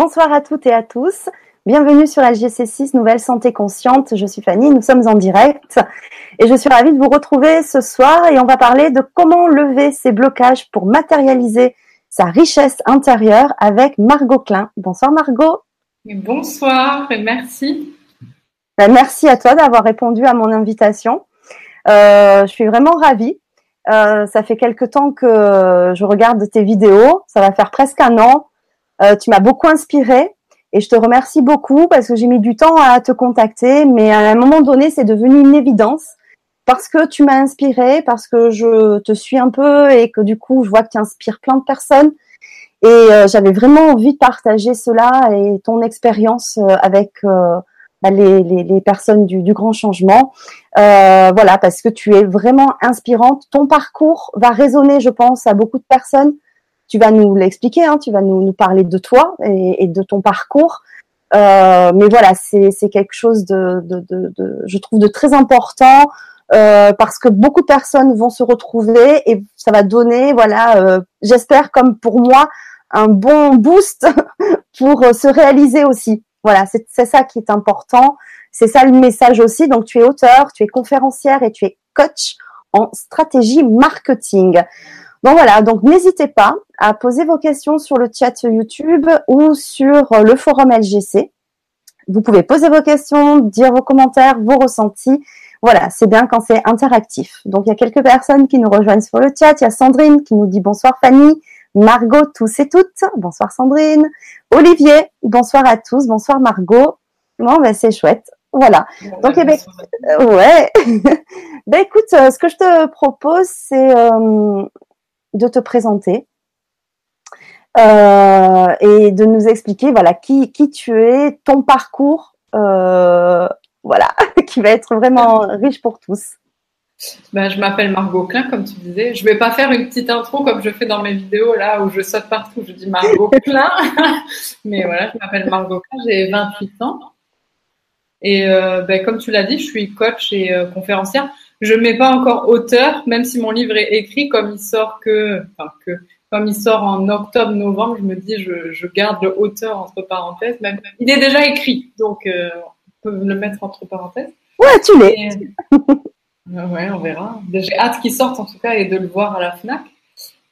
Bonsoir à toutes et à tous. Bienvenue sur LGC6 Nouvelle Santé Consciente. Je suis Fanny, nous sommes en direct et je suis ravie de vous retrouver ce soir et on va parler de comment lever ces blocages pour matérialiser sa richesse intérieure avec Margot Klein. Bonsoir Margot. Bonsoir et merci. Ben, merci à toi d'avoir répondu à mon invitation. Euh, je suis vraiment ravie. Euh, ça fait quelque temps que je regarde tes vidéos. Ça va faire presque un an. Euh, tu m'as beaucoup inspiré et je te remercie beaucoup parce que j'ai mis du temps à te contacter, mais à un moment donné, c'est devenu une évidence parce que tu m'as inspiré, parce que je te suis un peu et que du coup, je vois que tu inspires plein de personnes. Et euh, j'avais vraiment envie de partager cela et ton expérience euh, avec bah, les, personnes du, du grand changement. voilà, parce que tu es vraiment inspirante. Ton parcours va résonner, je pense, à beaucoup de personnes tu vas nous l'expliquer, hein, tu vas nous, nous, parler de toi et, et de ton parcours. Euh, mais voilà, c'est quelque chose de, de, de, de, je trouve, de très important euh, parce que beaucoup de personnes vont se retrouver et ça va donner, voilà, euh, j'espère comme pour moi, un bon boost pour se réaliser aussi. Voilà, c'est ça qui est important. C'est ça le message aussi. Donc, tu es auteur, tu es conférencière et tu es coach en stratégie marketing. Bon voilà, donc n'hésitez pas à poser vos questions sur le chat YouTube ou sur le forum LGC. Vous pouvez poser vos questions, dire vos commentaires, vos ressentis. Voilà, c'est bien quand c'est interactif. Donc il y a quelques personnes qui nous rejoignent sur le chat. Il y a Sandrine qui nous dit bonsoir Fanny, Margot tous et toutes. Bonsoir Sandrine. Olivier, bonsoir à tous. Bonsoir Margot. Bon, ben c'est chouette. Voilà. Donc, eh ben, ouais. ben écoute, euh, ce que je te propose, c'est euh, de te présenter euh, et de nous expliquer voilà qui, qui tu es, ton parcours, euh, voilà, qui va être vraiment riche pour tous. Ben, je m'appelle Margot Klein, comme tu disais. Je vais pas faire une petite intro comme je fais dans mes vidéos là où je saute partout. Je dis Margot Klein, mais voilà, je m'appelle Margot Klein, j'ai 28 ans. Et euh, ben, comme tu l'as dit, je suis coach et euh, conférencière. Je mets pas encore auteur, même si mon livre est écrit, comme il sort que, enfin que, comme il sort en octobre-novembre, je me dis, je, je, garde le auteur entre parenthèses. Même, il est déjà écrit, donc euh, on peut le mettre entre parenthèses. Ouais, tu l'es. Euh, ouais, on verra. J'ai hâte qu'il sorte en tout cas et de le voir à la Fnac.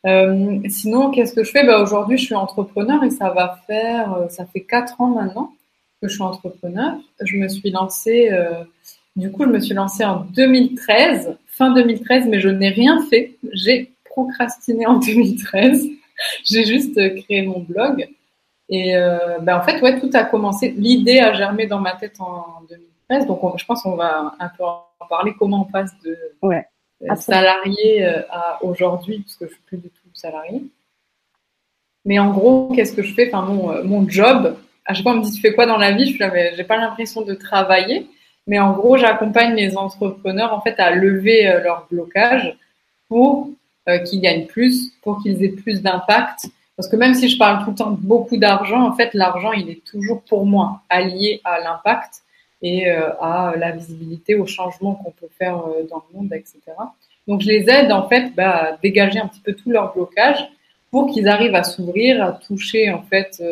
Euh, sinon, qu'est-ce que je fais? Bah, Aujourd'hui, je suis entrepreneur et ça va faire, euh, ça fait quatre ans maintenant que je suis entrepreneur. Je me suis lancée euh, du coup, je me suis lancée en 2013, fin 2013, mais je n'ai rien fait. J'ai procrastiné en 2013. J'ai juste créé mon blog. Et euh, ben en fait, ouais, tout a commencé. L'idée a germé dans ma tête en 2013. Donc, je pense qu'on va un peu en parler. Comment on passe de ouais, euh, salarié euh, à aujourd'hui, parce que je suis plus du tout salarié. Mais en gros, qu'est-ce que je fais? Enfin, mon, mon job. À chaque fois, on me dit tu fais quoi dans la vie? Je suis j'ai pas l'impression de travailler. Mais en gros, j'accompagne les entrepreneurs en fait à lever euh, leur blocage pour euh, qu'ils gagnent plus, pour qu'ils aient plus d'impact. Parce que même si je parle tout le temps de beaucoup d'argent, en fait, l'argent, il est toujours pour moi allié à l'impact et euh, à la visibilité, au changement qu'on peut faire dans le monde, etc. Donc, je les aide en fait bah, à dégager un petit peu tout leur blocage pour qu'ils arrivent à s'ouvrir, à toucher en fait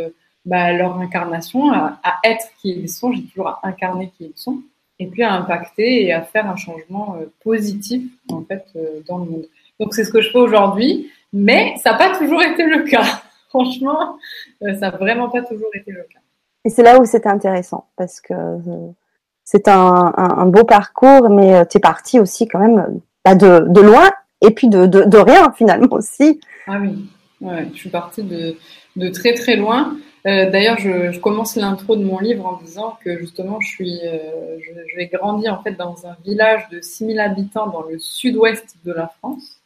bah, leur incarnation, à, à, être qui ils sont. J'ai toujours à incarner qui ils sont et puis à impacter et à faire un changement euh, positif en fait euh, dans le monde. Donc c'est ce que je fais aujourd'hui, mais ça n'a pas toujours été le cas. Franchement, euh, ça n'a vraiment pas toujours été le cas. Et c'est là où c'était intéressant parce que c'est un, un, beau parcours, mais tu es parti aussi quand même bah, de, de, loin et puis de, de, de, rien finalement aussi. Ah oui, ouais, je suis partie de, de très très loin. Euh, d'ailleurs, je, commence l'intro de mon livre en disant que justement, je suis, euh, vais grandir en fait dans un village de 6000 habitants dans le sud-ouest de la France.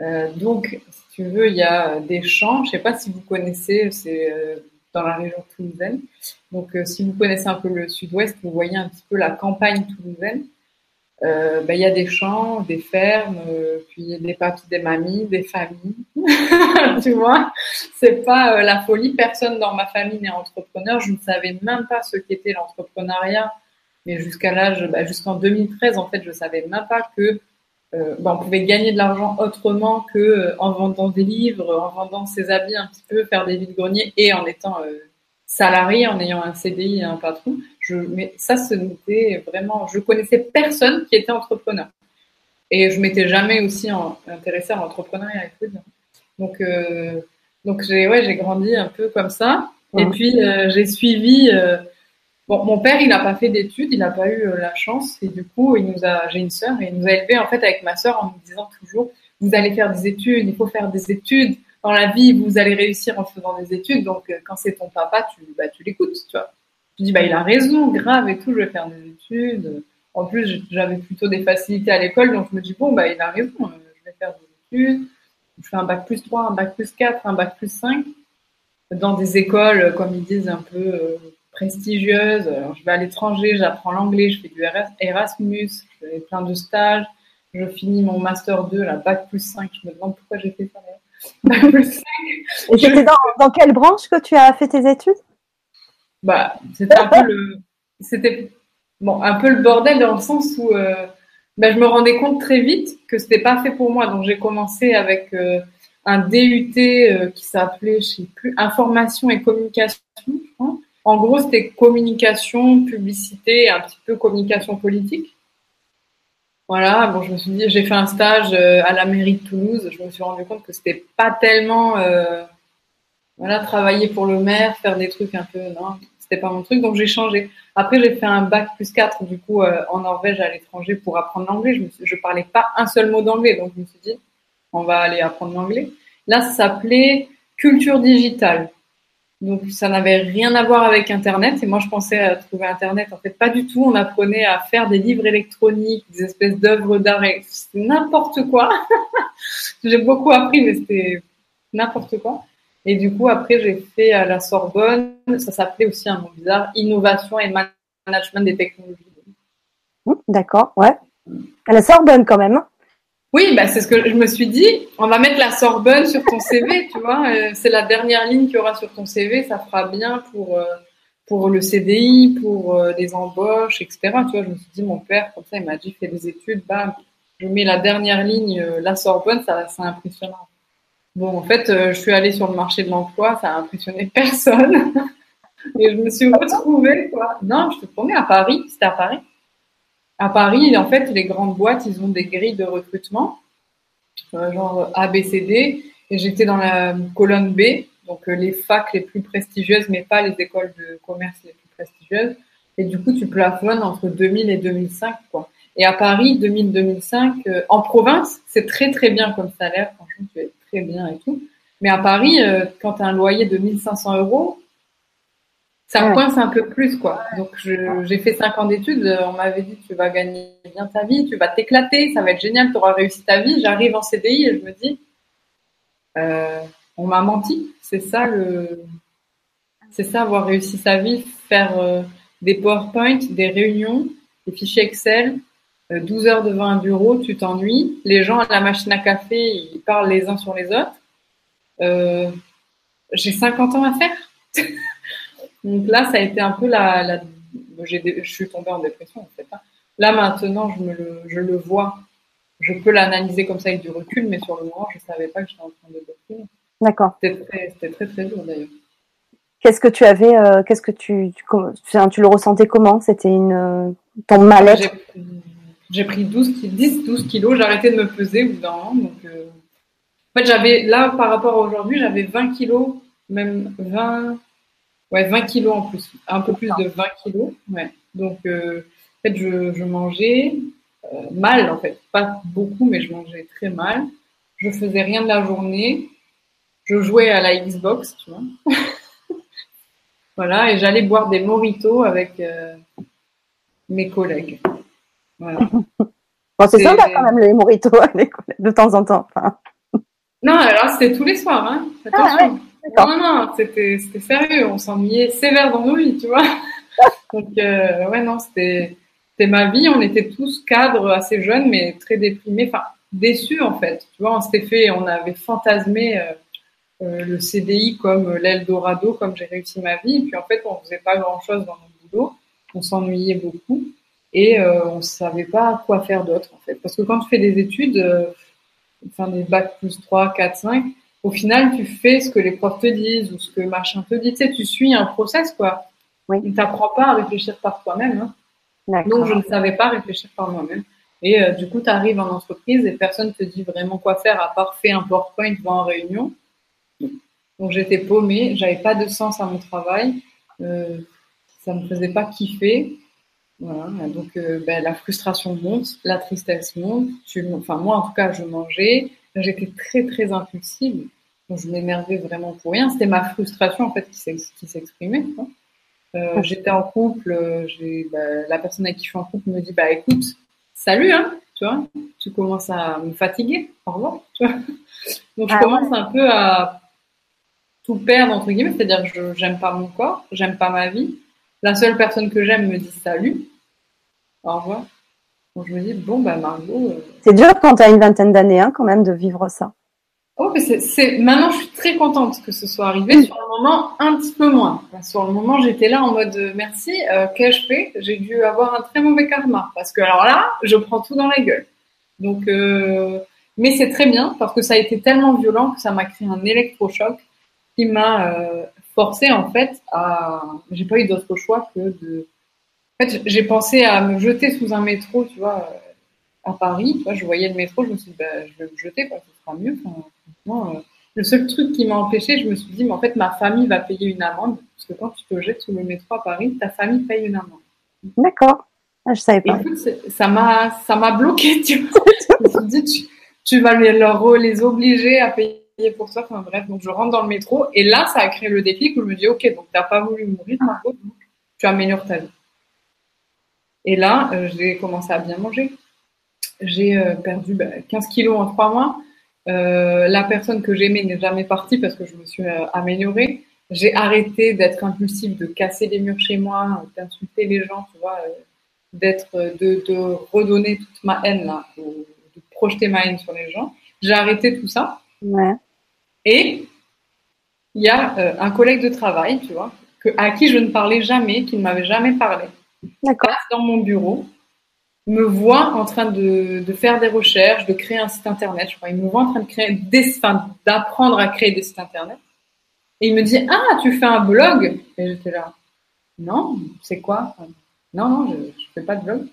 Euh, donc, si tu veux, il y a des champs. Je ne sais pas si vous connaissez, c'est dans la région toulousaine. Donc, si vous connaissez un peu le sud-ouest, vous voyez un petit peu la campagne toulousaine. Euh, ben, il y a des champs, des fermes, euh, puis des papis, des mamies, des familles. tu vois, c'est pas euh, la folie. Personne dans ma famille n'est entrepreneur. Je ne savais même pas ce qu'était l'entrepreneuriat. Mais jusqu'à l'âge, ben, jusqu'en 2013, en fait, je savais même pas que ben, on pouvait gagner de l'argent autrement que en vendant des livres, en vendant ses habits un petit peu, faire des vides greniers et en étant salarié en ayant un CDI et un patron. Je, mais ça, c'était vraiment, je connaissais personne qui était entrepreneur. Et je m'étais jamais aussi intéressée à l'entrepreneuriat. Donc, euh, donc j'ai ouais, j'ai grandi un peu comme ça. Et puis euh, j'ai suivi. Euh, bon, mon père, il n'a pas fait d'études, il n'a pas eu euh, la chance. Et du coup, il nous a. J'ai une sœur et il nous a élevés en fait avec ma sœur en nous disant toujours vous allez faire des études, il faut faire des études dans la vie, vous allez réussir en faisant des études. Donc, quand c'est ton papa, tu, bah, tu l'écoutes, tu vois. Tu dis, bah, il a raison, grave et tout, je vais faire des études. En plus, j'avais plutôt des facilités à l'école, donc je me dis, bon, bah, il a raison, je vais faire des études. Je fais un bac plus 3, un bac plus 4, un bac plus 5 dans des écoles, comme ils disent, un peu euh, prestigieuses. je vais à l'étranger, j'apprends l'anglais, je fais du Erasmus, je fais plein de stages. Je finis mon master 2, la bac plus 5. Je me demande pourquoi j'ai fait ça. Bac plus 5. Et c'était dans, quelle branche que tu as fait tes études? Bah, c'était un peu le, bon, un peu le bordel dans le sens où euh, bah, je me rendais compte très vite que c'était pas fait pour moi. Donc j'ai commencé avec euh, un DUT euh, qui s'appelait, je sais plus, information et communication. En gros, c'était communication, publicité, un petit peu communication politique. Voilà, bon, je me suis dit, j'ai fait un stage à la mairie de Toulouse. Je me suis rendu compte que c'était pas tellement, voilà, travailler pour le maire, faire des trucs un peu, non, c'était pas mon truc. Donc j'ai changé. Après, j'ai fait un bac plus 4 du coup euh, en Norvège à l'étranger pour apprendre l'anglais. Je, ne je parlais pas un seul mot d'anglais, donc je me suis dit, on va aller apprendre l'anglais. Là, ça s'appelait culture digitale. Donc, ça n'avait rien à voir avec Internet. Et moi, je pensais à trouver Internet. En fait, pas du tout. On apprenait à faire des livres électroniques, des espèces d'œuvres d'art. C'était n'importe quoi. j'ai beaucoup appris, mais c'était n'importe quoi. Et du coup, après, j'ai fait à la Sorbonne. Ça s'appelait aussi un nom bizarre, innovation et management des technologies. Mmh, d'accord, ouais. À la Sorbonne, quand même. Hein. Oui, bah, c'est ce que je me suis dit. On va mettre la Sorbonne sur ton CV, tu vois. Euh, c'est la dernière ligne qu'il y aura sur ton CV. Ça fera bien pour, euh, pour le CDI, pour euh, les embauches, etc. Tu vois, je me suis dit, mon père, comme ça, il m'a dit, fais des études, bam. Je mets la dernière ligne, la Sorbonne, ça, c'est impressionnant. Bon, en fait, je suis allée sur le marché de l'emploi, ça a impressionné personne. Et je me suis retrouvée, quoi. Non, je te promets, à Paris, c'était à Paris à Paris, en fait, les grandes boîtes, ils ont des grilles de recrutement, euh, genre A, B, C, D. Et j'étais dans la colonne B, donc euh, les facs les plus prestigieuses, mais pas les écoles de commerce les plus prestigieuses. Et du coup, tu plafonnes entre 2000 et 2005, quoi. Et à Paris, 2000-2005, euh, en province, c'est très très bien comme salaire. Franchement, tu es très bien et tout. Mais à Paris, quand tu as un loyer de 1500 euros, ça coince un peu plus, quoi. Donc, j'ai fait cinq ans d'études. On m'avait dit, tu vas gagner bien ta vie, tu vas t'éclater, ça va être génial, tu auras réussi ta vie. J'arrive en CDI et je me dis, euh, on m'a menti. C'est ça le, c'est ça avoir réussi sa vie, faire euh, des PowerPoint, des réunions, des fichiers Excel, 12 euh, heures devant un bureau, tu t'ennuies. Les gens à la machine à café, ils parlent les uns sur les autres. Euh, j'ai 50 ans à faire. Donc là, ça a été un peu la. la je suis tombée en dépression en fait. Hein. Là maintenant, je, me le, je le vois. Je peux l'analyser comme ça avec du recul, mais sur le moment, je ne savais pas que j'étais en train de déprimer. D'accord. C'était très, très, très, très dur d'ailleurs. Qu'est-ce que tu avais, euh, qu'est-ce que tu, tu, tu, le ressentais comment? C'était une ton mal-être? J'ai pris 12, 10, 12 kilos. J'ai arrêté de me peser au bout d'un an. Donc, euh, en fait, j'avais là par rapport à aujourd'hui, j'avais 20 kilos, même 20, Ouais, 20 kilos en plus, un peu plus de 20 kilos. Ouais. Donc, euh, en fait, je, je mangeais euh, mal, en fait. Pas beaucoup, mais je mangeais très mal. Je faisais rien de la journée. Je jouais à la Xbox, tu vois. voilà, et j'allais boire des moritos avec euh, mes collègues. Voilà. bon, c'est sympa quand même les moritos de temps en temps. Non, alors c'était tous les soirs, hein. Ah, Attention. Non, non, c'était sérieux. On s'ennuyait sévère dans nos vies, tu vois. Donc, euh, ouais, non, c'était ma vie. On était tous cadres assez jeunes, mais très déprimés, enfin, déçus, en fait. Tu vois, on s'était fait, on avait fantasmé euh, euh, le CDI comme l'Eldorado, comme j'ai réussi ma vie. Et puis, en fait, on faisait pas grand-chose dans notre boulot. On s'ennuyait beaucoup. Et on savait pas quoi faire d'autre, en fait. Parce que quand tu fais des études, enfin, des bacs plus 3, 4, 5, au final, tu fais ce que les profs te disent ou ce que machin te dit. Tu sais, tu suis un process, quoi. Oui. Tu n'apprends pas à réfléchir par toi-même. Hein. Donc, je ne savais pas réfléchir par moi-même. Et euh, du coup, tu arrives en entreprise et personne te dit vraiment quoi faire à part faire un PowerPoint devant en réunion. Donc, j'étais paumée, j'avais pas de sens à mon travail, euh, ça me faisait pas kiffer. Voilà, donc euh, ben, la frustration monte, la tristesse monte. Tu, enfin, moi, en tout cas, je mangeais. J'étais très, très impulsive. Donc, je m'énervais vraiment pour rien. C'était ma frustration, en fait, qui s'exprimait. Euh, J'étais en couple. Euh, ben, la personne avec qui je suis en couple me dit, bah, écoute, salut, hein, tu vois, tu commences à me fatiguer. Au revoir, tu vois. Donc, je ah commence un peu à tout perdre, entre guillemets. C'est-à-dire que je j'aime pas mon corps, j'aime pas ma vie. La seule personne que j'aime me dit salut. Au revoir. Donc je me dis, bon, bah Margot. Euh, c'est dur quand tu as une vingtaine d'années, hein, quand même, de vivre ça. Oh, mais c'est, Maintenant, je suis très contente que ce soit arrivé. Sur le moment, un petit peu moins. sur le moment, j'étais là en mode euh, merci, euh, qu'ai-je fait? J'ai dû avoir un très mauvais karma. Parce que alors là, je prends tout dans la gueule. Donc, mais c'est très bien parce que ça a été tellement violent que ça m'a créé un électrochoc qui m'a forcé en fait à. J'ai pas eu d'autre choix que de. En fait, j'ai pensé à me jeter sous un métro, tu vois, à Paris. Tu vois, je voyais le métro, je me suis dit, bah, je vais me jeter, quoi, ce sera mieux. Enfin, euh, le seul truc qui m'a empêché, je me suis dit, mais en fait, ma famille va payer une amende, parce que quand tu te jettes sous le métro à Paris, ta famille paye une amende. D'accord. Ah, je savais pas. Écoute, ça m'a, ça m'a bloqué, tu vois. je me suis dit, tu, tu vas les, leur, les obliger à payer pour ça. Enfin bref, donc je rentre dans le métro et là, ça a créé le déclic où je me dis, ok, donc t'as pas voulu mourir, Margot, donc tu améliores ta vie. Et là, euh, j'ai commencé à bien manger. J'ai euh, perdu 15 bah, kilos en trois mois. Euh, la personne que j'aimais n'est jamais partie parce que je me suis améliorée. J'ai arrêté d'être impulsive, de casser les murs chez moi, d'insulter les gens, tu vois, d'être, de, de, redonner toute ma haine là, de projeter ma haine sur les gens. J'ai arrêté tout ça. Ouais. Et il y a euh, un collègue de travail, tu vois, que, à qui je ne parlais jamais, qui ne m'avait jamais parlé. D'accord. Dans mon bureau, me voit en train de, de, faire des recherches, de créer un site internet. Je crois, il me voit en train de créer des, enfin, d'apprendre à créer des sites internet. Et il me dit, ah, tu fais un blog? Et j'étais là, non, c'est quoi? Non, non, je, ne fais pas de blog.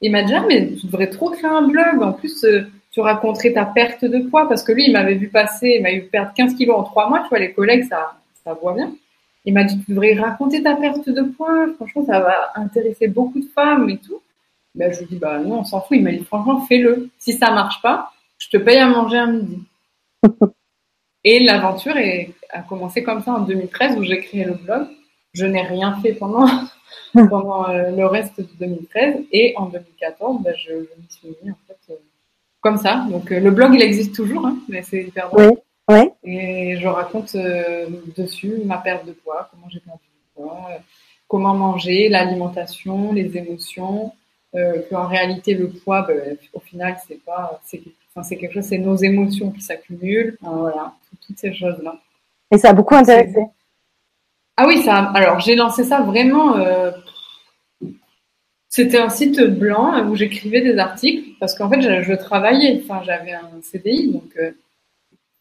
Il m'a dit, ah, mais tu devrais trop créer un blog. En plus, euh, tu raconterais ta perte de poids parce que lui, il m'avait vu passer, il m'a eu perdre 15 kilos en trois mois. Tu vois, les collègues, ça, ça voit bien. Il m'a dit, tu devrais raconter ta perte de poids. Franchement, ça va intéresser beaucoup de femmes et tout. Ben, je lui dis, bah non, on s'en fout. Il m'a dit, franchement, fais-le. Si ça marche pas, je te paye à manger un midi. et l'aventure a commencé comme ça en 2013 où j'ai créé le blog. Je n'ai rien fait pendant, pendant euh, le reste de 2013. Et en 2014, ben, je, je me suis mis, en fait, euh, comme ça. Donc euh, le blog, il existe toujours, hein, mais c'est hyper drôle. Oui, Et je raconte euh, dessus ma perte de poids, comment j'ai perdu du poids, euh, comment manger, l'alimentation, les émotions. Qu'en réalité, le poids, ben, au final, c'est pas, c'est, enfin, c'est quelque chose, c'est nos émotions qui s'accumulent. voilà, toutes ces choses-là. Et ça a beaucoup intéressé. Ah oui, ça. Alors j'ai lancé ça vraiment c'était un site blanc où j'écrivais des articles parce qu'en fait, je, travaillais, enfin, j'avais un CDI, donc euh,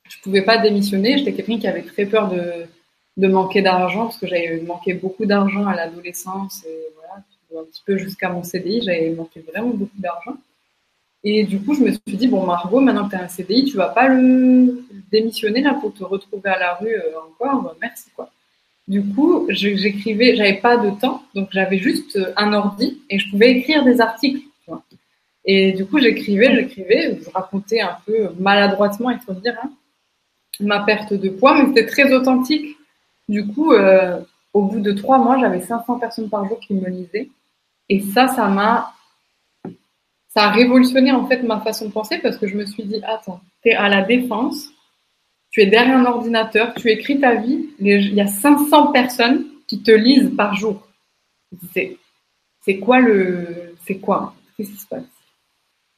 je pouvais pas démissionner. J'étais quelqu'un qui avait très peur de, manquer d'argent parce que j'avais manqué beaucoup d'argent à l'adolescence et voilà, un petit peu jusqu'à mon CDI, j'avais manqué vraiment beaucoup d'argent. Et du coup, je me suis dit, bon, Margot, maintenant que tu as un CDI, tu vas pas le démissionner là pour te retrouver à la rue euh, encore. Merci, quoi. Du coup, j'écrivais, j'avais pas de temps, donc j'avais juste un ordi et je pouvais écrire des articles. Et du coup, j'écrivais, j'écrivais, je racontais un peu maladroitement, il faut dire, hein, ma perte de poids, mais c'était très authentique. Du coup, euh, au bout de trois mois, j'avais 500 personnes par jour qui me lisaient. Et ça, ça ça a révolutionné en fait ma façon de penser parce que je me suis dit, attends, t'es à la défense, tu es derrière un ordinateur, tu écris ta vie, il y a 500 personnes qui te lisent par jour. C'est quoi le. C'est quoi? Qu'est-ce qui se passe?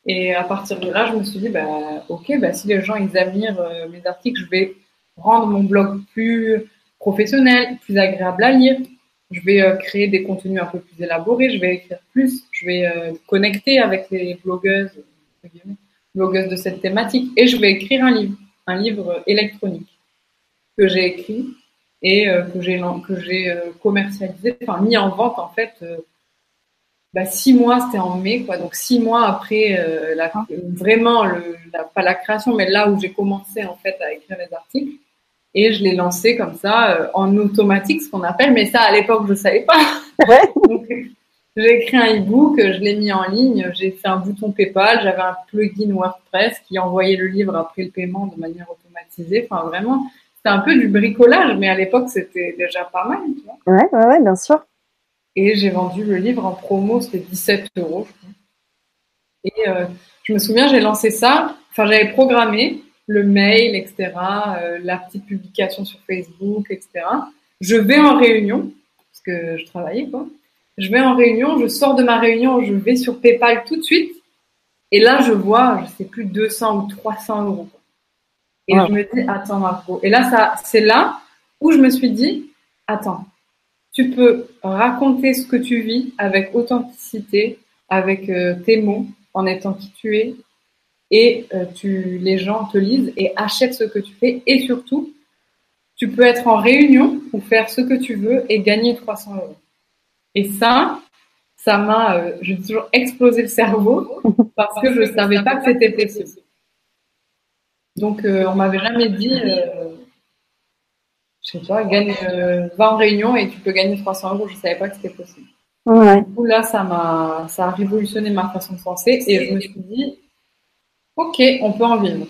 Et à partir de là, je me suis dit, bah, ok, bah, si les gens ils admirent euh, mes articles, je vais rendre mon blog plus professionnel, plus agréable à lire. Je vais euh, créer des contenus un peu plus élaborés, je vais écrire plus, je vais euh, connecter avec les blogueuses, blogueuses de cette thématique et je vais écrire un livre un livre électronique. que j'ai écrit et que j'ai que j'ai commercialisé, enfin mis en vente en fait. Bah, six mois, c'était en mai, quoi. Donc six mois après, la, vraiment le, pas la création, mais là où j'ai commencé en fait à écrire les articles. Et je l'ai lancé comme ça en automatique, ce qu'on appelle. Mais ça, à l'époque, je savais pas. Ouais. J'ai écrit un e-book, je l'ai mis en ligne, j'ai fait un bouton PayPal, j'avais un plugin WordPress qui envoyait le livre après le paiement de manière automatisée. Enfin, vraiment, c'était un peu du bricolage, mais à l'époque, c'était déjà pas mal. Tu vois. Ouais, ouais, ouais, bien sûr. Et j'ai vendu le livre en promo, c'était 17 euros, je crois. Et euh, je me souviens, j'ai lancé ça, enfin, j'avais programmé le mail, etc., euh, la petite publication sur Facebook, etc. Je vais en réunion, parce que je travaillais, quoi je vais en réunion, je sors de ma réunion, je vais sur PayPal tout de suite. Et là, je vois, je sais plus, 200 ou 300 euros. Et je me dis, attends, Marco. Et là, ça, c'est là où je me suis dit, attends, tu peux raconter ce que tu vis avec authenticité, avec euh, tes mots, en étant qui tu es. Et euh, tu, les gens te lisent et achètent ce que tu fais. Et surtout, tu peux être en réunion ou faire ce que tu veux et gagner 300 euros. Et ça, ça m'a, euh, j'ai toujours explosé le cerveau parce que je ne savais pas que c'était possible. Donc, euh, on m'avait jamais dit, euh, je sais pas, gagne, euh, va en réunion et tu peux gagner 300 euros. Je ne savais pas que c'était possible. Ouais. Du coup, là, ça m'a, ça a révolutionné ma façon de penser et je me suis dit, ok, on peut en vivre.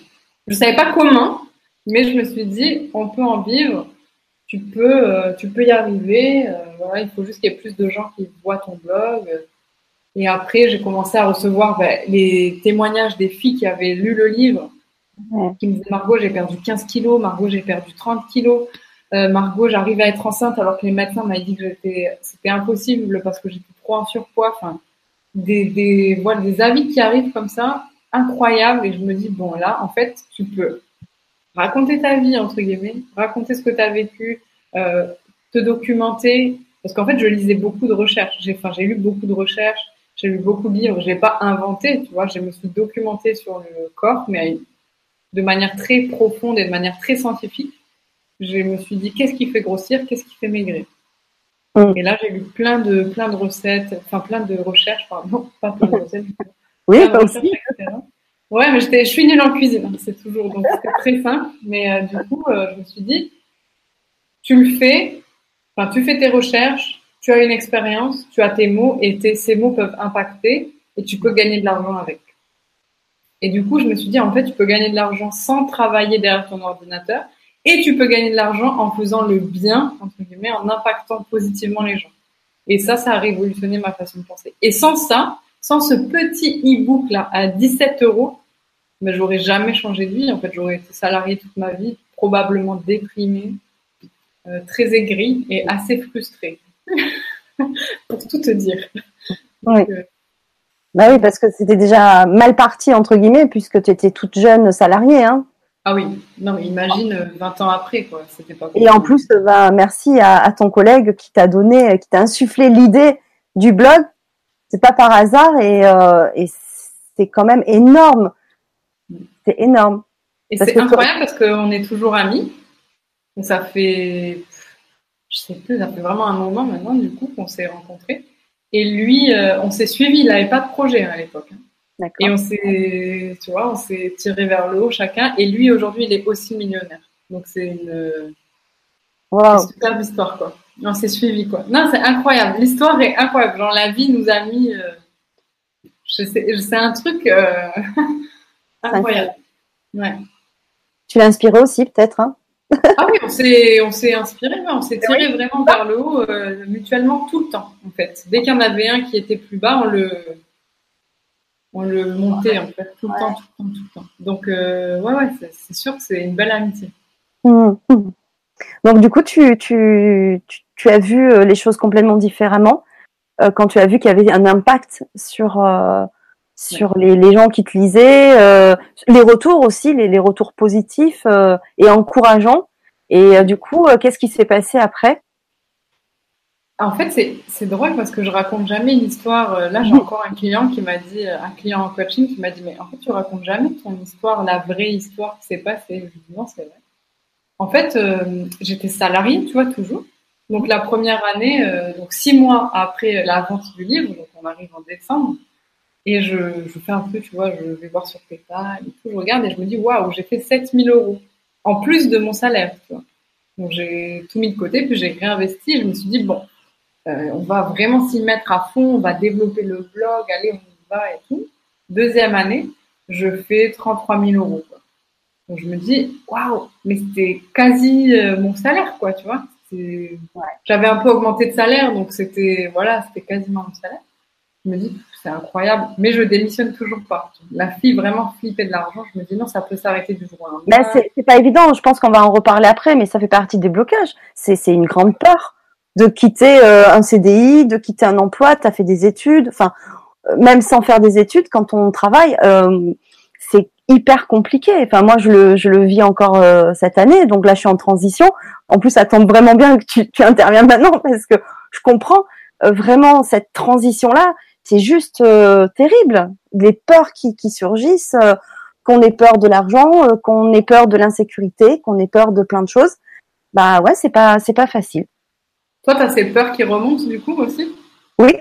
Je ne savais pas comment, mais je me suis dit, on peut en vivre tu peux, euh, tu peux y arriver. Euh, voilà, il faut juste qu'il y ait plus de gens qui voient ton blog. Et après, j'ai commencé à recevoir ben, les témoignages des filles qui avaient lu le livre, qui me disaient Margot, j'ai perdu 15 kilos, Margot, j'ai perdu 30 kilos, euh, Margot, j'arrive à être enceinte alors que les médecins m'avaient dit que c'était impossible parce que j'étais trop en surpoids. Enfin, des, des, voilà, des avis qui arrivent comme ça, incroyables. Et je me dis, bon, là, en fait, tu peux raconter ta vie, entre guillemets, raconter ce que tu as vécu, euh, te documenter. Parce qu'en fait, je lisais beaucoup de recherches. J'ai, enfin, j'ai lu beaucoup de recherches, j'ai lu beaucoup de livres. J'ai pas inventé, tu vois. Je me suis documentée sur le corps, mais de manière très profonde et de manière très scientifique. Je me suis dit, qu'est-ce qui fait grossir, qu'est-ce qui fait maigrir? Mm. Et là, j'ai lu plein de, plein de recettes, enfin plein de recherches, pardon, pas plein de recettes. oui, pas aussi. Ouais, mais je suis nulle en cuisine, hein, c'est toujours donc très simple. Mais euh, du coup, euh, je me suis dit, tu le fais, enfin tu fais tes recherches, tu as une expérience, tu as tes mots et ces mots peuvent impacter et tu peux gagner de l'argent avec. Et du coup, je me suis dit, en fait, tu peux gagner de l'argent sans travailler derrière ton ordinateur et tu peux gagner de l'argent en faisant le bien, entre guillemets, en impactant positivement les gens. Et ça, ça a révolutionné ma façon de penser. Et sans ça, sans ce petit e-book là à 17 euros, mais j'aurais jamais changé de vie. En fait, j'aurais été salariée toute ma vie, probablement déprimée, euh, très aigrie et assez frustrée. Pour tout te dire. Oui. Euh, bah oui, parce que c'était déjà mal parti, entre guillemets, puisque tu étais toute jeune salariée. Hein. Ah oui, non, mais imagine 20 ans après, quoi. C'était pas Et en plus, bah, merci à, ton collègue qui t'a donné, qui t'a insufflé l'idée du blog. C'est pas par hasard et, euh, et c'est quand même énorme c'est énorme. Et c'est incroyable parce qu'on est toujours amis. ça fait, je sais plus, ça fait vraiment un moment maintenant du coup qu'on s'est rencontrés. Et lui, euh, on s'est suivi. Il n'avait pas de projet hein, à l'époque. Hein. Et on s'est, tu vois, on s'est tiré vers le haut chacun. Et lui aujourd'hui, il est aussi millionnaire. Donc c'est une, superbe histoire quoi. On s'est suivi quoi. Non, c'est incroyable. L'histoire est incroyable. Genre la vie nous a mis. Euh, je sais, c'est un truc. Euh, Incroyable. Ouais. Tu l'as inspiré aussi, peut-être hein? Ah oui, on s'est, on s'est inspiré, on s'est tiré vraiment vers le haut euh, mutuellement tout le temps, en fait. Dès qu'il y en avait un qui était plus bas, on le, on le montait, en fait, tout le temps, tout le temps, tout le temps. Donc, euh, ouais, ouais, c'est, sûr que c'est une belle amitié. Mmh, mmh. Donc, du coup, tu, tu, tu, as vu euh, les choses complètement différemment quand tu as vu qu'il y avait un impact sur sur les, les, gens qui te lisaient, euh, les retours aussi, les, les retours positifs euh, et encourageants. Et euh, du coup, qu'est-ce qui s'est passé après? En fait, c'est drôle parce que je raconte jamais une histoire. Là, j'ai encore un client qui m'a dit, un client en coaching qui m'a dit, mais en fait, tu racontes jamais ton histoire, la vraie histoire qui s'est passée? Je dis non, c'est vrai. En fait, euh, j'étais salariée, tu vois, toujours. Donc la première année, euh, donc six mois après la vente du livre, donc on arrive en décembre, et je, je fais un peu, tu vois, je vais voir sur PayPal et tout, je regarde et je me dis, waouh, j'ai fait 7000 euros en plus de mon salaire, tu vois. Donc j'ai tout mis de côté, puis j'ai réinvesti. Je me suis dit, bon, euh, on va vraiment s'y mettre à fond, on va développer le blog, allez, on y va et tout. Deuxième année, je fais 33 000 euros. Quoi. Donc je me dis, waouh, mais c'était quasi euh, mon salaire, quoi, tu vois. J'avais un peu augmenté de salaire, donc c'était voilà, c'était quasiment mon salaire. Je me dis, c'est incroyable, mais je démissionne toujours pas. La fille vraiment flippée de l'argent, je me dis non, ça peut s'arrêter du jour au lendemain. Ben, c'est pas évident, je pense qu'on va en reparler après, mais ça fait partie des blocages. C'est une grande peur de quitter euh, un CDI, de quitter un emploi, tu as fait des études, enfin, euh, même sans faire des études, quand on travaille, euh, c'est hyper compliqué. Enfin, moi, je le, je le vis encore cette année, donc là, je suis en transition. En plus, ça vraiment bien que tu, tu interviens maintenant parce que je comprends vraiment cette transition-là c'est juste euh, terrible. Les peurs qui, qui surgissent, euh, qu'on ait peur de l'argent, euh, qu'on ait peur de l'insécurité, qu'on ait peur de plein de choses. Bah ouais, c'est pas c'est pas facile. Toi, tu as ces peurs qui remontent du coup aussi? Oui.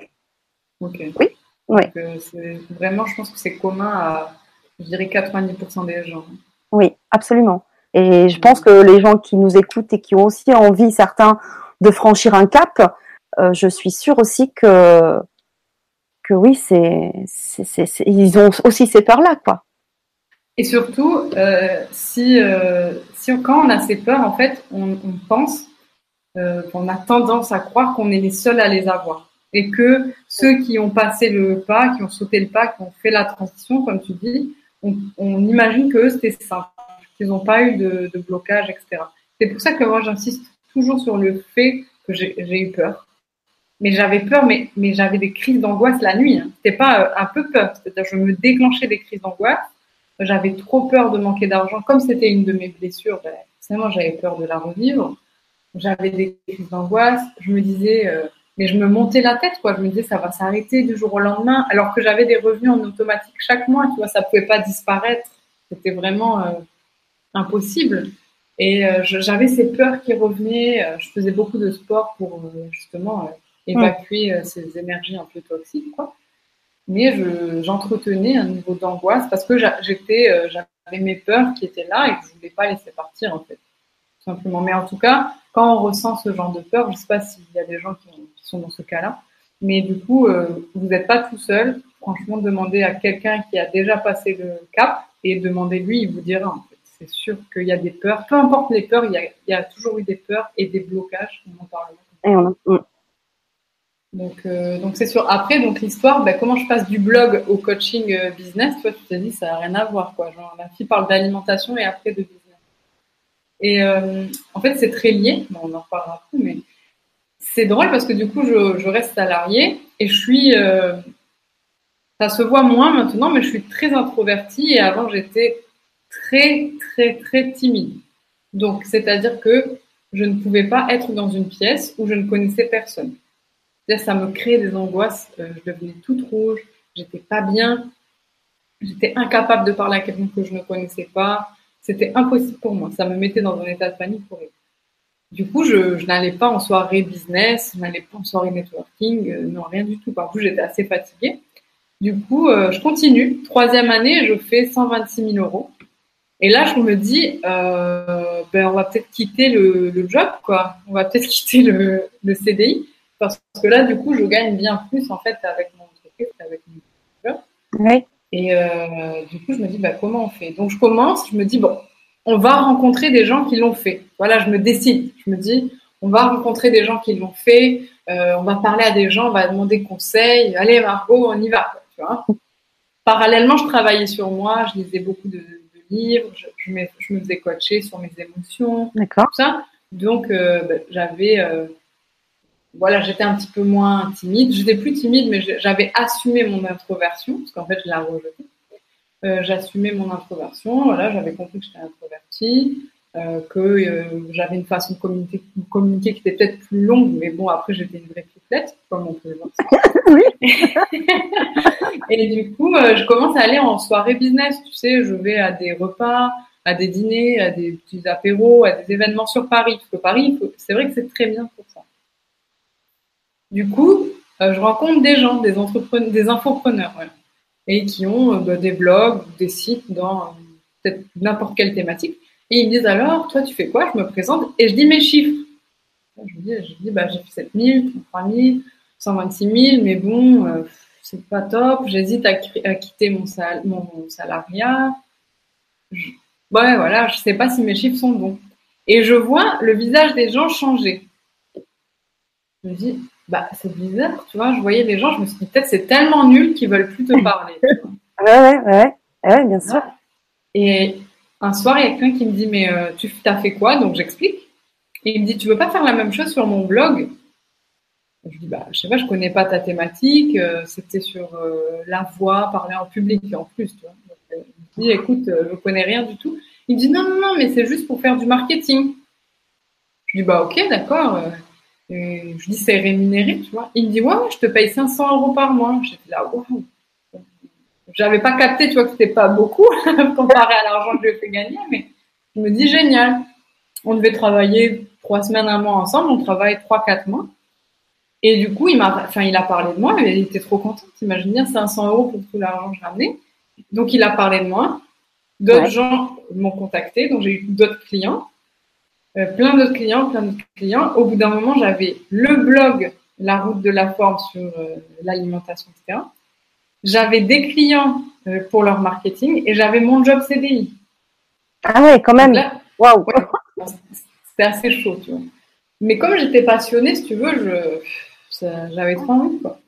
Ok. Oui. Oui. vraiment, je pense que c'est commun à, je dirais, 90% des gens. Oui, absolument. Et je pense que les gens qui nous écoutent et qui ont aussi envie, certains, de franchir un cap, je suis sûre aussi que que oui, c'est, ils ont aussi ces peurs-là, quoi. Et surtout, euh, si, euh, quand on a ces peurs, en fait, on, pense euh, qu'on a tendance à croire qu'on est les seuls à les avoir. Et que ceux qui ont passé le pas, qui ont sauté le pas, qui ont fait la transition, comme tu dis, on, imagine que c'était simple, qu'ils n'ont pas eu de blocage, etc. C'est pour ça que moi, j'insiste toujours sur le fait que j'ai eu peur mais j'avais peur, mais, mais j'avais des crises d'angoisse la nuit. Hein. C'était pas euh, un peu peur, c'est-à-dire je me déclenchais des crises d'angoisse. J'avais trop peur de manquer d'argent, comme c'était une de mes blessures. Ben, forcément, j'avais peur de la revivre. J'avais des crises d'angoisse. Je me disais, euh, mais je me montais la tête, quoi. Je me disais, ça va s'arrêter du jour au lendemain, alors que j'avais des revenus en automatique chaque mois. Tu vois, ça pouvait pas disparaître. C'était vraiment euh, impossible. Et j'avais ces peurs qui revenaient. Je faisais beaucoup de sport pour justement évacuer euh, ces énergies un peu toxiques, quoi. Mais j'entretenais un niveau d'angoisse parce que j'étais, euh, j'avais mes peurs qui étaient là et que je voulais pas laisser partir, en fait. Tout simplement. Mais en tout cas, quand on ressent ce genre de peur, je sais pas s'il y a des gens qui, sont dans ce cas-là, mais du coup, euh, vous n'êtes pas tout seul. Franchement, demandez à quelqu'un qui a déjà passé le cap et demandez-lui, il vous dira. C'est sûr qu'il y a des peurs. Peu importe les peurs, il y, a, toujours eu des peurs et des blocages. Donc, euh, donc c'est sûr. Après, donc l'histoire, ben, comment je passe du blog au coaching euh, business, toi, tu t'es dit, ça n'a rien à voir, quoi. Genre, la fille parle d'alimentation et après de business. Et euh, en fait, c'est très lié. on en reparlera après, mais c'est drôle parce que du coup, je, je reste salariée et je suis. ça se voit moins maintenant, mais je suis très introvertie et avant, j'étais très, très, très timide. Donc, c'est-à-dire que je ne pouvais pas être dans une pièce où je ne connaissais personne ça me créait des angoisses. Euh, je devenais toute rouge, j'étais pas bien, j'étais incapable de parler à quelqu'un que je ne connaissais pas. C'était impossible pour moi. Ça me mettait dans un état de panique pour Du coup, je, n'allais pas en soirée business, je n'allais pas en soirée networking, euh, non, rien du tout. Par contre, j'étais assez fatiguée. Du coup, euh, je continue. Troisième année, je fais 126 000 euros. Et là, je me dis, ben, on va peut-être quitter le, job, quoi. On va peut-être quitter le, le CDI. Parce que là, du coup, je gagne bien plus en fait avec mon entreprise qu'avec mon. Oui. Et euh, du coup, je me dis, bah, comment on fait? Donc, je commence, je me dis, bon, on va rencontrer des gens qui l'ont fait. Voilà, je me décide. Je me dis, on va rencontrer des gens qui l'ont fait, euh, on va parler à des gens, on va demander conseil. Allez, Margot, on y va. Tu vois Parallèlement, je travaillais sur moi, je lisais beaucoup de, livres, je, je, me, je, me, faisais coacher sur mes émotions, tout ça. Donc, euh, bah, j'avais voilà, j'étais un petit peu moins timide. J'étais plus timide, mais j'avais assumé mon introversion, parce qu'en fait, je l'ai rejetée. Euh, j'assumais mon introversion, voilà, j'avais compris que j'étais introvertie, euh, que euh, j'avais une façon de communiquer, communiquer qui était peut-être plus longue, mais bon, après, j'étais une vraie pipelette, comme on peut le voir. oui. et du coup, euh, je commence à aller en soirée business, tu sais, je vais à des repas, à des dîners, à des petits apéros, à des événements sur Paris. Parce que Paris, c'est vrai que c'est très bien pour ça. Du coup, euh, je rencontre des gens, des infopreneurs, et qui ont euh, bah, des blogs, des sites dans peut-être n'importe quelle thématique. Et ils me disent alors, toi, tu fais quoi? Je me présente et je dis mes chiffres. Je dis, dis bah, j'ai fait 7 000, 33 000, 126 000, mais bon, euh, c'est pas top. J'hésite à, quitter mon, salariat. Je, ouais, voilà, je sais pas si mes chiffres sont bons. Et je vois le visage des gens changer. Je me dis, bah, c'est bizarre, tu vois. Je voyais les gens, je me suis dit, peut-être c'est tellement nul qu'ils veulent plus te parler. ouais, ouais, ouais, ouais, bien sûr. Et un soir, il y a quelqu'un qui me dit, mais euh, tu as fait quoi? Donc j'explique. Et il me dit, tu veux pas faire la même chose sur mon blog? Je dis, bah, je sais pas, je connais pas ta thématique. Euh, c'était sur euh, la voix, parler en public en plus, tu vois. Donc, il me dit, écoute, je connais rien du tout. Il me dit, non, non, non, mais c'est juste pour faire du marketing. Je dis, bah, ok, d'accord. Je dis, c'est rémunéré, tu vois. Il me dit, ouais, je te paye 500 euros par mois. J'étais là, waouh j'avais pas capté, tu vois, que c'était pas beaucoup comparé à l'argent que je lui ai fait gagner, mais je me dis génial. On devait travailler trois semaines, un mois ensemble, on travaille trois, quatre mois. Et du coup, il m'a, enfin, il a parlé de moi, et il était trop content. T'imagines bien 500 euros pour tout l'argent que j'ai ramené. Donc, il a parlé de moi. D'autres gens m'ont contacté, donc j'ai eu d'autres clients, euh, plein d'autres clients, plein d'autres clients. Au bout d'un moment, j'avais le blog, la route de la forme sur euh, l'alimentation, etc j'avais des clients euh, pour leur marketing et j'avais mon job CDI. Ah ouais, quand même. Waouh. C'était assez chaud, tu vois. Mais comme j'étais passionnée, si tu veux, j'avais trop envie, quoi.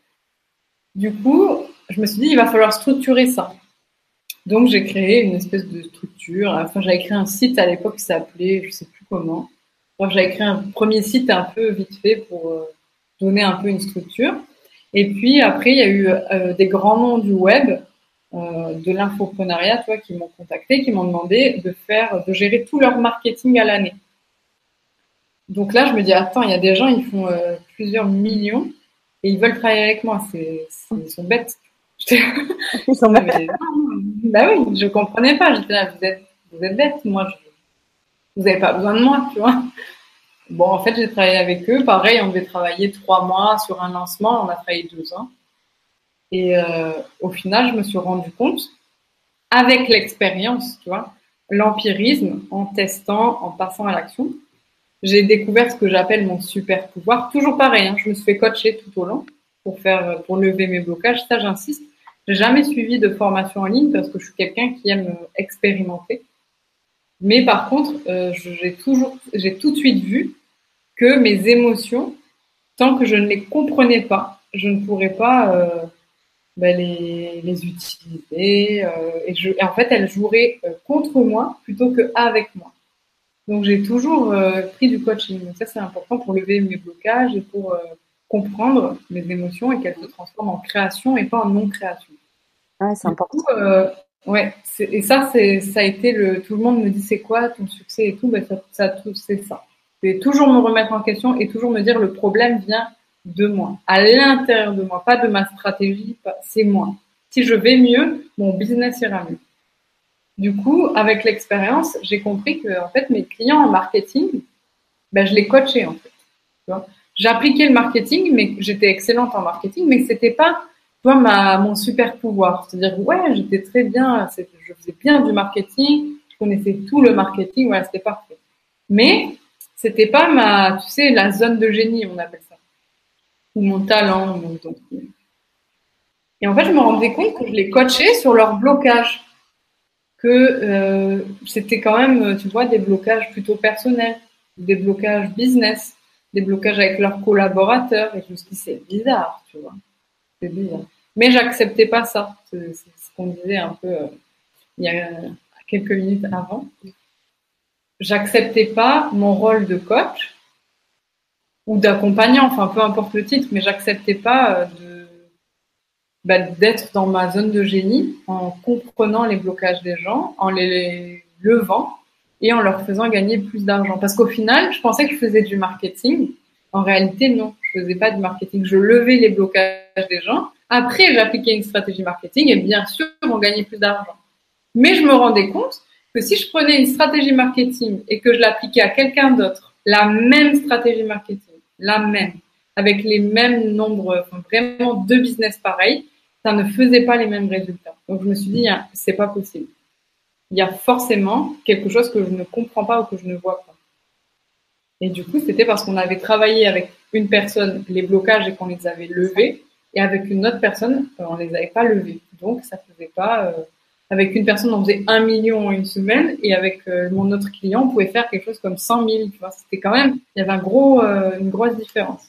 Du coup, je me suis dit, il va falloir structurer ça. Donc, j'ai créé une espèce de structure. Enfin, j'avais créé un site à l'époque qui s'appelait, je sais plus comment. j'avais créé un premier site un peu vite fait pour euh, donner un peu une structure. Et puis après, il y a eu euh, des grands noms du web, euh, de l'infoprenariat, toi, qui m'ont contacté, qui m'ont demandé de faire, de gérer tout leur marketing à l'année. Donc là, je me dis, attends, il y a des gens, ils font euh, plusieurs millions et ils veulent travailler avec moi. C'est, ils sont bêtes. ils sont bah oui, je comprenais pas. J'étais là, vous êtes, vous êtes bêtes. Moi, je, vous n'avez pas besoin de moi, tu vois. Bon, en fait, j'ai travaillé avec eux. Pareil, on devait travailler trois mois sur un lancement. On a travaillé deux ans. Et euh, au final, je me suis rendu compte, avec l'expérience, tu vois, l'empirisme, en testant, en passant à l'action, j'ai découvert ce que j'appelle mon super pouvoir. Toujours pareil, hein, je me suis fait coacher tout au long pour faire, pour lever mes blocages. Ça, j'insiste. J'ai jamais suivi de formation en ligne parce que je suis quelqu'un qui aime expérimenter. Mais par contre, euh, j'ai toujours, j'ai tout de suite vu que mes émotions, tant que je ne les comprenais pas, je ne pourrais pas euh, ben les, les, utiliser. Euh, et, je, en fait, elles joueraient euh, contre moi plutôt que avec moi. Donc, j'ai toujours euh, pris du coaching. Ça, c'est important pour lever mes blocages et pour euh, comprendre mes émotions et qu'elles se transforment en création et pas en non-création. Ouais, c'est important. Coup, Ouais, et ça, c'est, ça a été le. Tout le monde me dit c'est quoi ton succès et tout, ben ça, ça c'est ça. C'est toujours me remettre en question et toujours me dire le problème vient de moi, à l'intérieur de moi, pas de ma stratégie, c'est moi. Si je vais mieux, mon business ira mieux. Du coup, avec l'expérience, j'ai compris que en fait mes clients en marketing, ben je les coachais en fait. J'appliquais le marketing, mais j'étais excellente en marketing, mais c'était pas toi, ma, mon super pouvoir. C'est-à-dire, ouais, j'étais très bien, je faisais bien du marketing, je connaissais tout le marketing, voilà, c'était parfait. Mais, c'était pas ma, tu sais, la zone de génie, on appelle ça. Ou mon talent, mon Et en fait, je me rendais compte que je les coachais sur leur blocage. Que euh, c'était quand même, tu vois, des blocages plutôt personnels, des blocages business, des blocages avec leurs collaborateurs. Et je me suis dit, c'est bizarre, tu vois. C'est bizarre. Mais j'acceptais pas ça. C'est ce qu'on disait un peu euh, il y a quelques minutes avant. J'acceptais pas mon rôle de coach ou d'accompagnant, enfin peu importe le titre, mais j'acceptais pas euh, de bah, d'être dans ma zone de génie en comprenant les blocages des gens, en les levant et en leur faisant gagner plus d'argent. Parce qu'au final, je pensais que je faisais du marketing. En réalité, non, je faisais pas du marketing. Je levais les blocages des gens après, j'appliquais une stratégie marketing et bien sûr, on gagnait plus d'argent. Mais je me rendais compte que si je prenais une stratégie marketing et que je l'appliquais à quelqu'un d'autre, la même stratégie marketing, la même, avec les mêmes nombres, vraiment deux business pareils, ça ne faisait pas les mêmes résultats. Donc je me suis dit, c'est pas possible. Il y a forcément quelque chose que je ne comprends pas ou que je ne vois pas. Et du coup, c'était parce qu'on avait travaillé avec une personne les blocages et qu'on les avait levés, et avec une autre personne, euh, on les avait pas levés. Donc ça faisait pas. Euh, avec une personne, on faisait un million en une semaine, et avec euh, mon autre client, on pouvait faire quelque chose comme 100 000. Tu vois, c'était quand même, il y avait un gros, une grosse différence.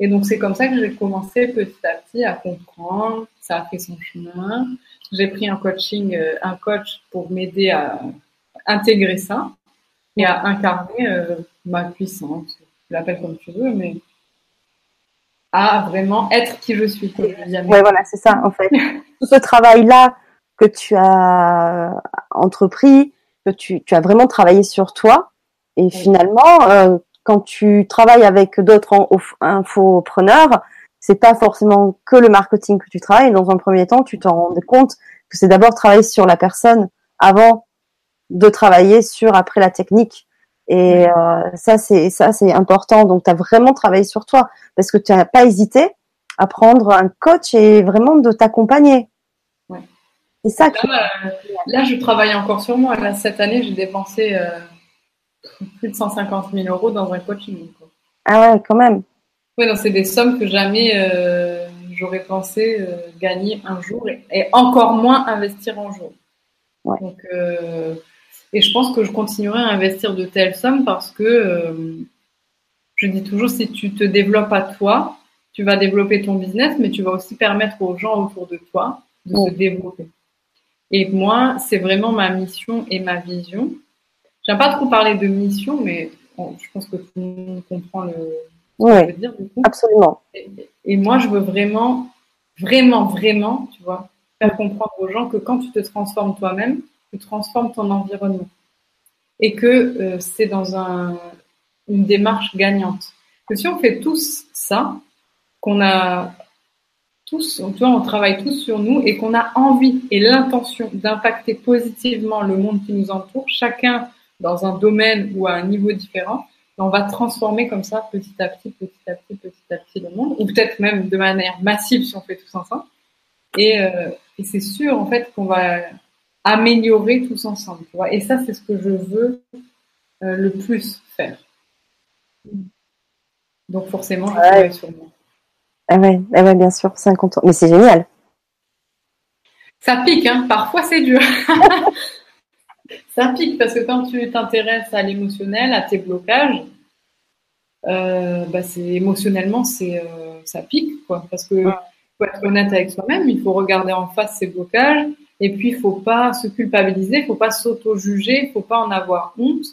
Et donc c'est comme ça que j'ai commencé petit à petit à comprendre. Ça a fait son chemin. J'ai pris un coaching, un coach pour m'aider à intégrer ça et à incarner ma puissance, tu l'appelles comme tu veux, mais à vraiment être qui je suis. Oui, voilà, c'est ça, en fait. Tout ce travail-là que tu as entrepris, que tu, tu, as vraiment travaillé sur toi, et finalement, euh, quand tu travailles avec d'autres infopreneurs, c'est pas forcément que le marketing que tu travailles. Dans un premier temps, tu t'en rends compte que c'est d'abord travailler sur la personne avant de travailler sur après la technique. Et euh, ça, c'est ça, c'est important. Donc, tu as vraiment travaillé sur toi parce que tu n'as pas hésité à prendre un coach et vraiment de t'accompagner. Ouais. C'est ça. Là, euh, là, je travaille encore sur moi. Là, cette année, j'ai dépensé euh, plus de 150 000 euros dans un coaching. Ah ouais, quand même. Oui, donc c'est des sommes que jamais j'aurais pensé gagner un jour et, et, encore moins investir un jour. Ouais. Donc et je pense que je continuerai à investir de telles sommes parce que euh, je dis toujours, si tu te développes à toi, tu vas développer ton business, mais tu vas aussi permettre aux gens autour de toi de se développer. Et moi, c'est vraiment ma mission et ma vision. J'aime pas trop parler de mission, mais je pense que tout le monde comprend le, ce que je veux dire. Du coup. Absolument. Et, et, moi, je veux vraiment, vraiment, vraiment, tu vois, faire comprendre aux gens que quand tu te transformes toi-même, tu transformes ton environnement. Et que euh, c'est dans un, une démarche gagnante. Que si on fait tous ça, qu'on a tous, tu vois, on travaille tous sur nous et qu'on a envie et l'intention d'impacter positivement le monde qui nous entoure, chacun dans un domaine ou à un niveau différent, on va transformer comme ça petit à petit, petit à petit, petit à petit le monde, ou peut-être même de manière massive si on fait tous ensemble. Et, euh, et c'est sûr en fait qu'on va améliorer tous ensemble. Tu vois et ça, c'est ce que je veux euh, le plus faire. Donc forcément, je travaille sur moi. Ah ouais, ah ouais, bien sûr, c'est incontournable. Mais c'est génial. Ça pique, hein. parfois c'est dur. ça pique parce que quand tu t'intéresses à l'émotionnel, à tes blocages, euh, bah c'est émotionnellement c'est euh, ça pique quoi parce que faut être honnête avec soi-même, il faut regarder en face ses blocages, et puis, il faut pas se culpabiliser, il faut pas s'auto-juger, il faut pas en avoir honte.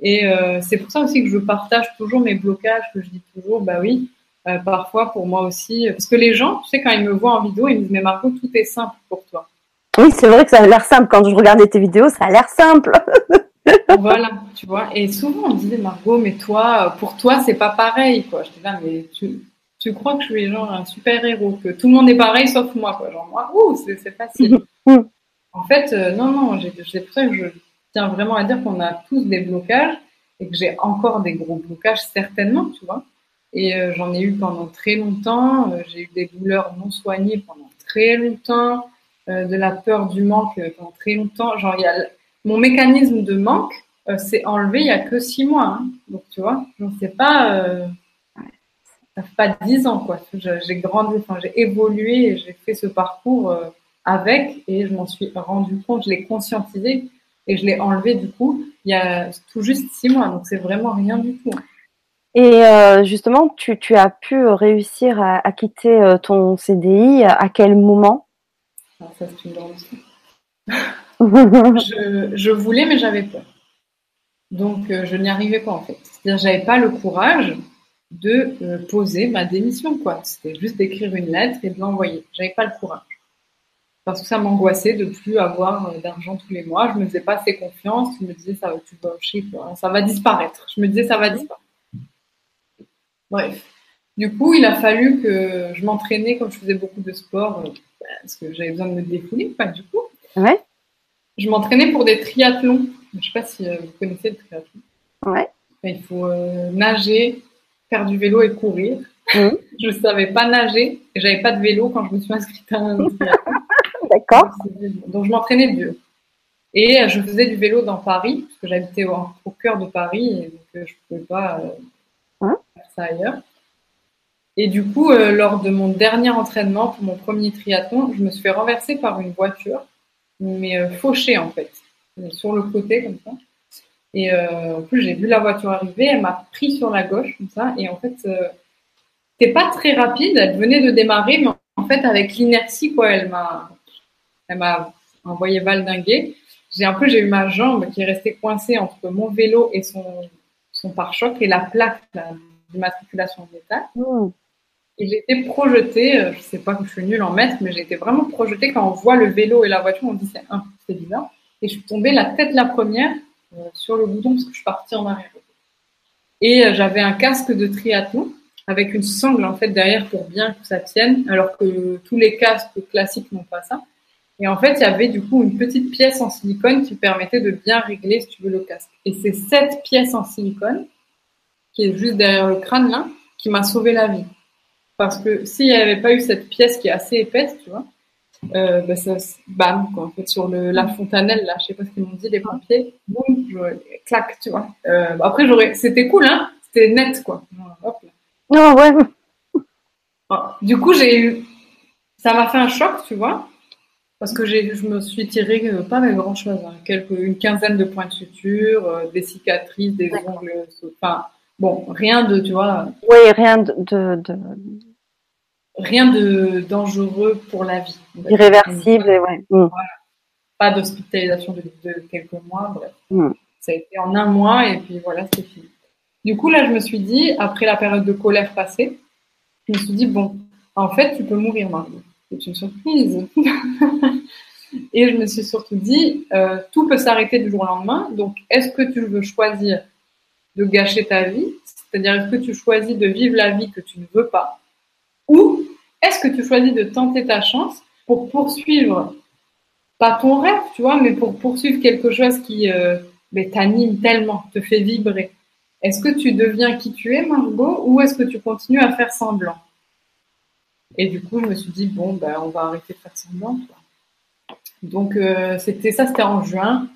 Et euh, c'est pour ça aussi que je partage toujours mes blocages, que je dis toujours, bah oui, euh, parfois pour moi aussi, parce que les gens, tu sais, quand ils me voient en vidéo, ils me disent, mais Margot, tout est simple pour toi. Oui, c'est vrai que ça a l'air simple. Quand je regardais tes vidéos, ça a l'air simple. voilà, tu vois. Et souvent, on me disait, Margot, mais toi, pour toi, c'est pas pareil, quoi. Je dis là, mais tu, tu crois que je suis genre un super héros, que tout le monde est pareil sauf moi, quoi. Genre, moi, ouh, c'est facile. Mm. En fait, euh, non, non, c'est pour ça que je tiens vraiment à dire qu'on a tous des blocages et que j'ai encore des gros blocages, certainement, tu vois. Et euh, j'en ai eu pendant très longtemps. Euh, j'ai eu des douleurs non soignées pendant très longtemps, de la peur du manque pendant très longtemps. Genre, il y a mon mécanisme de manque s'est enlevé il y a que six mois. Hein. Donc, tu vois, je ne sais pas. ça fait pas dix ans, quoi. J'ai grandi, enfin, j'ai évolué et j'ai fait ce parcours avec et je m'en suis rendu compte, je l'ai conscientisé et je l'ai enlevé du coup il y a tout juste six mois, donc c'est vraiment rien du tout. Et euh, justement, tu, tu, as pu réussir à, à quitter euh, ton CDI à quel moment? Ça, c'est une grande je, je, voulais, mais j'avais peur. Donc, euh, je n'y arrivais pas en fait. C'est-à-dire, j'avais pas le courage de euh, poser ma démission, quoi. C'était juste d'écrire une lettre et de l'envoyer. J'avais pas le courage parce que ça m'angoissait de plus avoir euh, d'argent tous les mois. Je me faisais pas assez confiance. Je me disais ça, tu vas, ça va disparaître. Je me disais ça va disparaître. Bref. Du coup, il a fallu que je m'entraînais comme je faisais beaucoup de sport parce que j'avais besoin de me défouler. Pas du coup. Ouais. je m'entraînais pour des triathlons. Je ne sais pas si vous connaissez le triathlon. Ouais. Il faut nager, faire du vélo et courir. Mmh. je ne savais pas nager et j'avais pas de vélo quand je me suis inscrite à un triathlon. D'accord. Donc je m'entraînais dur. Et je faisais du vélo dans Paris, parce que j'habitais au, cœur de Paris, et donc je ne pouvais pas hein? faire ça ailleurs. Et du coup, euh, lors de mon dernier entraînement pour mon premier triathlon, je me suis fait renverser par une voiture, mais euh, fauchée en fait, sur le côté comme ça. Et euh, en plus, j'ai vu la voiture arriver, elle m'a pris sur la gauche comme ça, et en fait, c'était pas très rapide, elle venait de démarrer, mais en fait, avec l'inertie, quoi, elle m'a, elle m'a envoyé valdinguer. J'ai un peu, j'ai eu ma jambe qui est restée coincée entre mon vélo et son, son pare-choc et la plaque d'immatriculation de métal. Mmh. J'ai été projetée, euh, je sais pas que je suis nulle en maître, mais j'ai été vraiment projetée quand on voit le vélo et la voiture, on dit c'est un, c'est bizarre. Et je suis tombée la tête la première euh, sur le bouton parce que je suis partie en arrière. Et euh, j'avais un casque de triathlon avec une sangle en fait derrière pour bien que ça tienne, alors que tous les casques classiques n'ont pas ça. Et en fait, il y avait du coup une petite pièce en silicone qui permettait de bien régler, si tu veux, le casque. Et c'est cette pièce en silicone, qui est juste derrière le crâne là, qui m'a sauvé la vie. Parce que s'il n'y avait pas eu cette pièce qui est assez épaisse, tu vois, euh, bah ça, bam, quoi, en fait, sur le, la fontanelle, là, je sais pas ce qu'ils m'ont dit, les pompiers, boum, clac, tu vois. Euh, après, j'aurais, c'était cool, hein, c'était net, quoi. Hop, là. Oh, ouais. du coup, j'ai eu, ça m'a fait un choc, tu vois, parce que j'ai, je me suis tiré euh, pas mais grand chose, hein, quelques, une quinzaine de points de suture, euh, des cicatrices, des ongles, enfin, bon, rien de, tu vois. Oui, rien de, de, rien de dangereux pour la vie. Irréversible, et ouais. Mm. Pas d'hospitalisation de, quelques mois, bref. Mm. Ça a été en un mois et puis voilà, c'est fini. Du coup, là, je me suis dit, après la période de colère passée, je me suis dit, bon, en fait, tu peux mourir maintenant. C'est une surprise. et je me suis surtout dit, euh, tout peut s'arrêter du jour au lendemain. Donc, est-ce que tu veux choisir de gâcher ta vie C'est-à-dire, est-ce que tu choisis de vivre la vie que tu ne veux pas? Ou est-ce que tu choisis de tenter ta chance pour poursuivre, pas ton rêve, tu vois, mais pour poursuivre quelque chose qui euh, t'anime tellement, te fait vibrer? Est-ce que tu deviens qui tu es, Margot, ou est-ce que tu continues à faire semblant? Et du coup, je me suis dit, bon, ben, on va arrêter de faire semblant. Donc, euh, c'était ça, c'était en juin.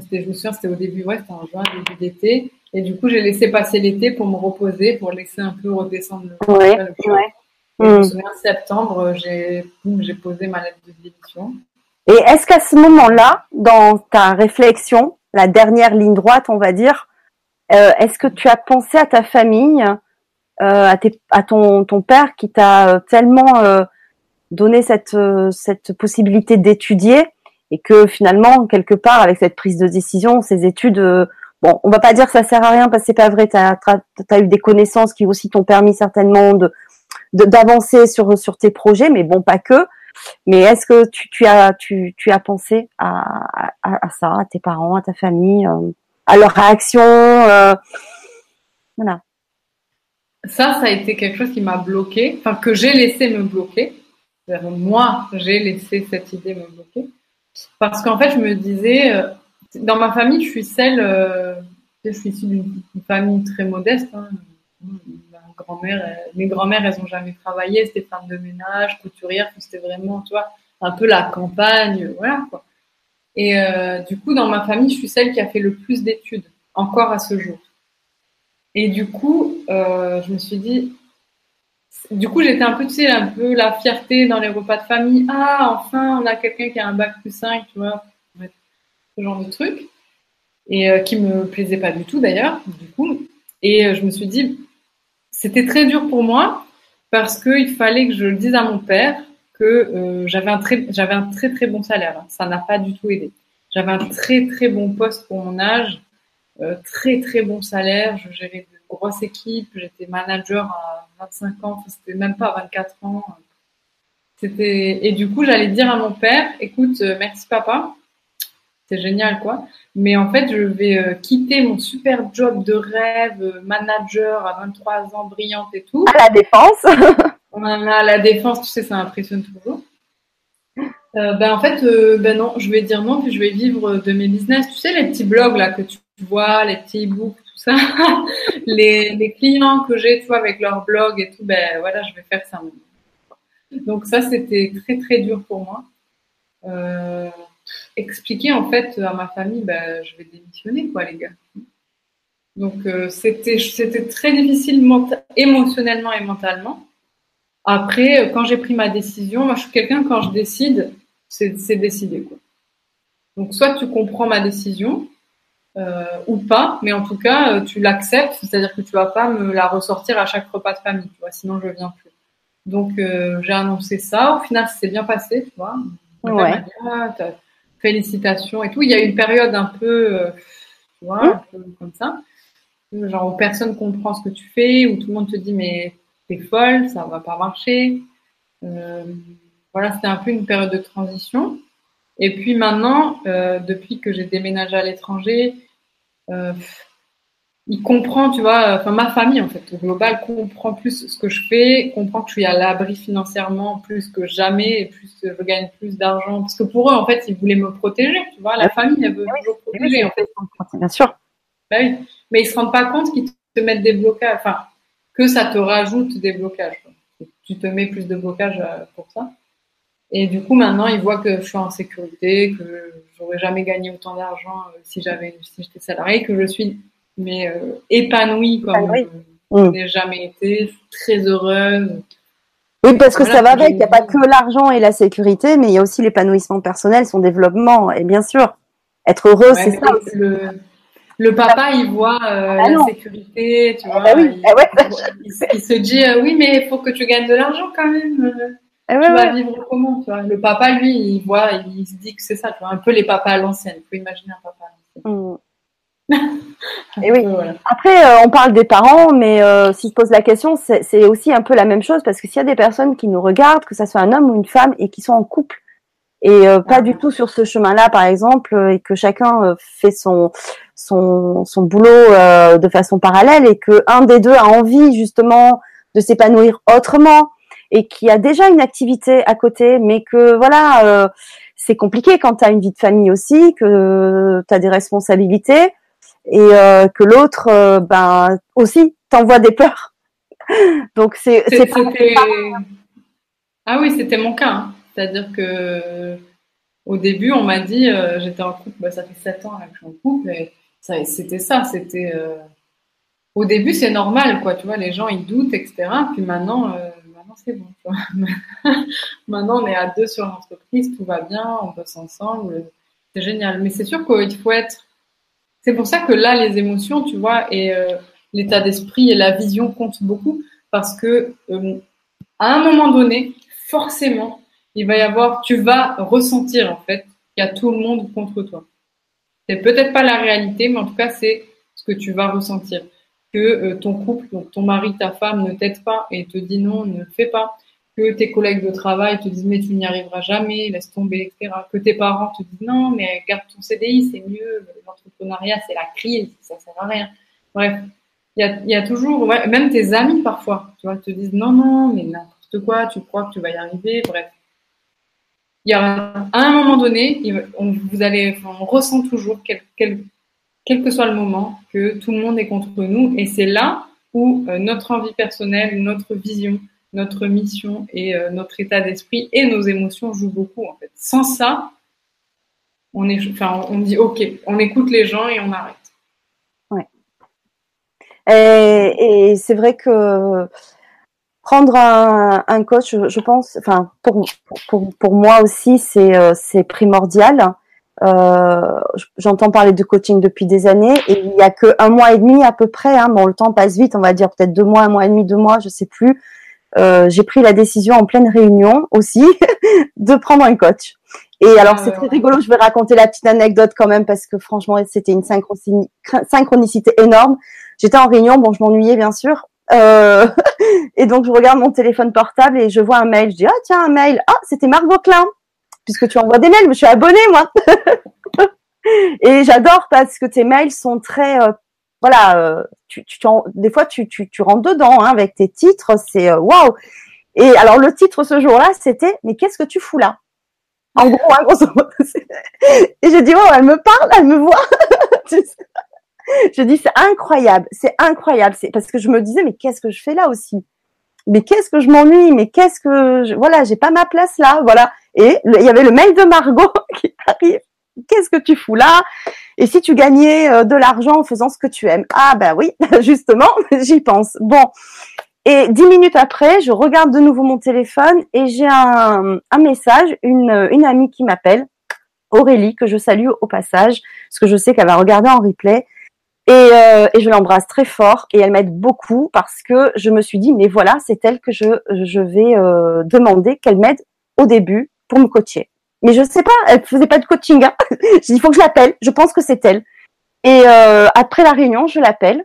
C'était, je me souviens, c'était au début, ouais, c'était en juin, début d'été. Et du coup, j'ai laissé passer l'été pour me reposer, pour laisser un peu redescendre le, ouais, ouais. Je me hmm. souviens, en septembre, j'ai posé ma lettre de démission. Et est-ce qu'à ce, moment-là, dans ta réflexion, la dernière ligne droite, on va dire, euh, est-ce que tu as pensé à ta famille, euh, à, tes, à ton, ton père qui t'a euh, tellement euh, donné cette, cette possibilité d'étudier et que finalement, quelque part, avec cette prise de décision, ces études, bon, on va pas dire que ça sert à rien parce que c'est pas vrai, tu as, eu des connaissances qui aussi t'ont permis certainement de d'avancer sur tes projets, mais bon, pas que. Mais est-ce que tu, as pensé à, ça, à tes parents, à ta famille, euh, à leur réaction euh, Voilà. Ça, ça a été quelque chose qui m'a bloqué, enfin que j'ai laissé me bloquer. Moi, j'ai laissé cette idée me bloquer parce qu'en fait, je me disais, euh, dans ma famille, je suis celle, je suis issue d'une famille très modeste. Hein, grand-mère, euh, mes grand-mères, elles ont jamais travaillé, c'était femme de ménage, couturière, c'était vraiment, tu vois, un peu la campagne, voilà quoi. Et euh, du coup, dans ma famille, je suis celle qui a fait le plus d'études, encore à ce jour. Et du coup, euh, je me suis dit, du coup, j'étais un peu, tu sais, un peu la fierté dans les repas de famille. Ah, enfin, on a quelqu'un qui a un bac plus 5, tu vois, ce genre de truc. Et qui me plaisait pas du tout d'ailleurs, du coup. Et je me suis dit, c'était très dur pour moi parce qu'il fallait que je le dise à mon père que euh, j'avais un très j'avais un très très bon salaire. Ça n'a pas du tout aidé. J'avais un très très bon poste pour mon âge, euh, très très bon salaire. Je gérais de grosses équipes. J'étais manager à 25 ans. c'était même pas à 24 ans. C'était et du coup j'allais dire à mon père, écoute, euh, merci papa, c'est génial quoi. Mais en fait, je vais euh, quitter mon super job de rêve, euh, manager à 23 ans, brillante et tout. À la défense. à la défense, tu sais, ça impressionne toujours. euh, ben en fait, ben non, je vais dire non, puis je vais vivre de mes business. Tu sais, les petits blogs là que tu vois, les petits e-books, tout ça, les, les, clients que j'ai, tu vois, avec leur blog et tout, ben voilà, je vais faire ça. Donc ça, c'était très très dur pour moi. Euh, expliquer en fait à ma famille, ben, je vais démissionner, quoi, les gars. Donc euh, c'était c'était très difficile émotionnellement et mentalement. Après, quand j'ai pris ma décision, moi je suis quelqu'un quand je décide, c'est décidé quoi. Donc soit tu comprends ma décision euh, ou pas, mais en tout cas euh, tu l'acceptes, c'est-à-dire que tu vas pas me la ressortir à chaque repas de famille, tu vois, sinon je viens plus. Donc j'ai annoncé ça. Au final, c'est bien passé, tu vois. Ouais. Félicitations et tout. Il y a eu une période un peu, tu vois, mmh. un peu comme ça genre où personne comprend ce que tu fais, où tout le monde te dit mais t'es folle, ça va pas marcher. Euh, voilà, c'était un peu une période de transition. Et puis maintenant, euh, depuis que j'ai déménagé à l'étranger, euh, il comprend, tu vois, enfin ma famille en fait, au global, comprend plus ce que je fais, comprend que je suis à l'abri financièrement plus que jamais, et plus je gagne plus d'argent, parce que pour eux en fait, ils voulaient me protéger, tu vois, la famille elle veut toujours protéger en fait. Bien sûr. Bah oui mais ils se rendent pas compte qu'ils te mettent des blocages, enfin, que ça te rajoute des blocages. Tu te mets plus de blocages euh, pour ça. Et du coup, maintenant, ils voient que je suis en sécurité, que j'aurais jamais gagné autant d'argent euh, si j'avais, si j'étais salarié, que je suis, mais euh, épanouie comme je n'ai mm. jamais été, très heureuse. Oui, parce que ça va avec. Il n'y a pas que l'argent et la sécurité, mais il y a aussi l'épanouissement personnel, son développement. Et bien sûr, être heureux, c'est ça. Le, le papa, il voit euh, ah la sécurité, tu vois. Ah oui. Ah il, se dit, euh, oui, mais il faut que tu gagnes de l'argent quand même. tu vas vivre comment, tu vois. Le papa, lui, il voit, il se dit que c'est ça, tu vois. Un peu les papas à l'ancienne. Il faut imaginer un papa à l'ancienne. Mm. Et oui. Après, euh, on parle des parents, mais si je pose la question, c'est aussi un peu la même chose parce que s'il y a des personnes qui nous regardent, que ce soit un homme ou une femme, et qui sont en couple et pas du tout sur ce chemin-là, par exemple, et que chacun fait son son, son boulot euh, de façon parallèle et que un des deux a envie justement de s'épanouir autrement et qui a déjà une activité à côté, mais que voilà, euh, c'est compliqué quand tu as une vie de famille aussi, que tu as des responsabilités et euh, que l'autre, ben aussi, t'envoie des peurs. Donc c'est ah oui, c'était mon cas. Hein. C'est-à-dire que au début, on m'a dit, j'étais en couple, bah, ça fait sept ans que je suis en couple, et c'était ça, c'était. Euh, au début, c'est normal, quoi, tu vois, les gens ils doutent, etc. Puis maintenant, euh, maintenant c'est bon. maintenant, on est à deux sur l'entreprise, tout va bien, on bosse ensemble, c'est génial. Mais c'est sûr qu'il faut être. C'est pour ça que là, les émotions, tu vois, et euh, l'état d'esprit et la vision comptent beaucoup, parce que à un moment donné, forcément, il va y avoir, tu vas ressentir en fait qu'il y a tout le monde contre toi. C'est peut-être pas la réalité, mais en tout cas, c'est ce que tu vas ressentir. Que euh, ton couple, ton mari, ta femme ne t'aide pas et te dit non, ne fais pas. Que tes collègues de travail te disent mais tu n'y arriveras jamais, laisse tomber, etc. Que tes parents te disent non, mais garde ton CDI, c'est mieux. L'entrepreneuriat, c'est la crise, ça sert à rien. Bref, il y a, toujours, même tes amis parfois, tu vois, te disent non, non, mais n'importe quoi, tu crois que tu vas y arriver, bref il y a à un moment donné, on, vous allez, on ressent toujours, quel, quel, que soit le moment, que tout le monde est contre nous. Et c'est là où euh, notre envie personnelle, notre vision, notre mission et euh, notre état d'esprit et nos émotions jouent beaucoup. En fait. Sans ça, on, est, enfin, on dit OK, on écoute les gens et on arrête. Ouais. Et, c'est vrai que prendre un, coach, je, pense, enfin pour, pour, moi aussi, c'est euh, primordial. Euh, J'entends parler de coaching depuis des années et il y a que un mois et demi à peu près. Hein, bon, le temps passe vite, on va dire peut-être deux mois, un mois et demi, deux mois, je sais plus. Euh, J'ai pris la décision en pleine réunion aussi de prendre un coach. Et alors c'est très rigolo, je vais raconter la petite anecdote quand même parce que franchement c'était une synchronicité énorme. J'étais en réunion, bon je m'ennuyais bien sûr, euh, et donc je regarde mon téléphone portable et je vois un mail. Je dis ah tiens un mail. Ah c'était Margot Klein puisque tu envoies des mails. Je suis abonnée moi. et j'adore parce que tes mails sont très euh, voilà. Euh, tu, tu des fois tu, tu, tu rentres dedans hein, avec tes titres. C'est waouh. Et alors le titre ce jour-là c'était mais qu'est-ce que tu fous là? En gros, hein, grosso modo. Et je dis, oh, elle me parle, elle me voit. je dis, c'est incroyable, c'est incroyable. C'est parce que je me disais, mais qu'est-ce que je fais là aussi? Mais qu'est-ce que je m'ennuie? Mais qu'est-ce que je... voilà, j'ai pas ma place là, voilà. Et il y avait le mail de Margot qui arrive. Qu'est-ce que tu fous là? Et si tu gagnais euh, de l'argent en faisant ce que tu aimes? Ah ben oui, justement, j'y pense. Bon, et dix minutes après, je regarde de nouveau mon téléphone et j'ai un, message, une, amie qui m'appelle, Aurélie, que je salue au passage, parce que je sais qu'elle va regarder en replay. Et, euh, et je l'embrasse très fort et elle m'aide beaucoup parce que je me suis dit, mais voilà, c'est elle que je, je vais euh, demander qu'elle m'aide au début pour me coacher. Mais je sais pas, elle faisait pas de coaching. Hein. J'ai dit, il faut que je l'appelle. Je pense que c'est elle. Et euh, après la réunion, je l'appelle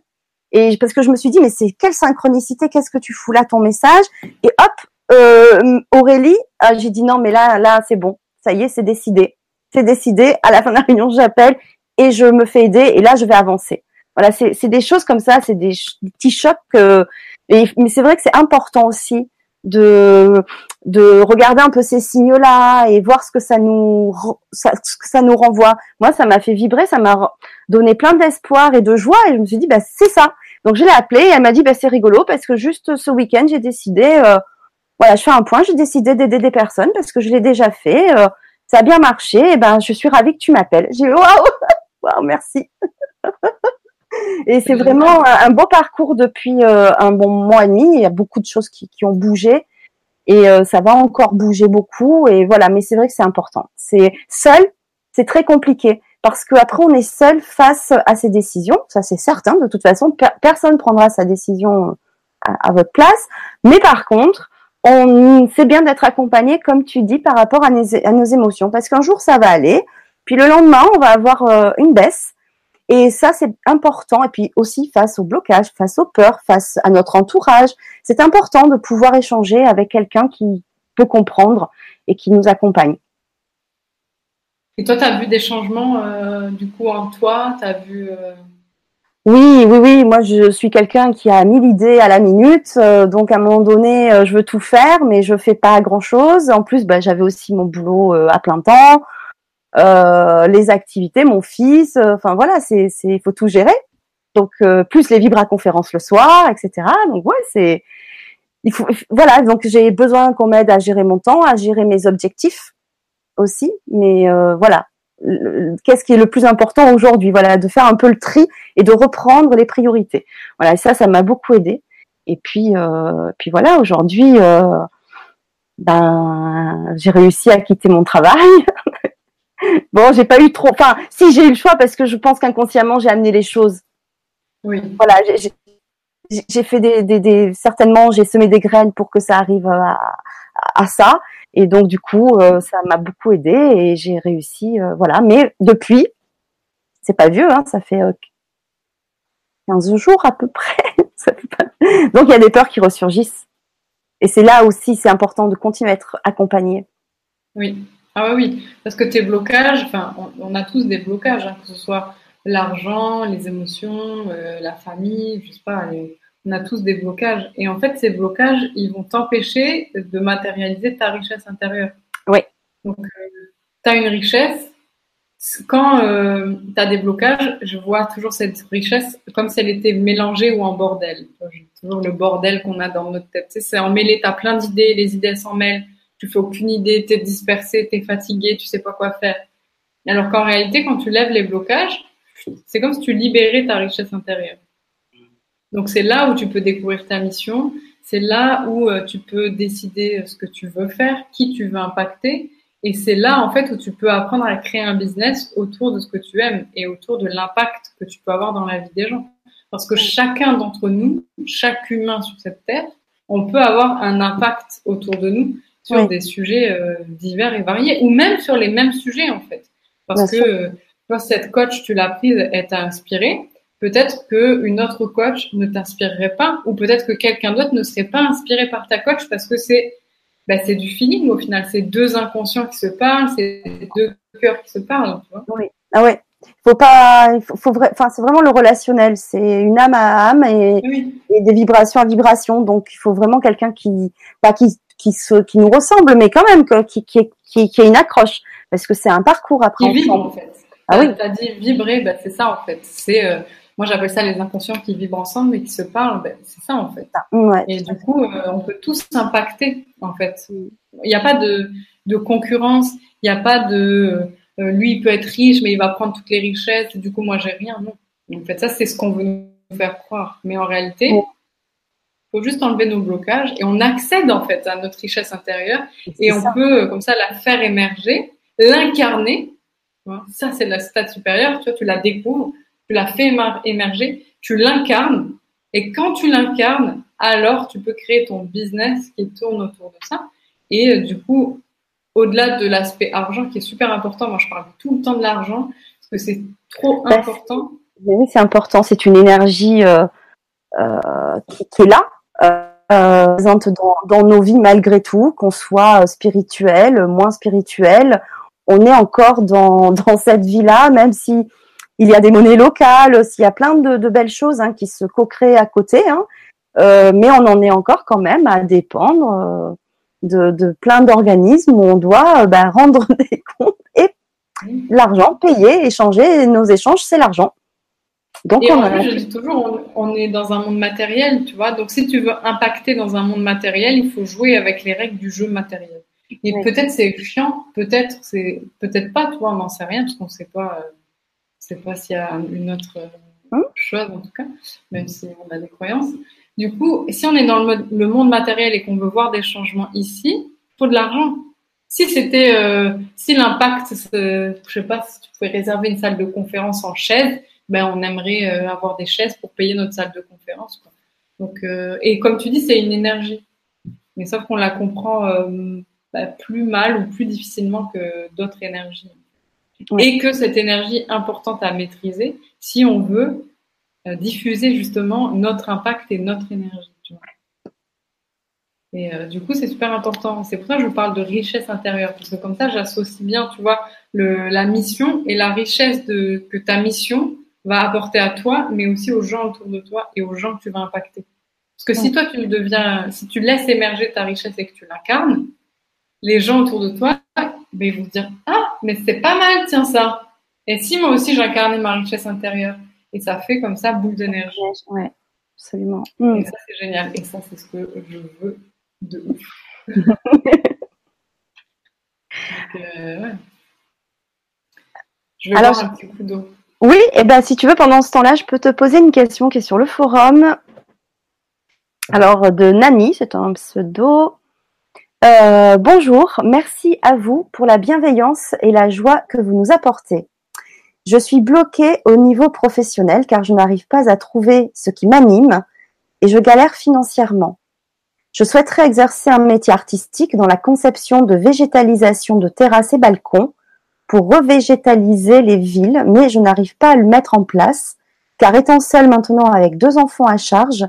et parce que je me suis dit, mais c'est quelle synchronicité, qu'est-ce que tu fous là, ton message? Et hop, euh, Aurélie, ah, j'ai dit non, mais là, là, c'est bon, ça y est, c'est décidé. C'est décidé, à la fin de la réunion, j'appelle et je me fais aider et là, je vais avancer. Voilà, c'est des choses comme ça, c'est des, petits chocs. mais c'est vrai que c'est important aussi de de regarder un peu ces signaux là et voir ce que ça nous ce que ça nous renvoie. Moi, ça m'a fait vibrer, ça m'a donné plein d'espoir et de joie et je me suis dit bah c'est ça. Donc je l'ai appelée et elle m'a dit bah c'est rigolo parce que juste ce week-end j'ai décidé euh, voilà je fais un point j'ai décidé d'aider des personnes parce que je l'ai déjà fait euh, ça a bien marché et ben je suis ravie que tu m'appelles j'ai waouh waouh merci et c'est vraiment un, beau parcours depuis euh, un bon mois et demi. Il y a beaucoup de choses qui, qui ont bougé. Et ça va encore bouger beaucoup. Et voilà. Mais c'est vrai que c'est important. C'est seul c'est très compliqué. Parce qu'après on est seul face à ces décisions, ça c'est certain. De toute façon, personne prendra sa décision à, votre place. Mais par contre, on c'est bien d'être accompagné, comme tu dis, par rapport à, nos, émotions, parce qu'un jour ça va aller, puis le lendemain on va avoir euh, une baisse. Et ça, c'est important. Et puis aussi face au blocage, face aux peurs, face à notre entourage, c'est important de pouvoir échanger avec quelqu'un qui peut comprendre et qui nous accompagne. Et toi, tu as vu des changements euh, du coup en toi? As vu. Euh, oui, oui, oui. Moi, je suis quelqu'un qui a mille idées à la minute. Euh, donc, à un moment donné, je veux tout faire, mais je fais pas grand-chose. En plus, bah, j'avais aussi mon boulot à plein temps, les activités, mon fils. Enfin, voilà, c'est, il faut tout gérer. Donc, plus les vibra-conférences le soir, etc. Donc, ouais, c'est, il faut, voilà. Donc, j'ai besoin qu'on m'aide à gérer mon temps, à gérer mes objectifs aussi. Mais euh, voilà, qu'est-ce qui est le plus important aujourd'hui? Voilà, de faire un peu le tri et de reprendre les priorités. Voilà, ça, ça m'a beaucoup aidé. Et puis, euh, puis voilà, aujourd'hui, euh, ben, j'ai réussi à quitter mon travail. bon, j'ai pas eu trop. Enfin, si j'ai eu le choix parce que je pense qu'inconsciemment j'ai amené les choses. Oui. Voilà, j'ai fait des, des, des, certainement j'ai semé des graines pour que ça arrive à, à ça. Et donc du coup, euh, ça m'a beaucoup aidé et j'ai réussi, euh, voilà. Mais depuis, c'est pas vieux, hein, ça fait 15 euh, jours à peu près. Donc il y a des peurs qui ressurgissent. Et c'est là aussi, c'est important de continuer à être accompagné. Oui, ah oui, parce que tes blocages, enfin, on, a tous des blocages, hein, que ce soit l'argent, les émotions, la famille, je sais pas, les, on a tous des blocages. Et en fait, ces blocages, ils vont t'empêcher de matérialiser ta richesse intérieure. Oui. Donc, euh, tu as une richesse. Quand euh, tu as des blocages, je vois toujours cette richesse comme si elle était mélangée ou en bordel. Toujours le bordel qu'on a dans notre tête. Tu sais, c'est emmêlé, tu as plein d'idées, les idées s'en mêlent, tu fais aucune idée, tu es dispersé, tu es fatigué, tu sais pas quoi faire. Alors qu'en réalité, quand tu lèves les blocages, c'est comme si tu libérais ta richesse intérieure. Donc c'est là où tu peux découvrir ta mission, c'est là où euh, tu peux décider euh, ce que tu veux faire, qui tu veux impacter, et c'est là en fait où tu peux apprendre à créer un business autour de ce que tu aimes et autour de l'impact que tu peux avoir dans la vie des gens. Parce que chacun d'entre nous, chaque humain sur cette terre, on peut avoir un impact autour de nous sur des sujets euh, divers et variés, ou même sur les mêmes sujets en fait. Parce que toi, cette coach, tu l'as prise, elle t'a inspiré, peut-être qu'une autre coach ne t'inspirerait pas, ou peut-être que quelqu'un d'autre ne serait pas inspiré par ta coach parce que c'est bah, c'est du feeling au final. C'est deux inconscients qui se parlent, c'est deux cœurs qui se parlent. Oui. Ah ouais, faut pas, faut, faut enfin c'est vraiment le relationnel, c'est une âme à âme et, et, des vibrations à vibrations. Donc il faut vraiment quelqu'un qui, pas qui, qui se, qui nous ressemble, mais quand même qui, qui, qui, qui ait une accroche, parce que c'est un parcours après. Qui vibre en fait. Ah oui. T'as dit vibrer, bah, c'est ça en fait. C'est, euh, moi j'appelle ça les inconscients qui vivent ensemble et qui se parlent. Bah, c'est ça en fait. Ouais, et du coup, euh, on peut tous s'impacter en fait. Il n'y a pas de, de concurrence, il n'y a pas de euh, lui, il peut être riche, mais il va prendre toutes les richesses, du coup, moi, j'ai rien. Non. En fait, ça, c'est ce qu'on veut nous faire croire. Mais en réalité, il faut juste enlever nos blocages et on accède, en fait, à notre richesse intérieure et on peut, comme ça, la faire émerger, l'incarner. Ça, c'est la stade supérieure. Tu vois, tu la découvres, tu la fais émerger, tu l'incarnes. Et quand tu l'incarnes, alors tu peux créer ton business qui tourne autour de ça. Et euh, du coup, au-delà de l'aspect argent qui est super important, moi je parle tout le temps de l'argent parce que c'est trop bah, important. Oui, c'est important. C'est une énergie euh, euh, qui, est là, euh, présente dans, nos vies malgré tout, qu'on soit spirituel, moins spirituel. On est encore dans, dans cette vie-là, même si il y a des monnaies locales, s'il y a plein de, belles choses hein, qui se co-créent à côté, hein, mais on en est encore quand même à dépendre de, plein d'organismes où on doit euh, bah, rendre des comptes et l'argent, payer, échanger. nos échanges, c'est l'argent. Donc, on je dis toujours, on, est dans un monde matériel, tu vois. Donc, si tu veux impacter dans un monde matériel, il faut jouer avec les règles du jeu matériel. Et peut-être c'est chiant, peut-être c'est, peut-être pas, tu vois, on n'en sait rien parce qu'on sait pas, euh, sait pas s'il y a une autre euh, hum? chose en tout cas, même si on a des croyances. Du coup, si on est dans le, monde matériel et qu'on veut voir des changements ici, il faut de l'argent. Si c'était, euh, si l'impact, je sais pas, si tu pouvais réserver une salle de conférence en chaise, ben on aimerait euh, avoir des chaises pour payer notre salle de conférence. Quoi. Donc, euh, et comme tu dis, c'est une énergie, mais sauf qu'on la comprend bah, plus mal ou plus difficilement que d'autres énergies. Et que cette énergie importante à maîtriser, si on veut diffuser justement notre impact et notre énergie. Tu vois. Et euh, du coup, c'est super important. C'est pour ça que je parle de richesse intérieure, parce que comme ça, j'associe bien, tu vois, le, la mission et la richesse de, que ta mission va apporter à toi, mais aussi aux gens autour de toi et aux gens que tu vas impacter. Parce que si toi, tu deviens, si tu laisses émerger ta richesse et que tu l'incarnes, les gens autour de toi, ben, ils vont te dire, ah, mais c'est pas mal, tiens ça. Et si moi aussi j'incarnais ma richesse intérieure, et ça fait comme ça boule d'énergie. Ouais, absolument. Et mm. ça, c'est génial. Et ça, c'est ce que je veux de ouf. Euh, je vais Alors, un petit coup d'eau. Oui, et ben si tu veux, pendant ce temps-là, je peux te poser une question qui est sur le forum. Alors, de Nani, c'est un pseudo. Euh, bonjour, merci à vous pour la bienveillance et la joie que vous nous apportez. Je suis bloquée au niveau professionnel car je n'arrive pas à trouver ce qui m'anime et je galère financièrement. Je souhaiterais exercer un métier artistique dans la conception de végétalisation de terrasses et balcons pour revégétaliser les villes, mais je n'arrive pas à le mettre en place car étant seule maintenant avec deux enfants à charge,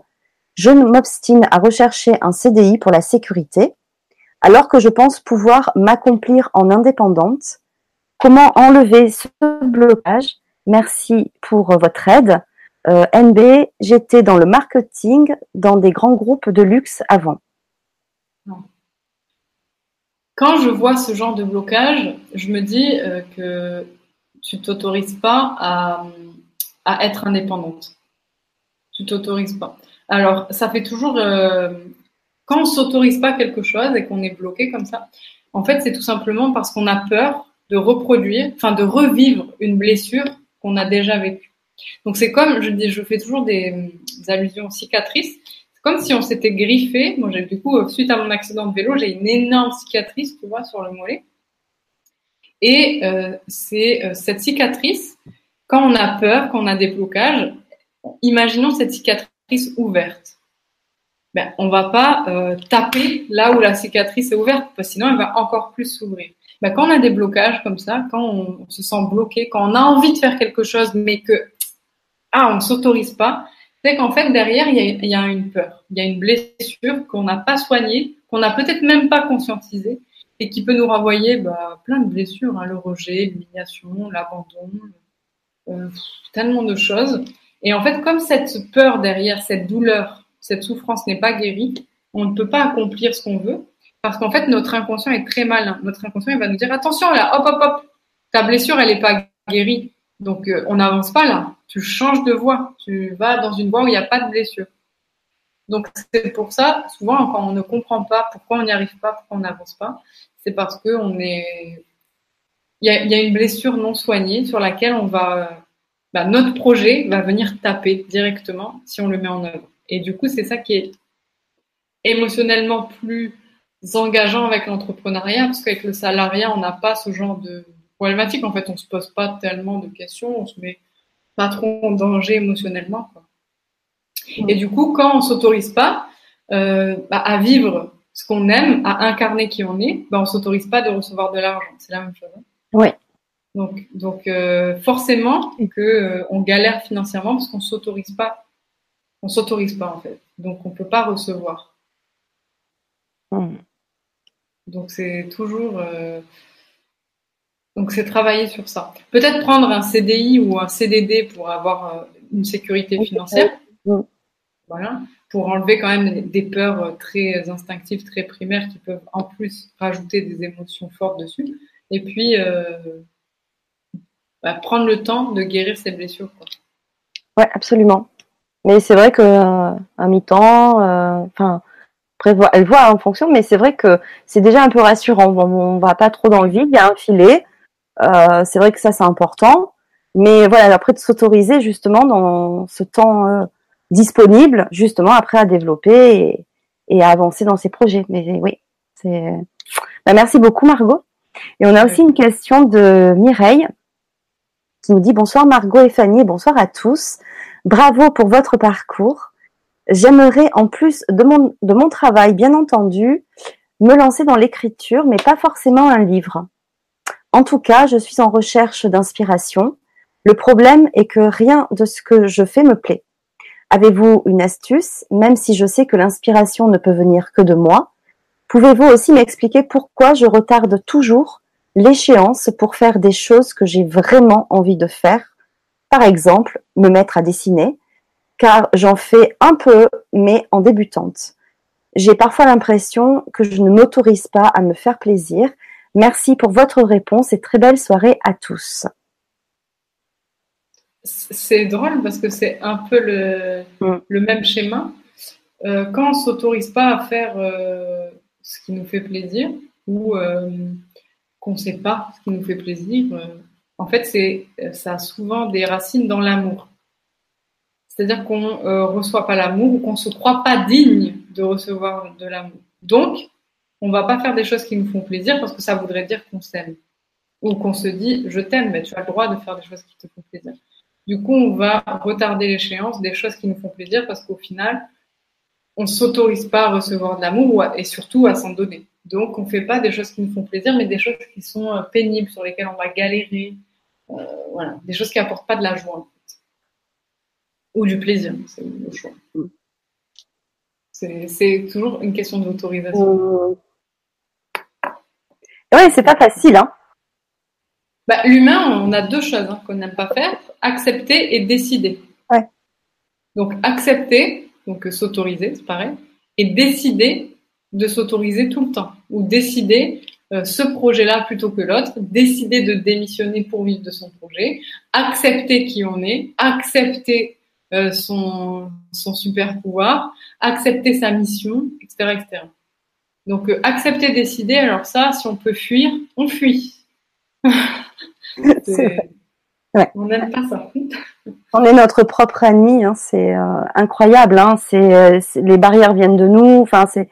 je m'obstine à rechercher un CDI pour la sécurité, alors que je pense pouvoir m'accomplir en indépendante Comment enlever ce blocage? Merci pour votre aide. Euh, NB, j'étais dans le marketing dans des grands groupes de luxe avant. Quand je vois ce genre de blocage, je me dis euh, que tu t'autorises pas à, être indépendante. Tu t'autorises pas. Alors, ça fait toujours euh, quand on s'autorise pas quelque chose et qu'on est bloqué comme ça. En fait, c'est tout simplement parce qu'on a peur de reproduire, enfin de revivre une blessure qu'on a déjà vécue. Donc c'est comme, je dis, je fais toujours des, allusions cicatrices. C'est comme si on s'était griffé. Moi, j'ai du coup, suite à mon accident de vélo, j'ai une énorme cicatrice, tu vois, sur le mollet. Et euh, c'est euh, cette cicatrice, quand on a peur, quand on a des blocages, imaginons cette cicatrice ouverte. Ben, on va pas euh, taper là où la cicatrice est ouverte, parce sinon elle va encore plus s'ouvrir. Bah, quand on a des blocages comme ça, quand on, se sent bloqué, quand on a envie de faire quelque chose, mais que ah, on s'autorise pas, c'est qu'en fait derrière il y, a, une peur, il y a une blessure qu'on n'a pas soignée, qu'on n'a peut-être même pas conscientisée et qui peut nous renvoyer bah, plein de blessures, hein, le rejet, l'humiliation, l'abandon, euh, tellement de choses. Et en fait, comme cette peur derrière, cette douleur, cette souffrance n'est pas guérie, on ne peut pas accomplir ce qu'on veut. Parce qu'en fait, notre inconscient est très malin. Notre inconscient, il va nous dire, attention là, hop, hop, hop, ta blessure, elle n'est pas guérie. Donc, euh, on n'avance pas là. Tu changes de voie. Tu vas dans une voie où il n'y a pas de blessure. Donc, c'est pour ça, souvent, quand on ne comprend pas pourquoi on n'y arrive pas, pourquoi on n'avance pas, c'est parce qu'on est. Il y, a, une blessure non soignée sur laquelle on va. Bah, notre projet va venir taper directement si on le met en œuvre. Et du coup, c'est ça qui est émotionnellement plus engageant avec l'entrepreneuriat, parce qu'avec le salariat, on n'a pas ce genre de problématique. En fait, on se pose pas tellement de questions, on se met pas trop en danger émotionnellement. Et du coup, quand on s'autorise pas euh, bah, à vivre ce qu'on aime, à incarner qui on est, bah, on s'autorise pas de recevoir de l'argent. C'est la même chose. Hein. Oui. Donc, donc euh, forcément que euh, on galère financièrement parce qu'on s'autorise pas. On s'autorise pas en fait. Donc on peut pas recevoir. Hmm. Donc c'est toujours. Euh, donc c'est travailler sur ça. Peut-être prendre un CDI ou un CDD pour avoir euh, une sécurité financière. Voilà. Pour enlever quand même des peurs euh, très instinctives, très primaires qui peuvent en plus rajouter des émotions fortes dessus. Et puis bah, prendre le temps de guérir ces blessures. Quoi. Ouais, absolument. Mais c'est vrai que un mi-temps, enfin elle voit en fonction, mais c'est vrai que c'est déjà un peu rassurant. Bon, on va pas trop dans le vide, il y a un filet. Euh, c'est vrai que ça c'est important, mais voilà, après de s'autoriser justement dans ce temps euh, disponible, justement après à développer et, à avancer dans ses projets. Mais oui, c'est. Bah, merci beaucoup Margot. Et on a aussi une question de Mireille qui nous dit bonsoir Margot et Fanny, bonsoir à tous. Bravo pour votre parcours. J'aimerais, en plus de mon, de mon travail, bien entendu, me lancer dans l'écriture, mais pas forcément un livre. En tout cas, je suis en recherche d'inspiration. Le problème est que rien de ce que je fais me plaît. Avez-vous une astuce, même si je sais que l'inspiration ne peut venir que de moi Pouvez-vous aussi m'expliquer pourquoi je retarde toujours l'échéance pour faire des choses que j'ai vraiment envie de faire? Par exemple, me mettre à dessiner, car j'en fais un peu, mais en débutante. J'ai parfois l'impression que je ne m'autorise pas à me faire plaisir. Merci pour votre réponse et très belle soirée à tous. C'est drôle parce que c'est un peu le, mm. même schéma. Euh, quand on ne s'autorise pas à faire euh, ce qui nous fait plaisir ou euh, qu'on ne sait pas ce qui nous fait plaisir, en fait, ça a souvent des racines dans l'amour. C'est-à-dire qu'on ne euh, reçoit pas l'amour ou qu'on ne se croit pas digne de recevoir de l'amour. Donc, on ne va pas faire des choses qui nous font plaisir parce que ça voudrait dire qu'on s'aime. Ou qu'on se dit, je t'aime, mais tu as le droit de faire des choses qui te font plaisir. Du coup, on va retarder l'échéance des choses qui nous font plaisir parce qu'au final, on ne s'autorise pas à recevoir de l'amour et surtout à s'en donner. Donc, on ne fait pas des choses qui nous font plaisir, mais des choses qui sont euh, pénibles, sur lesquelles on va galérer. Euh, voilà, des choses qui n'apportent pas de la joie. Ou du plaisir, c'est le choix. Mm. C'est toujours une question d'autorisation. Mm. Oui, c'est pas facile. Hein. Bah, L'humain, on a deux choses hein, qu'on n'aime pas faire accepter et décider. Ouais. Donc, accepter, donc s'autoriser, c'est pareil, et décider de s'autoriser tout le temps. Ou décider euh, ce projet-là plutôt que l'autre, décider de démissionner pour vivre de son projet, accepter qui on est, accepter euh, son, son super pouvoir, accepter sa mission, etc. etc. Donc euh, accepter, décider, alors ça, si on peut fuir, on fuit. On n'aime pas ça. On est notre propre ami, hein, c'est euh, incroyable. Hein, c'est, les barrières viennent de nous. Enfin, c'est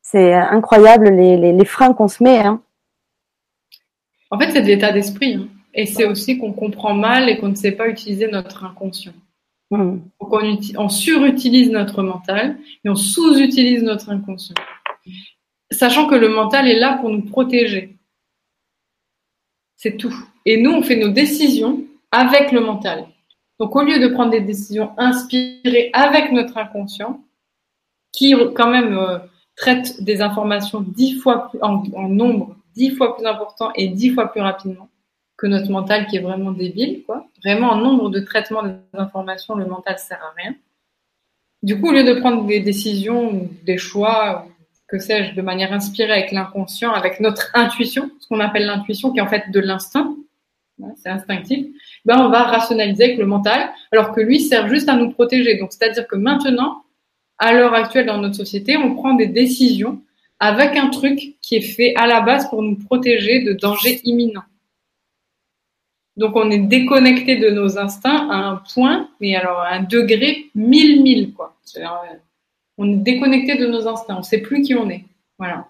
c'est incroyable les, les, les freins qu'on se met. Hein. En fait, c'est de l'état d'esprit. Et c'est aussi qu'on comprend mal et qu'on ne sait pas utiliser notre inconscient. Hmm. on, surutilise notre mental et on sous-utilise notre inconscient. Sachant que le mental est là pour nous protéger. C'est tout. Et nous, on fait nos décisions avec le mental. Donc, au lieu de prendre des décisions inspirées avec notre inconscient, qui quand même euh, traite des informations dix fois plus, en, en, nombre dix fois plus important et dix fois plus rapidement, que notre mental qui est vraiment débile, quoi. Vraiment, en nombre de traitements des informations, le mental sert à rien. Du coup, au lieu de prendre des décisions, des choix, que sais-je, de manière inspirée avec l'inconscient, avec notre intuition, ce qu'on appelle l'intuition, qui est en fait de l'instinct, c'est instinctif, ben on va rationaliser avec le mental, alors que lui sert juste à nous protéger. Donc, c'est-à-dire que maintenant, à l'heure actuelle dans notre société, on prend des décisions avec un truc qui est fait à la base pour nous protéger de dangers imminents. Donc, on est déconnecté de nos instincts à un point, mais alors à un degré mille mille, quoi. On est déconnecté de nos instincts, on ne sait plus qui on est. Voilà.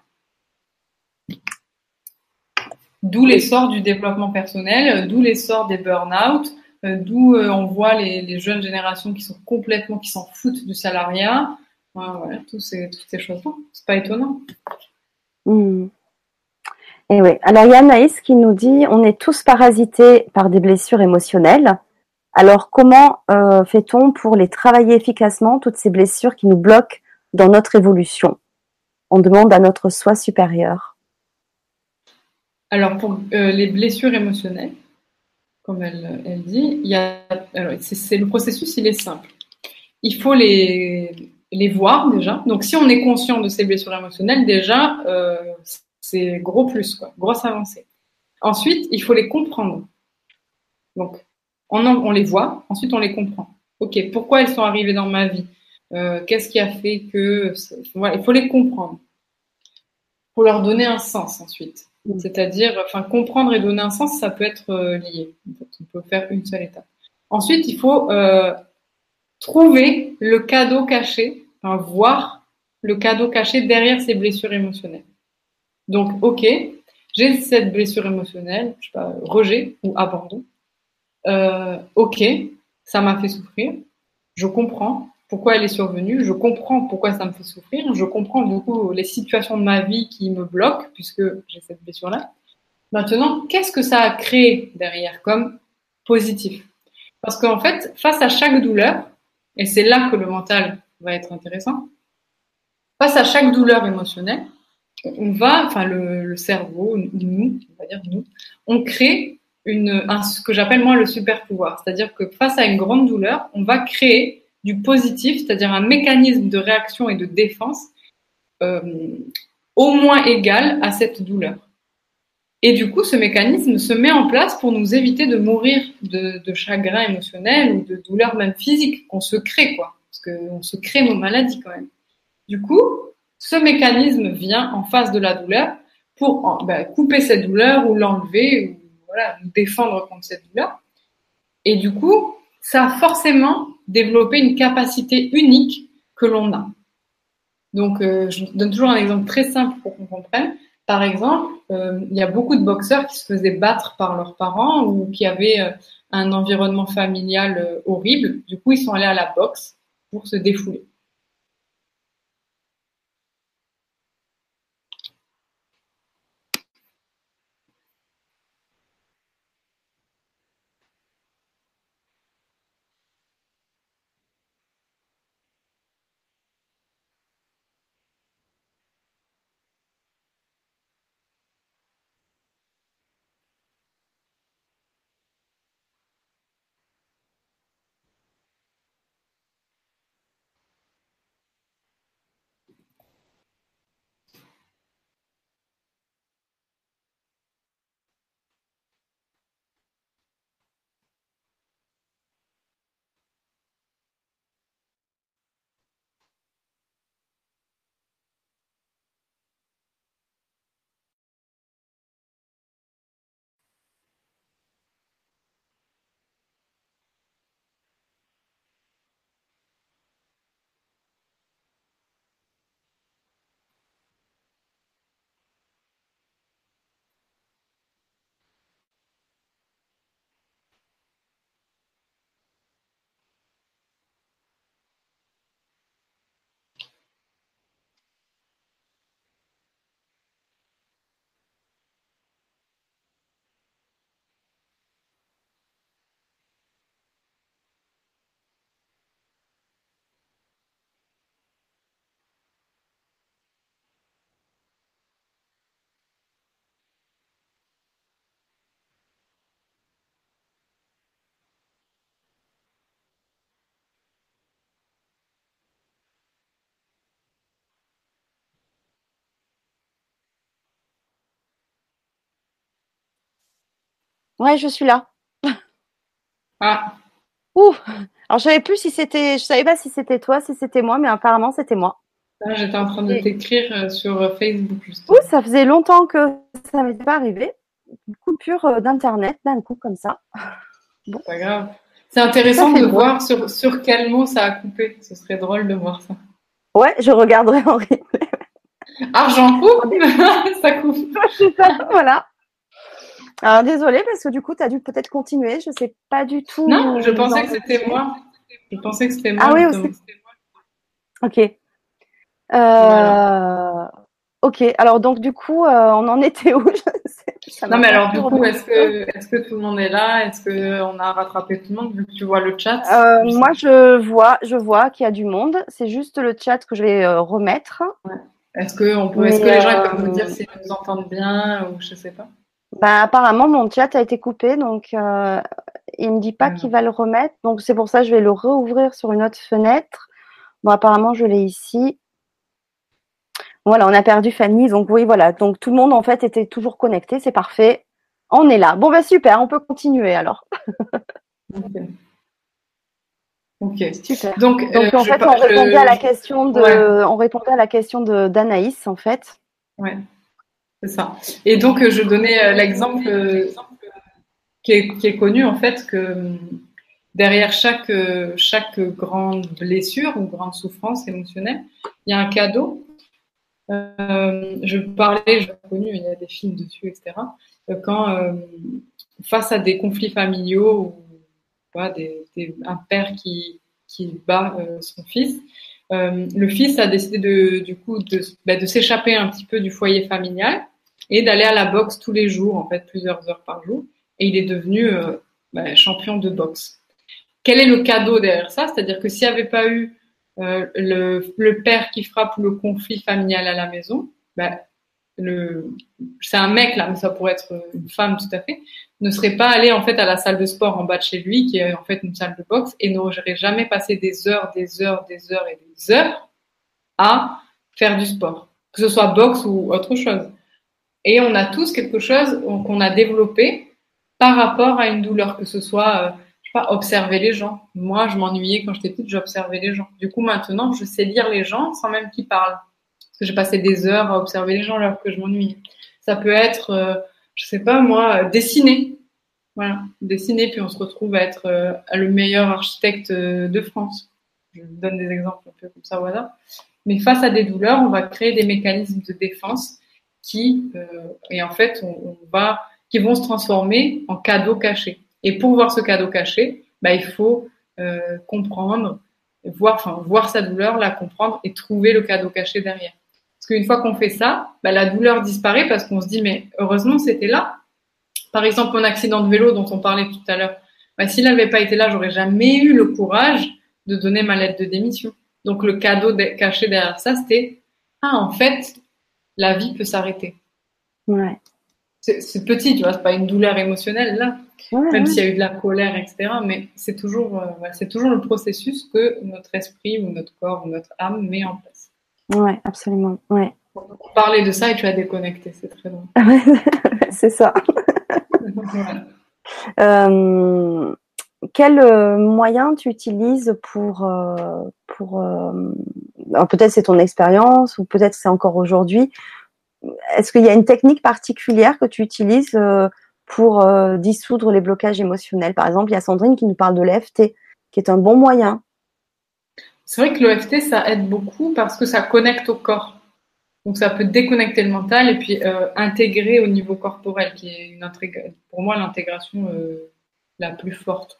D'où l'essor du développement personnel, d'où l'essor des burn-out, euh, d'où euh, on voit les, jeunes générations qui sont complètement, qui s'en foutent du salariat. Voilà, toutes ces choses-là. C'est pas étonnant. Hmm. Et oui. Alors, il y a Anaïs qui nous dit on est tous parasités par des blessures émotionnelles. Alors, comment euh, fait-on pour les travailler efficacement, toutes ces blessures qui nous bloquent dans notre évolution? On demande à notre soi supérieur. Alors, pour euh, les blessures émotionnelles, comme elle, dit, c'est, le processus, il est simple. Il faut les, les voir déjà. Donc, si on est conscient de ces blessures émotionnelles, déjà, euh, c'est gros plus, quoi, grosse avancée. Ensuite, il faut les comprendre. Donc, on, on les voit, ensuite on les comprend. Ok, pourquoi elles sont arrivées dans ma vie? Euh, Qu'est-ce qui a fait que... Voilà, il faut les comprendre. Pour leur donner un sens ensuite. Mm. C'est-à-dire, enfin, comprendre et donner un sens, ça peut être euh, lié. on peut faire une seule étape. Ensuite, il faut euh, trouver le cadeau caché, enfin, voir le cadeau caché derrière ces blessures émotionnelles. Donc, ok, j'ai cette blessure émotionnelle, je sais pas, rejet ou abandon. Euh, ok, ça m'a fait souffrir. Je comprends pourquoi elle est survenue. Je comprends pourquoi ça me fait souffrir. Je comprends du coup les situations de ma vie qui me bloquent puisque j'ai cette blessure-là. Maintenant, qu'est-ce que ça a créé derrière comme positif? Parce qu'en fait, face à chaque douleur, et c'est là que le mental va être intéressant, face à chaque douleur émotionnelle, on va, enfin le, cerveau, nous, on va dire nous, on crée une, un, ce que j'appelle moi le super pouvoir. C'est-à-dire que face à une grande douleur, on va créer du positif, c'est-à-dire un mécanisme de réaction et de défense euh, au moins égal à cette douleur. Et du coup, ce mécanisme se met en place pour nous éviter de mourir de, de chagrin émotionnel ou de douleur même physique qu'on se crée, quoi. Parce qu'on se crée nos maladies quand même. Du coup, ce mécanisme vient en face de la douleur pour ben, couper cette douleur ou l'enlever voilà, nous défendre contre cette douleur. Et du coup, ça a forcément développé une capacité unique que l'on a. Donc, euh, je donne toujours un exemple très simple pour qu'on comprenne. Par exemple, euh, il y a beaucoup de boxeurs qui se faisaient battre par leurs parents ou qui avaient euh, un environnement familial horrible. Du coup, ils sont allés à la boxe pour se défouler. Ouais, je suis là. Ah. Ouh. Alors, je savais plus si c'était, je savais pas si c'était toi, si c'était moi, mais apparemment c'était moi. Ah, J'étais en train de t'écrire euh, sur euh, Facebook Ouh, ça faisait longtemps que ça m'était pas arrivé. Une coupure euh, d'internet d'un coup comme ça. Bon. Pas grave. C'est intéressant de voir sur, sur quel mot ça a coupé. Ce serait drôle de voir ça. Ouais, je regarderai en replay. Argent coupe, ça coupe. C'est ça, voilà. Alors désolée parce que du coup, tu as dû peut-être continuer. Je sais pas du tout. Non, je pensais que c'était moi. Je pensais que c'était moi. Ah oui, aussi. Ok. Euh... Voilà. Ok. Alors donc du coup, euh, on en était où? Non mais alors du coup, est-ce que, est que tout le monde est là? Est-ce qu'on a rattrapé tout le monde vu que tu vois le chat? Euh, Moi, je vois, je vois qu'il y a du monde. C'est juste le chat que je vais remettre. Ouais. Est-ce que, on peut, est-ce que les gens peuvent nous dire s'ils nous entendent bien ou je sais pas? Bah, apparemment, mon chat a été coupé, donc euh, il me dit pas qu'il va le remettre. Donc c'est pour ça que je vais le rouvrir sur une autre fenêtre. Bon, apparemment, je l'ai ici. Voilà, on a perdu Fanny. Donc oui, voilà. Donc tout le monde en fait était toujours connecté. C'est parfait. On est là. Bon, bah super. On peut continuer alors. ok. Super. Donc, donc en fait, on répondait à la question de, ouais. on répondait à la question de d'Anaïs en fait. Ouais. C'est ça. Et donc, je donnais l'exemple qui est, qui est, connu, en fait, que derrière chaque, chaque grande blessure ou grande souffrance émotionnelle, il y a un cadeau. Euh, je parlais, j'ai connu, il y a des films dessus, etc. Quand, euh, face à des conflits familiaux ou voilà, un père qui, qui bat euh, son fils, euh, le fils a décidé de, du coup de, bah, de s'échapper un petit peu du foyer familial et d'aller à la boxe tous les jours, en fait, plusieurs heures par jour. Et il est devenu euh, bah, champion de boxe. Quel est le cadeau derrière ça? C'est-à-dire que s'il n'y avait pas eu euh, le, père qui frappe le conflit familial à la maison, bah, le, c'est un mec là, mais ça pourrait être une femme tout à fait, ne serait pas allé en fait à la salle de sport en bas de chez lui, qui est en fait une salle de boxe, et n'aurait jamais passé des heures, des heures, des heures et des heures à faire du sport, que ce soit boxe ou autre chose. Et on a tous quelque chose qu'on a développé par rapport à une douleur, que ce soit, euh, je sais observer les gens. Moi, je m'ennuyais quand j'étais petite, j'observais les gens. Du coup, maintenant, je sais lire les gens sans même qu'ils parlent. Parce que j'ai passé des heures à observer les gens alors que je m'ennuyais. Ça peut être, euh, je sais pas moi, dessiner. Voilà, dessiner, puis on se retrouve à être euh, le meilleur architecte de France. Je donne des exemples un peu comme ça au. Mais face à des douleurs, on va créer des mécanismes de défense qui, euh, et en fait, on, va, qui vont se transformer en cadeaux cachés. Et pour voir ce cadeau caché, bah, il faut euh, comprendre, voir, enfin, voir sa douleur, la comprendre et trouver le cadeau caché derrière. Parce qu'une fois qu'on fait ça, bah, la douleur disparaît parce qu'on se dit, mais heureusement, c'était là. Par exemple, mon accident de vélo dont on parlait tout à l'heure. Bah, s'il n'avait pas été là, j'aurais jamais eu le courage de donner ma lettre de démission. Donc, le cadeau caché derrière ça, c'était, ah, en fait, la vie peut s'arrêter. Ouais. C'est petit, tu vois, c'est pas une douleur émotionnelle là, ouais, même ouais. s'il y a eu de la colère, etc. Mais c'est toujours, euh, c'est toujours le processus que notre esprit ou notre corps ou notre âme met en place. Ouais, absolument. Ouais. On parlait de ça et tu as déconnecté, c'est très drôle. c'est ça. voilà. euh, quel euh, moyen tu utilises pour, euh, pour peut-être c'est ton expérience ou peut-être c'est encore aujourd'hui. Est-ce qu'il y a une technique particulière que tu utilises euh, pour euh, dissoudre les blocages émotionnels? Par exemple, il y a Sandrine qui nous parle de l'EFT, qui est un bon moyen. C'est vrai que l'EFT, ça aide beaucoup parce que ça connecte au corps. Donc ça peut déconnecter le mental et puis euh, intégrer au niveau corporel, qui est pour moi l'intégration la plus forte.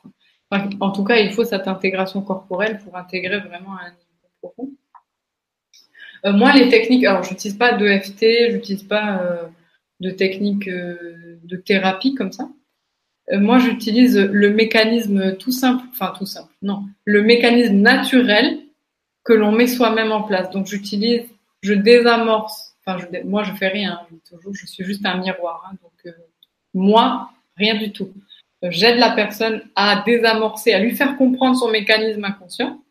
En tout cas, il faut cette intégration corporelle pour intégrer vraiment à un niveau profond. Euh, moi, les techniques, alors j'utilise pas d'EFT, j'utilise pas euh, de techniques euh, de thérapie comme ça. moi, j'utilise le mécanisme tout simple, enfin tout simple, non, le mécanisme naturel que l'on met soi-même en place. Donc, j'utilise, je désamorce, enfin, je, moi, je fais rien, je, toujours, je suis juste un miroir. Hein, donc, moi, rien du tout. J'aide la personne à désamorcer, à lui faire comprendre son mécanisme inconscient.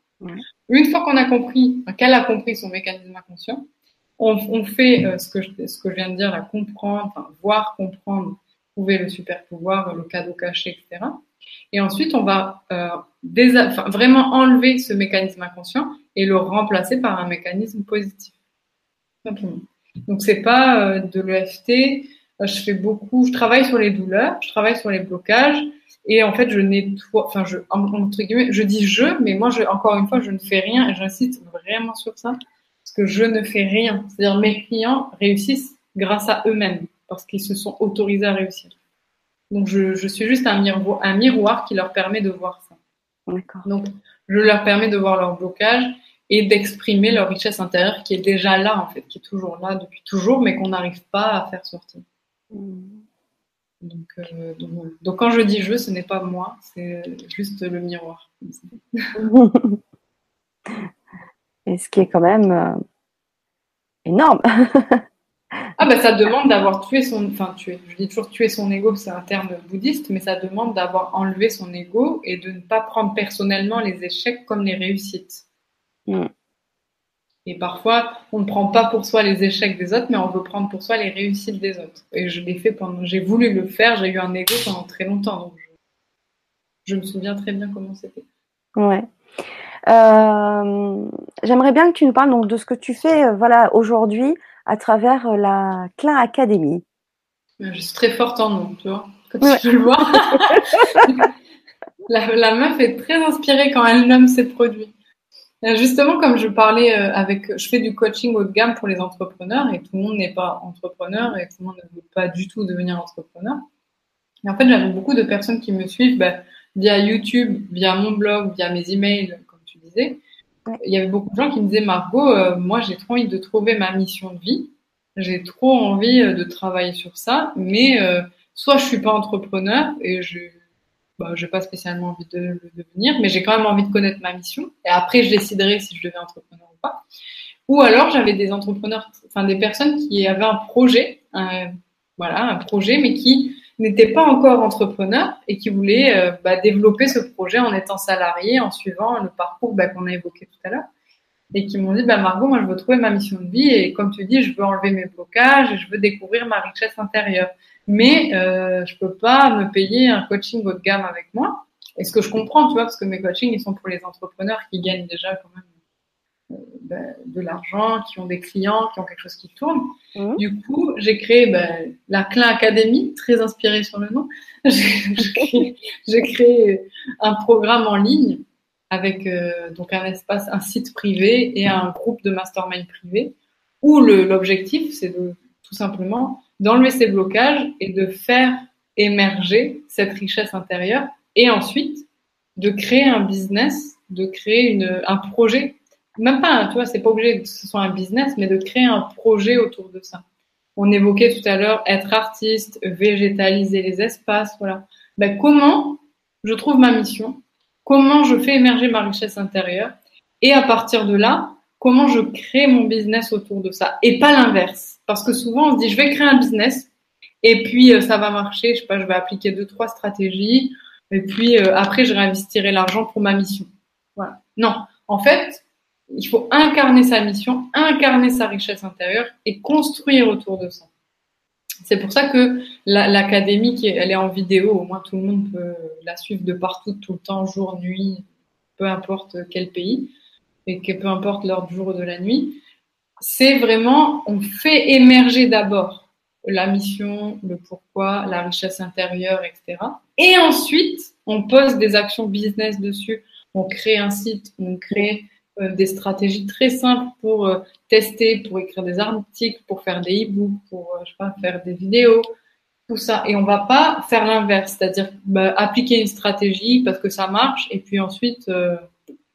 Une fois qu'on a compris, qu'elle a compris son mécanisme inconscient, on, fait euh, ce, que je, viens de dire, la comprendre, voir, comprendre trouver le super pouvoir, le cadeau caché, etc. Et ensuite, on va euh, vraiment enlever ce mécanisme inconscient et le remplacer par un mécanisme positif. Simplement. Donc, c'est pas euh, de l'EFT. Je fais beaucoup, je travaille sur les douleurs, je travaille sur les blocages, et en fait, je nettoie, enfin, je, entre guillemets, je dis je, mais moi, je, encore une fois, je ne fais rien et j'insiste vraiment sur ça parce que je ne fais rien. C'est-à-dire, mes clients réussissent grâce à eux-mêmes parce qu'ils se sont autorisés à réussir. Donc, je, je suis juste un miroir, un miroir qui leur permet de voir ça. D'accord. Donc, je leur permets de voir leur blocage et d'exprimer leur richesse intérieure qui est déjà là, en fait, qui est toujours là depuis toujours, mais qu'on n'arrive pas à faire sortir. Mmh. Euh, donc, donc, quand je dis je, ce n'est pas moi, c'est juste le miroir. Et ce qui est quand même euh, énorme. ah bah ça demande d'avoir tué son, enfin tué, je dis toujours tuer son ego, c'est un terme bouddhiste, mais ça demande d'avoir enlevé son ego et de ne pas prendre personnellement les échecs comme les réussites. Mm. Et parfois, on ne prend pas pour soi les échecs des autres, mais on veut prendre pour soi les réussites des autres. Et je l'ai fait pendant, j'ai voulu le faire, j'ai eu un ego pendant très longtemps. Donc je, me souviens très bien comment c'était. Ouais. Euh, j'aimerais bien que tu nous parles donc, de ce que tu fais euh, voilà, aujourd'hui à travers euh, la Klein Academy. Je suis très forte en nom, tu vois, comme tu peux le voir. la, la meuf est très inspirée quand elle nomme ses produits. Euh, justement, comme je parlais euh, avec, je fais du coaching haut de gamme pour les entrepreneurs et tout le monde n'est pas entrepreneur et tout le monde ne veut pas du tout devenir entrepreneur. Et en fait, j'avais beaucoup de personnes qui me suivent bah, via YouTube, via mon blog, via mes emails, comme tu disais. Il y avait beaucoup de gens qui me disaient Margot, euh, moi j'ai trop envie de trouver ma mission de vie, j'ai trop envie de travailler sur ça, mais soit je suis pas entrepreneur et je bah, j'ai pas spécialement envie de le devenir, mais j'ai quand même envie de connaître ma mission. Et après, je déciderai si je deviens entrepreneur ou pas. Ou alors, j'avais des entrepreneurs, enfin des personnes qui avaient un projet, voilà, un projet, mais qui n'étaient pas encore entrepreneurs et qui voulaient euh, bah, développer ce projet en étant salarié, en suivant le parcours bah, qu'on a évoqué tout à l'heure. Et qui m'ont dit, bah, Margot, moi, je veux trouver ma mission de vie et comme tu dis, je veux enlever mes blocages et je veux découvrir ma richesse intérieure mais euh, je peux pas me payer un coaching haut de gamme avec moi. Et ce que je comprends, tu vois, parce que mes coachings, ils sont pour les entrepreneurs qui gagnent déjà quand même euh, ben, de l'argent, qui ont des clients, qui ont quelque chose qui tourne. Mmh. Du coup, j'ai créé ben, la Klein Academy, très inspirée sur le nom. j'ai créé, un programme en ligne avec euh, donc un espace, un site privé et un groupe de mastermind privé où l'objectif, c'est de tout simplement d'enlever ces blocages et de faire émerger cette richesse intérieure et ensuite de créer un business, de créer une, un projet. Même pas, tu vois, c'est pas obligé que ce soit un business, mais de créer un projet autour de ça. On évoquait tout à l'heure être artiste, végétaliser les espaces, voilà. Ben, comment je trouve ma mission, comment je fais émerger ma richesse intérieure, et à partir de là, comment je crée mon business autour de ça, et pas l'inverse. Parce que souvent, on se dit, je vais créer un business et puis euh, ça va marcher. Je sais pas, je vais appliquer deux, trois stratégies et puis euh, après, je réinvestirai l'argent pour ma mission. Voilà. Non, en fait, il faut incarner sa mission, incarner sa richesse intérieure et construire autour de ça. C'est pour ça que l'académie, elle est en vidéo, au moins tout le monde peut la suivre de partout, tout le temps, jour, nuit, peu importe quel pays, et que peu importe l'heure du jour ou de la nuit c'est vraiment, on fait émerger d'abord la mission, le pourquoi, la richesse intérieure, etc. Et ensuite, on pose des actions business dessus. On crée un site, on crée euh, des stratégies très simples pour euh, tester, pour écrire des articles, pour faire des e-books, pour euh, sais pas, faire des vidéos, tout ça. Et on va pas faire l'inverse, c'est-à-dire bah, appliquer une stratégie parce que ça marche et puis ensuite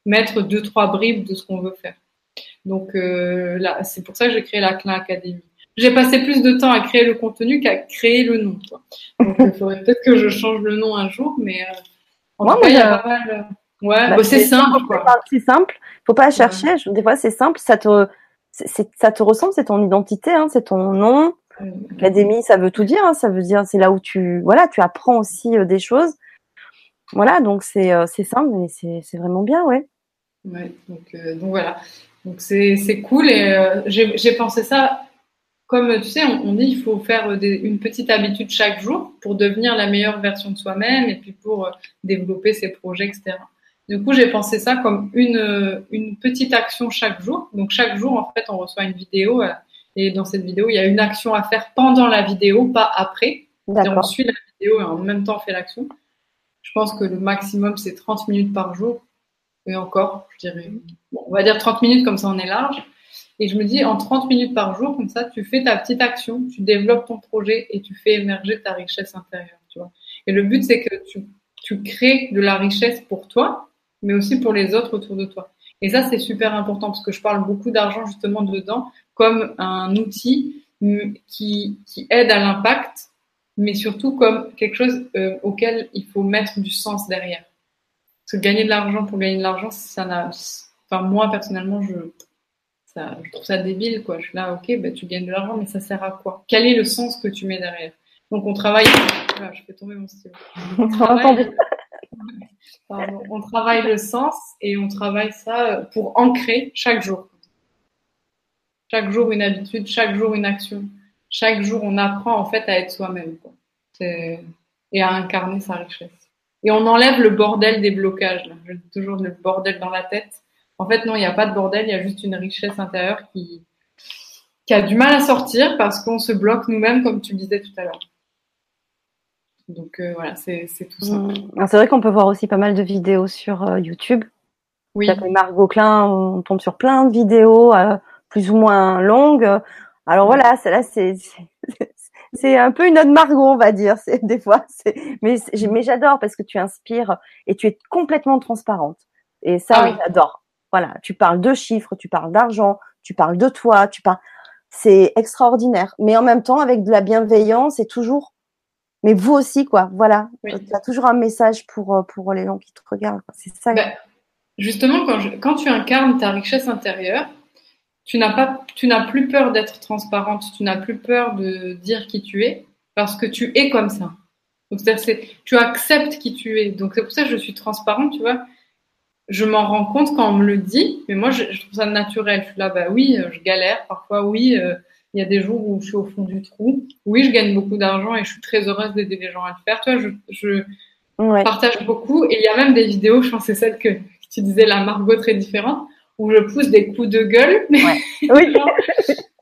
mettre deux trois bribes de ce qu'on veut faire. Donc euh, là, c'est pour ça que j'ai créé la Klein Academy. J'ai passé plus de temps à créer le contenu qu'à créer le nom. Donc il faudrait peut-être que je change le nom un jour, mais euh, en tout cas, il y a pas mal. Euh, ouais, bah, bah, c'est simple. C'est simple. Faut pas chercher. Des fois, c'est simple. Ça te, ça te ressemble. C'est ton identité. Hein, c'est ton nom. Académie, ça veut tout dire. Hein, ça veut dire c'est là où tu, voilà, tu apprends aussi des choses. Voilà, donc c'est c'est simple, mais c'est vraiment bien, ouais. Ouais, donc, donc voilà. Donc c'est cool et euh, j'ai pensé ça comme tu sais, on, dit il faut faire une petite habitude chaque jour pour devenir la meilleure version de soi-même et puis pour développer ses projets, etc. Du coup, j'ai pensé ça comme une, une petite action chaque jour. Donc, chaque jour, en fait, on reçoit une vidéo. Euh, et dans cette vidéo, il y a une action à faire pendant la vidéo, pas après. On suit la vidéo et en même temps on fait l'action. Je pense que le maximum, c'est 30 minutes par jour. Et encore, je dirais, bon, on va dire 30 minutes, comme ça on est large. Et je me dis, en 30 minutes par jour, comme ça, tu fais ta petite action, tu développes ton projet et tu fais émerger ta richesse intérieure. Tu vois. Et le but, c'est que tu, tu crées de la richesse pour toi, mais aussi pour les autres autour de toi. Et ça, c'est super important parce que je parle beaucoup d'argent justement dedans comme un outil qui, qui aide à l'impact, mais surtout comme quelque chose euh, auquel il faut mettre du sens derrière. Parce que gagner de l'argent pour gagner de l'argent, ça n'a, enfin moi personnellement, je, ça, je trouve ça débile quoi. Je suis là, ok, bah, tu gagnes de l'argent, mais ça sert à quoi? Quel est le sens que tu mets derrière? Donc on travaille. Voilà, je fais tomber mon stylo. On travaille, on travaille le sens et on travaille ça pour ancrer chaque jour. Chaque jour une habitude, chaque jour une action. Chaque jour, on apprend en fait à être soi-même et à incarner sa richesse. Et on enlève le bordel des blocages. Là. J'ai toujours le bordel dans la tête. En fait, non, il n'y a pas de bordel, il y a juste une richesse intérieure qui, qui a du mal à sortir parce qu'on se bloque nous-mêmes, comme tu le disais tout à l'heure. Donc euh, voilà, c'est tout ça. Mmh. C'est vrai qu'on peut voir aussi pas mal de vidéos sur euh, YouTube. Oui. Margot Klein, on tombe sur plein de vidéos euh, plus ou moins longues. Alors voilà, celle-là, c'est c'est un peu une autre Margot, on va dire. C'est des fois, mais mais j'adore parce que tu inspires et tu es complètement transparente. Et ça, ah j'adore. Voilà, tu parles de chiffres, tu parles d'argent, tu parles de toi, tu parles. C'est extraordinaire. Mais en même temps, avec de la bienveillance et toujours mais vous aussi, quoi. Voilà. Tu as toujours un message pour, euh, pour les gens qui te regardent. C'est ça. Bah, justement, quand, quand tu incarnes ta richesse intérieure, tu n'as pas, tu n'as plus peur d'être transparente, tu n'as plus peur de dire qui tu es, parce que tu es comme ça. Donc, c'est, tu acceptes qui tu es. Donc, c'est pour ça que je suis transparente, tu vois. Je m'en rends compte quand on me le dit, mais moi, je, trouve ça naturel. Je suis là, bah oui, je galère parfois, oui. Euh, il y a des jours où je suis au fond du trou. Oui, je gagne beaucoup d'argent et je suis très heureuse d'aider les gens à le faire. Toi, je, je partage beaucoup. Et il y a même des vidéos, je pense c'est celle que, tu disais, la Margot très différente, où je pousse des coups de gueule. Mais, oui.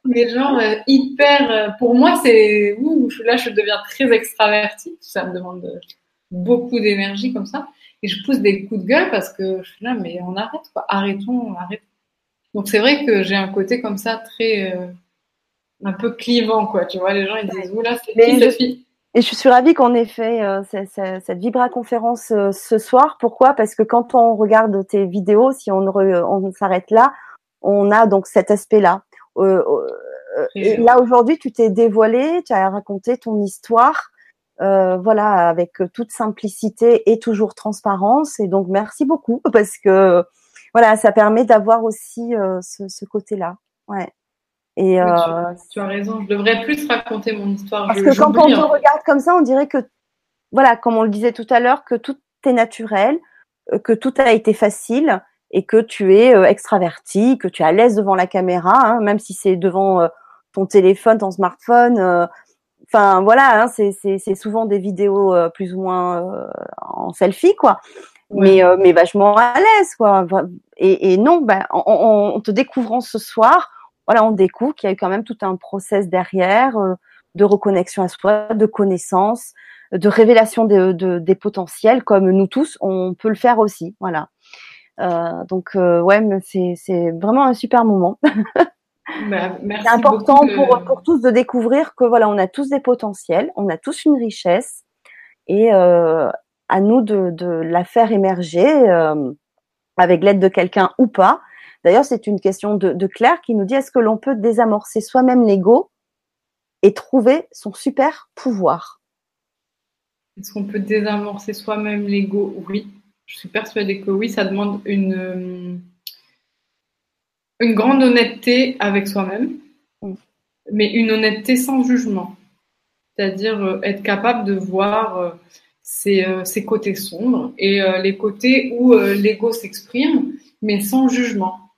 mais genre euh, hyper. Euh, pour moi, c'est. Là, je deviens très extravertie. Ça me demande beaucoup d'énergie comme ça. Et je pousse des coups de gueule parce que je suis là, mais on arrête, quoi. Arrêtons, arrêtons. Donc c'est vrai que j'ai un côté comme ça très. Euh, un peu clivant, quoi. Tu vois, les gens ils disent oula, c'est qui cette fille? Et je suis ravie qu'on ait fait euh, cette, cette Vibra conférence euh, ce soir. Pourquoi? Parce que quand on regarde tes vidéos, si on, on s'arrête là, on a donc cet aspect-là. Euh, et là aujourd'hui, tu t'es dévoilé, tu as raconté ton histoire. voilà, avec toute simplicité et toujours transparence. Et donc, merci beaucoup parce que voilà, ça permet d'avoir aussi ce, ce côté-là. Ouais. Et, euh, tu, as raison, je devrais plus raconter mon histoire. Parce que quand on te regarde comme ça, on dirait que, voilà, comme on le disait tout à l'heure, que tout est naturel, euh, que tout a été facile et que tu es euh, extraverti, que tu es à l'aise devant la caméra, hein, même si c'est devant ton téléphone, ton smartphone. Enfin voilà, hein, c'est souvent des vidéos plus ou moins en selfie, quoi. Mais, mais vachement à l'aise, quoi. Et, et non, ben, en, en, te découvrant ce soir, voilà, on découvre qu'il y a eu quand même tout un process derrière euh, de reconnexion à soi, de connaissance, de révélation des potentiels, comme nous tous, on peut le faire aussi. Voilà. Euh, donc euh, ouais, c'est vraiment un super moment. Bah, c'est important pour, pour tous de découvrir que voilà, on a tous des potentiels, on a tous une richesse, et à nous de, de la faire émerger avec l'aide de quelqu'un ou pas, D'ailleurs, c'est une question de, Claire qui nous dit est-ce que l'on peut désamorcer soi-même l'ego et trouver son super pouvoir? Est-ce qu'on peut désamorcer soi-même l'ego? Oui, je suis persuadée que oui. Ça demande une, euh, une grande honnêteté avec soi-même, mm. mais une honnêteté sans jugement. C'est-à-dire euh, être capable de voir euh, ses, côtés sombres et les côtés où l'ego s'exprime, mais sans jugement.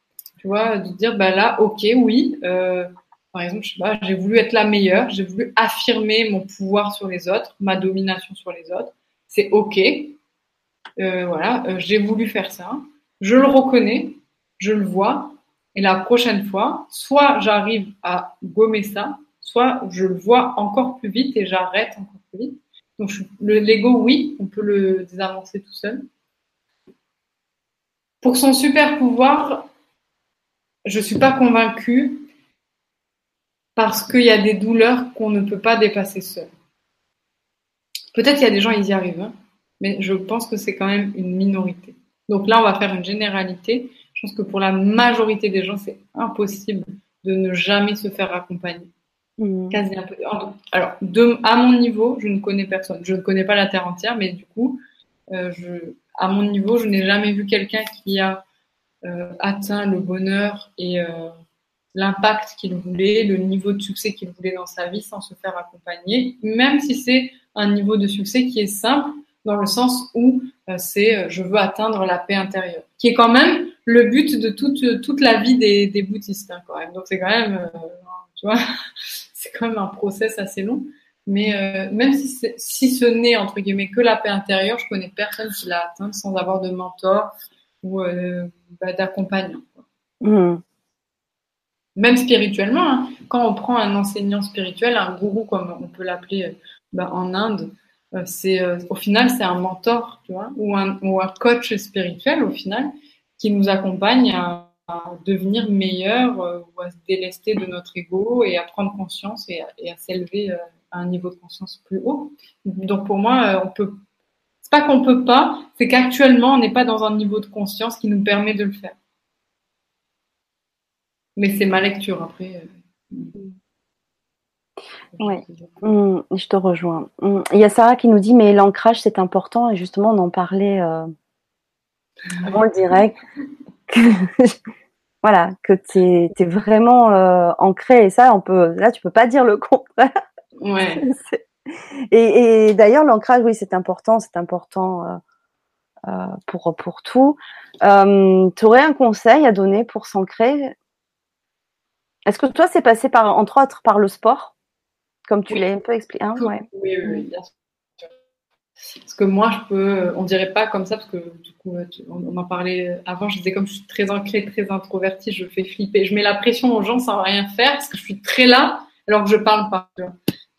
De dire, bah là, ok, oui, euh, par exemple, je sais pas, j'ai voulu être la meilleure, j'ai voulu affirmer mon pouvoir sur les autres, ma domination sur les autres. C'est ok. Euh, voilà, euh, j'ai voulu faire ça. Je le reconnais, je le vois. Et la prochaine fois, soit j'arrive à gommer ça, soit je le vois encore plus vite et j'arrête encore plus vite. Donc le l'ego, oui, on peut le désavancer tout seul. Pour son super pouvoir, je suis pas convaincue parce qu'il y a des douleurs qu'on ne peut pas dépasser seul. Peut-être qu'il y a des gens, ils y arrivent, hein, mais je pense que c'est quand même une minorité. Donc là, on va faire une généralité. Je pense que pour la majorité des gens, c'est impossible de ne jamais se faire accompagner. Mmh. Quasi un peu. Alors, de, à mon niveau, je ne connais personne. Je ne connais pas la Terre entière, mais du coup, euh, je, à mon niveau, je n'ai jamais vu quelqu'un qui a atteint le bonheur et euh, l'impact qu'il voulait, le niveau de succès qu'il voulait dans sa vie sans se faire accompagner, même si c'est un niveau de succès qui est simple dans le sens où euh, c'est euh, je veux atteindre la paix intérieure, qui est quand même le but de toute, toute la vie des, des bouddhistes hein, quand même. Donc c'est quand même, euh, tu vois, c'est quand même un process assez long. Mais même si, si ce n'est entre guillemets que la paix intérieure, je connais personne qui l'a atteint sans avoir de mentor ou bah, d'accompagnant. Mmh. Même spirituellement, hein. quand on prend un enseignant spirituel, un gourou comme on peut l'appeler bah, en Inde, euh, c'est euh, au final c'est un mentor, tu vois, ou un, ou un coach spirituel au final qui nous accompagne à, devenir meilleur euh, ou à se délester de notre ego et à prendre conscience et à, s'élever à un niveau de conscience plus haut. Donc pour moi, on peut pas qu'on peut pas, c'est qu'actuellement on n'est pas dans un niveau de conscience qui nous permet de le faire. Mais c'est ma lecture après. Oui, mmh, je te rejoins. Mmh. Il y a Sarah qui nous dit, mais l'ancrage, c'est important. Et justement, on en parlait euh, avant le direct. voilà, que tu es, vraiment euh, ancré. Et ça, on peut, là, tu peux pas dire le contraire. Ouais. et, d'ailleurs, l'ancrage, oui, c'est important. C'est important euh, pour, pour tout. tu aurais un conseil à donner pour s'ancrer? Est-ce que toi, c'est passé par, entre autres, par le sport? Comme tu l'as un peu expliqué. Hein, oui, oui, bien sûr. Parce que moi, je peux, on dirait pas comme ça, parce que du coup, on en parlait avant, je disais comme je suis très ancrée, très introvertie, je fais flipper. Je mets la pression aux gens sans rien faire, parce que je suis très là, alors que je parle pas.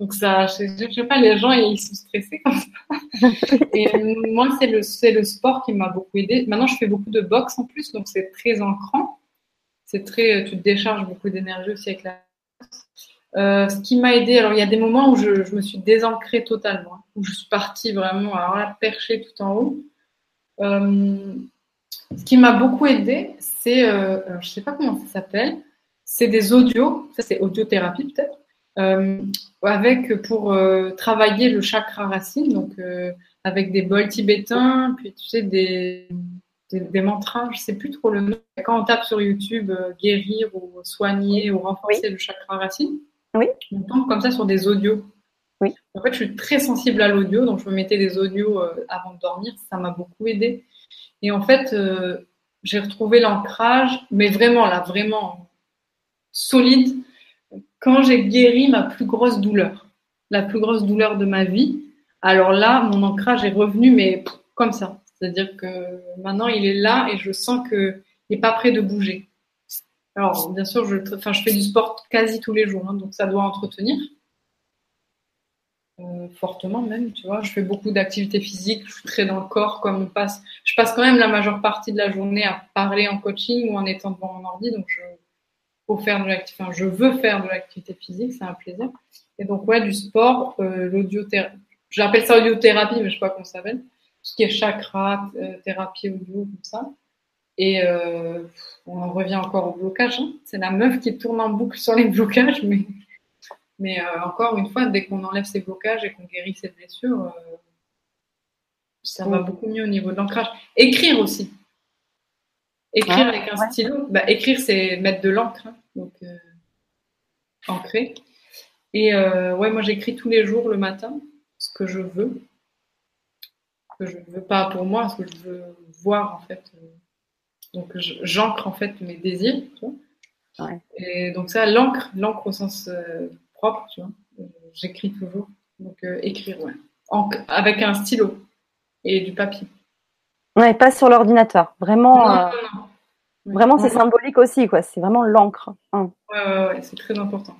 Donc ça, je, je, sais pas, les gens, ils sont stressés comme ça. Et moi, c'est le, c'est le sport qui m'a beaucoup aidé. Maintenant, je fais beaucoup de boxe en plus, donc c'est très ancrant. C'est très, tu te décharges beaucoup d'énergie aussi avec la euh, ce qui m'a aidé, alors il y a des moments où je, je, me suis désancrée totalement, où je suis partie vraiment, alors là, perchée tout en haut. Euh, ce qui m'a beaucoup aidé, c'est, euh, je sais pas comment ça s'appelle, c'est des audios, ça c'est audiothérapie peut-être, euh, avec pour euh, travailler le chakra racine, donc avec des bols tibétains, puis tu sais des, des, des, mantras, je sais plus trop le nom. Quand on tape sur YouTube guérir ou soigner ou renforcer le chakra racine, oui. On tombe comme ça sur des audios. Oui. En fait, je suis très sensible à l'audio, donc je me mettais des audios euh, avant de dormir. Ça m'a beaucoup aidé. Et en fait, euh, j'ai retrouvé l'ancrage, mais vraiment là, vraiment solide, quand j'ai guéri ma plus grosse douleur, la plus grosse douleur de ma vie. Alors là, mon ancrage est revenu, mais comme ça. C'est-à-dire que maintenant, il est là et je sens qu'il n'est pas prêt de bouger. Alors, bien sûr, je, fais du sport quasi tous les jours, hein, donc ça doit entretenir. Euh, fortement même, tu vois. Je fais beaucoup d'activités physiques, je suis très dans le corps, comme on passe. Je passe quand même la majeure partie de la journée à parler en coaching ou en étant devant mon ordi, donc je, faut faire de l'activité, enfin, je veux faire de l'activité physique, c'est un plaisir. Et donc, ouais, du sport, euh, l'audiothérapie, j'appelle ça audiothérapie, mais je sais pas comment ça s'appelle. Tout ce qui est chakra, euh, thérapie audio, comme ça. Et euh, on en revient encore au blocage. Hein. C'est la meuf qui tourne en boucle sur les blocages, mais, mais euh, encore une fois, dès qu'on enlève ces blocages et qu'on guérit ces blessures, euh, ça va beaucoup mieux au niveau de l'ancrage. Écrire aussi. Écrire avec un stylo. Bah, écrire, c'est mettre de l'encre, hein. donc euh, ancrer. Et euh, ouais, moi j'écris tous les jours le matin ce que je veux, ce que je veux pas pour moi, ce que je veux voir en fait. Donc j'ancre en fait mes désirs. Et donc ça, l'encre, l'encre au sens euh, propre, tu vois. J'écris toujours. Donc écrire, ouais. avec un stylo et du papier. Ouais, pas sur l'ordinateur. Vraiment. Vraiment, c'est symbolique aussi, quoi. C'est vraiment l'encre. Hein. Ouais, c'est très important.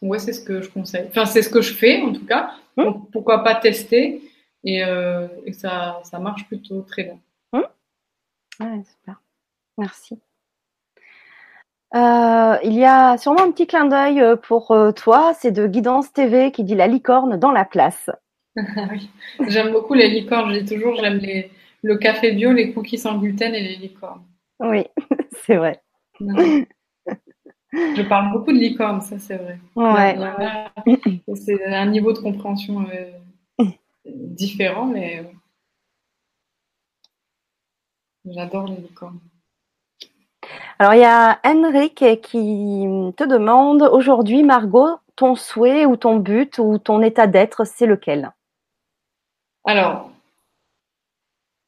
Ouais, c'est ce que je conseille. Enfin, c'est ce que je fais, en tout cas. Hum. pourquoi pas tester et, euh, et, ça, ça marche plutôt très bien. Ouais, super. Merci. Euh, il y a sûrement un petit clin d'œil euh, pour toi, c'est de Guidance TV qui dit la licorne dans la place. oui, j'aime beaucoup les licornes, je dis toujours, j'aime les, le café bio, les cookies sans gluten et les licornes. Oui, c'est vrai. Je parle beaucoup de licorne, ça c'est vrai. Ouais. C'est un niveau de compréhension euh, différent, mais j'adore les licornes. Alors il y a Henrik qui te demande aujourd'hui, Margot, ton souhait ou ton but ou ton état d'être, c'est lequel? Alors,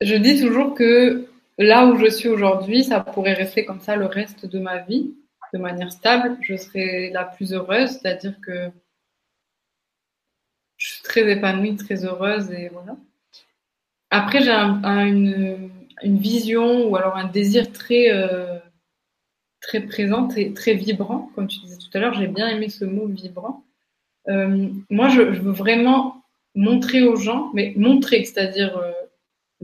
je dis toujours que là où je suis aujourd'hui, ça pourrait rester comme ça le reste de ma vie, de manière stable. Je serai la plus heureuse, c'est-à-dire que je suis très épanouie, très heureuse et voilà. Après, j'ai une, vision ou alors un désir très, euh, très présent et très vibrant, comme tu disais tout à l'heure. J'ai bien aimé ce mot vibrant. Euh, moi, je, veux vraiment montrer aux gens, mais montrer, c'est-à-dire euh,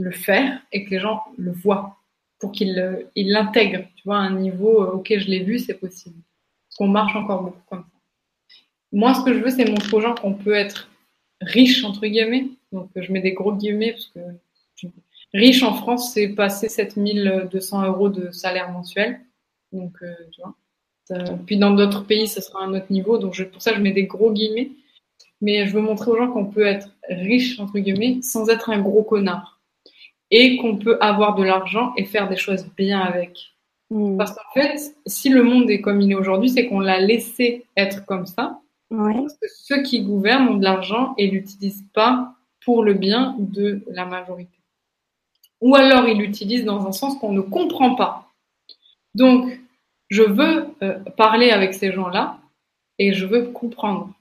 le faire et que les gens le voient pour qu'ils l'intègrent, tu vois, à un niveau, euh, ok, je l'ai vu, c'est possible. Parce qu'on marche encore beaucoup comme ça. Moi, ce que je veux, c'est montrer aux gens qu'on peut être riche, entre guillemets. Donc, je mets des gros guillemets parce que riche en France, c'est passer 7200 euros de salaire mensuel. Donc, euh, tu vois. puis dans d'autres pays, ce sera un autre niveau. Donc, je, pour ça, je mets des gros guillemets. Mais je veux montrer aux gens qu'on peut être riche, entre guillemets, sans être un gros connard et qu'on peut avoir de l'argent et faire des choses bien avec. Hmm. Parce qu'en fait, si le monde est comme il est aujourd'hui, c'est qu'on l'a laissé être comme ça. Parce que ceux qui gouvernent ont de l'argent et l'utilisent pas pour le bien de la majorité. Ou alors ils l'utilisent dans un sens qu'on ne comprend pas. Donc, je veux euh, parler avec ces gens-là et je veux comprendre.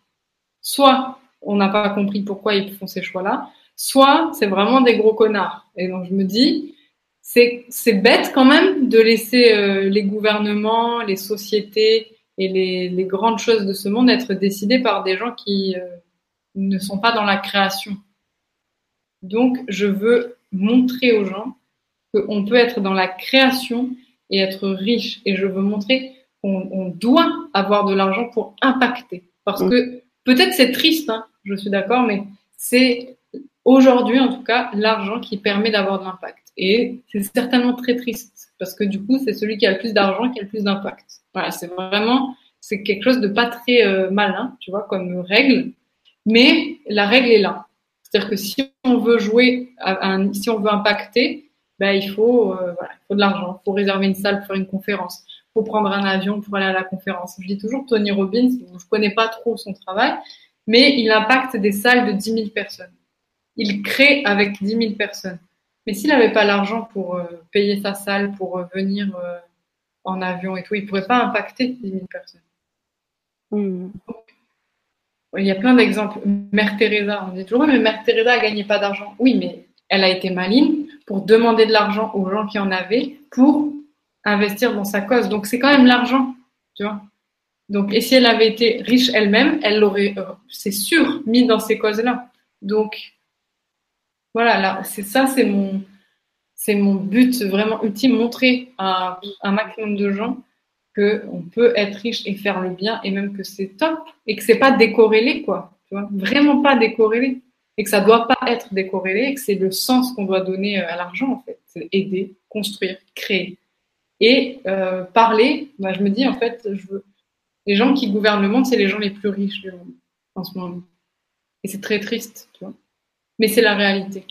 Soit on n'a pas compris pourquoi ils font ces choix-là, soit c'est vraiment des gros connards. Et donc je me dis, c'est bête quand même de laisser euh, les gouvernements, les sociétés et les, les, grandes choses de ce monde être décidées par des gens qui euh, ne sont pas dans la création. Donc je veux montrer aux gens qu'on peut être dans la création et être riche. Et je veux montrer qu'on doit avoir de l'argent pour impacter. Parce mm. que peut-être c'est triste, hein, je suis d'accord, mais c'est aujourd'hui en tout cas l'argent qui permet d'avoir de l'impact. Et c'est certainement très triste parce que du coup c'est celui qui a le plus d'argent qui a le plus d'impact. Voilà, c'est vraiment c'est quelque chose de pas très euh, malin, tu vois, comme règle. Mais la règle est là. C'est-à-dire que si on veut jouer, un, si on veut impacter, ben, il faut, euh, il faut de l'argent. Il faut réserver une salle pour faire une conférence. Il faut prendre un avion pour aller à la conférence. Je dis toujours Tony Robbins, je connais pas trop son travail, mais il impacte des salles de 10 000 personnes il crée avec 10 000 personnes. Mais s'il n'avait pas l'argent pour euh, payer sa salle, pour euh, venir euh, en avion et tout, il ne pourrait pas impacter 10 000 personnes. Hmm. il y a plein d'exemples. Mère Teresa, on dit toujours, mais Mère Teresa a gagné pas d'argent. Oui, mais elle a été maligne pour demander de l'argent aux gens qui en avaient pour investir dans sa cause. Donc c'est quand même l'argent, tu vois. Donc, et si elle avait été riche elle-même, elle l'aurait, c'est sûr, mis dans ces causes-là. Donc, voilà, là, c'est ça, c'est mon, but vraiment ultime, montrer à un maximum de gens qu'on peut être riche et faire le bien et même que c'est top et que c'est pas décorrélé, quoi. Tu vraiment pas décorrélé et que ça doit pas être décorrélé et que c'est le sens qu'on doit donner euh, à l'argent, en fait. C'est aider, construire, créer. Et euh, parler, bah, je me dis, en fait, je veux... les gens qui gouvernent le monde, c'est les gens les plus riches du monde en ce moment. Et c'est très triste, tu vois mais c'est la réalité.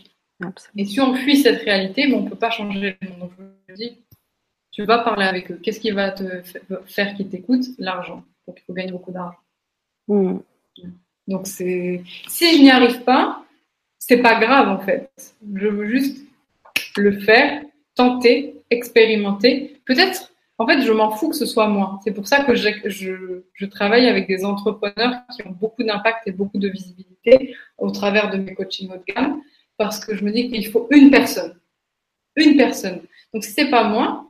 Et si on fuit cette réalité, on ne peut pas changer le monde. Donc, je me dis, tu vas parler avec eux. Qu'est-ce qui va te faire qu'ils t'écoutent? L'argent. Donc, il faut gagner beaucoup d'argent. Hmm. Donc, c'est si je n'y arrive pas, c'est pas grave en fait. Je veux juste le faire, tenter, expérimenter. Peut-être En fait, je m'en fous que ce soit moi. C'est pour ça que je, je, travaille avec des entrepreneurs qui ont beaucoup d'impact et beaucoup de visibilité au travers de mes coachings haut de gamme, parce que je me dis qu'il faut une personne. Une personne. Donc, si c'est pas moi,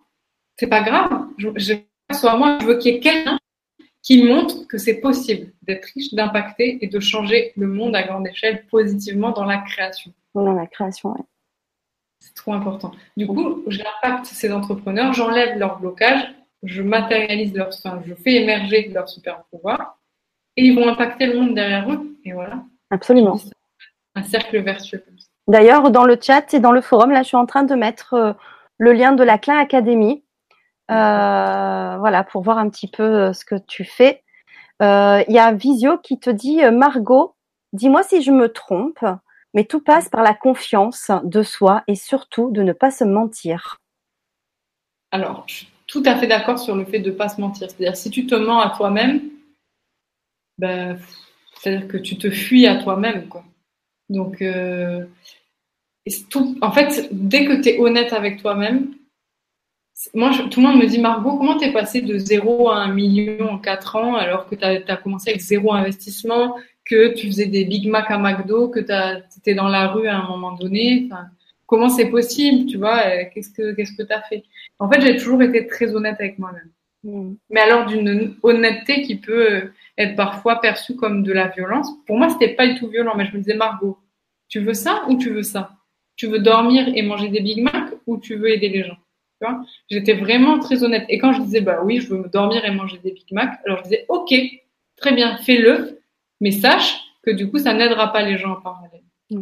c'est pas grave. Je, je soit moi, je veux qu'il y ait quelqu'un qui montre que c'est possible d'être riche, d'impacter et de changer le monde à grande échelle positivement dans la création. Dans la création, oui. C'est trop important. Du coup, j'impacte ces entrepreneurs, j'enlève leur blocage, je matérialise leur, enfin, je fais émerger leur super pouvoir et ils vont impacter le monde derrière eux. Et voilà. Absolument. Un cercle vertueux. D'ailleurs, dans le chat et dans le forum, là, je suis en train de mettre euh, le lien de la Klein Academy. Euh, voilà, pour voir un petit peu euh, ce que tu fais. Il y a Visio qui te dit, Margot, dis-moi si je me trompe, mais tout passe par la confiance de soi et surtout de ne pas se mentir. Alors, je suis tout à fait d'accord sur le fait de ne pas se mentir. C'est-à-dire, si tu te mens à toi-même, ben, c'est-à-dire que tu te fuis à toi-même. Quoi. Donc, euh, tout, en fait, dès que tu es honnête avec toi-même, moi, tout le monde me dit, Margot, comment tu es passé de zéro à un million en quatre ans alors que tu as, commencé avec zéro investissement, que tu faisais des Big Mac à McDo, que tu étais dans la rue à un moment donné? comment c'est possible, tu vois euh, Qu'est-ce que qu'est-ce que tu as fait? En fait, j'ai toujours été très honnête avec moi-même. Mm. Mais alors d'une honnêteté qui peut être parfois perçue comme de la violence. Pour moi, c'était pas du tout violent, mais je me disais Margot, tu veux ça ou tu veux ça? Tu veux dormir et manger des Big Mac ou tu veux aider les gens? J'étais vraiment très honnête. Et quand je disais bah oui, je veux dormir et manger des Big Mac, alors je disais ok, très bien, fais-le, mais sache que du coup, ça n'aidera pas les gens en parallèle. Tu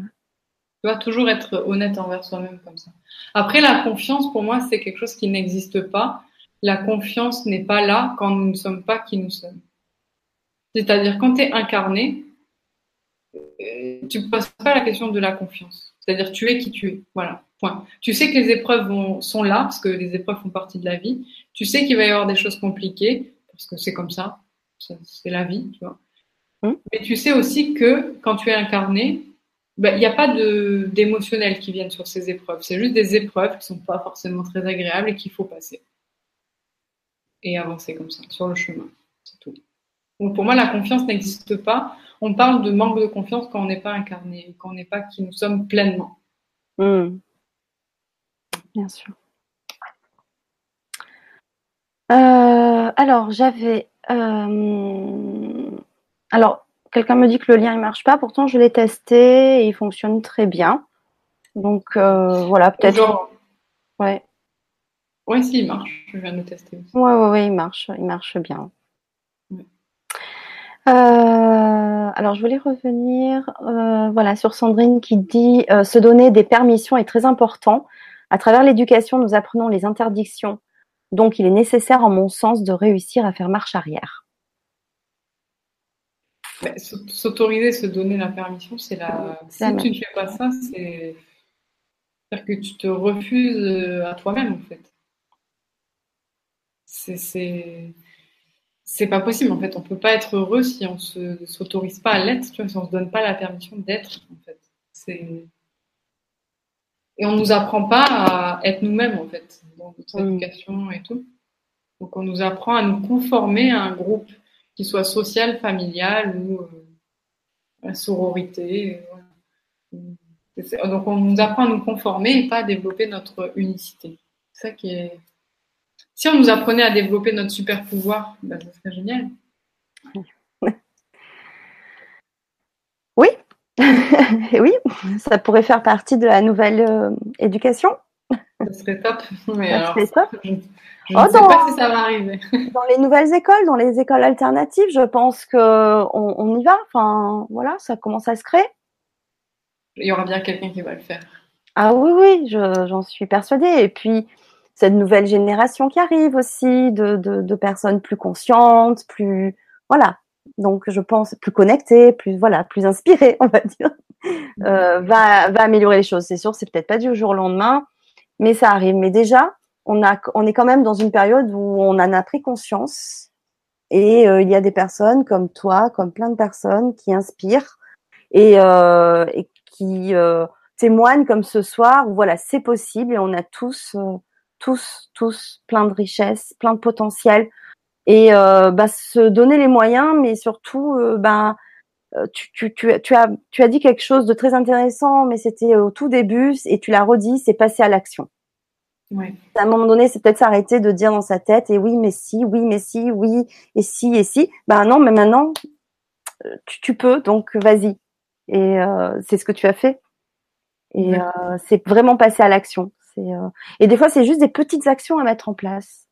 dois toujours être honnête envers soi-même comme ça. Après, la confiance, pour moi, c'est quelque chose qui n'existe pas. La confiance n'est pas là quand nous ne sommes pas qui nous sommes. C'est-à-dire, quand tu es incarné, tu ne poses pas la question de la confiance. C'est-à-dire, tu es qui tu es. Voilà, point. Tu sais que les épreuves vont, sont là, parce que les épreuves font partie de la vie. Tu sais qu'il va y avoir des choses compliquées, parce que c'est comme ça. C'est la vie, tu vois. Hum. Mais tu sais aussi que quand tu es incarné, ben, il n'y a pas d'émotionnel qui viennent sur ces épreuves. C'est juste des épreuves qui ne sont pas forcément très agréables et qu'il faut passer. Et avancer comme ça, sur le chemin. C'est tout. Donc pour moi, la confiance n'existe pas. On parle de manque de confiance quand on n'est pas incarné, quand on n'est pas qui nous sommes pleinement. Hum. Bien sûr. Euh, alors, j'avais euh, alors, quelqu'un me dit que le lien ne marche pas. Pourtant, je l'ai testé et il fonctionne très bien. Donc, euh, voilà, peut-être. Ouais. Ouais, si, il marche. Je viens de le tester aussi. Ouais, ouais, ouais, il marche. Il marche bien. Euh, alors, je voulais revenir euh, voilà, sur Sandrine qui dit se donner des permissions est très important. À travers l'éducation, nous apprenons les interdictions. Donc, il est nécessaire, en mon sens, de réussir à faire marche arrière. S'autoriser, se donner la permission, c'est la. Si tu ne fais pas ça, c'est. dire que tu te refuses euh, à toi-même, en fait. C'est. C'est pas possible, en fait. On peut pas être heureux si on ne s'autorise pas à l'être, tu vois, si on se donne pas la permission d'être, en fait. C'est. Et on nous apprend pas à être nous-mêmes, en fait, dans notre mm. éducation et tout. Donc, on nous apprend à nous conformer à un groupe qu'il soit social, familial ou euh, la sororité. Donc on nous apprend à nous conformer et pas à développer notre unicité. C'est ça qui est. Si on nous apprenait à développer notre super pouvoir, ben, ça serait génial. Oui, oui, ça pourrait faire partie de la nouvelle euh, éducation. Ça serait top. Mais ça serait top. Je ne oh, sais pas si ça va arriver. Dans les nouvelles écoles, dans les écoles alternatives, je pense que on, y va. Enfin, voilà, ça commence à se créer. Il y aura bien quelqu'un qui va le faire. Ah oui, oui, j'en suis persuadée. Et puis, cette nouvelle génération qui arrive aussi, de, de, personnes plus conscientes, plus, voilà. Donc, je pense plus connectées, plus, voilà, plus inspirées, on va dire, euh, va, va améliorer les choses. C'est sûr, c'est peut-être pas du jour au lendemain, mais ça arrive. Mais déjà, on, a, on est quand même dans une période où on en a pris conscience et euh, il y a des personnes comme toi, comme plein de personnes qui inspirent et, euh, et qui euh, témoignent comme ce soir où voilà c'est possible et on a tous tous, tous plein de richesses, plein de potentiel. Et euh, bah, se donner les moyens, mais surtout, euh, bah, euh, tu, tu, tu, tu, as, tu as dit quelque chose de très intéressant, mais c'était au tout début, et tu l'as redit, c'est passer à l'action. Ouais. À un moment donné, c'est peut-être s'arrêter de dire dans sa tête, et oui, mais si, oui, mais si, oui, et si, et si. Ben non, mais maintenant, tu, tu peux, donc vas-y. Et euh, c'est ce que tu as fait. Et Ouais. euh, c'est vraiment passer à l'action. C'est euh, et des fois, c'est juste des petites actions à mettre en place.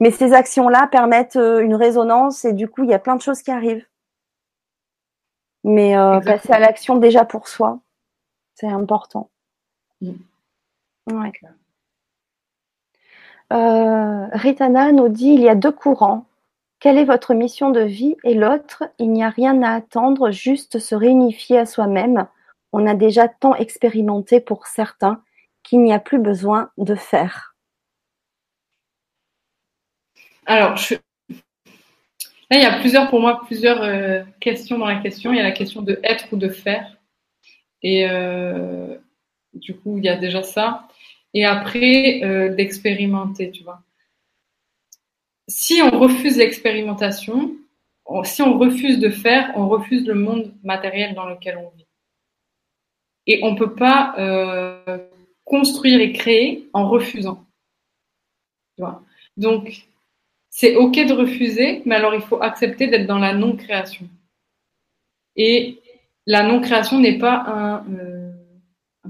Mais ces actions-là permettent euh, une résonance et du coup, il y a plein de choses qui arrivent. Mais euh, passer à l'action déjà pour soi, c'est important. Mm. Ouais. Euh, Ritana nous dit il y a deux courants. Quelle est votre mission de vie? Et l'autre, il n'y a rien à attendre, juste se réunifier à soi-même. On a déjà tant expérimenté pour certains qu'il n'y a plus besoin de faire. Alors, je... là, il y a plusieurs, pour moi, plusieurs euh, questions dans la question. Il y a la question de être ou de faire. Et euh, du coup, il y a déjà ça. Et après, euh, d'expérimenter, tu vois. Si on refuse l'expérimentation, on- si on refuse de faire, on refuse le monde matériel dans lequel on vit. Et on peut pas construire et créer en refusant. Donc, c'est ok de refuser, mais alors il faut accepter d'être dans la non-création. Et la non-création n'est pas un, euh,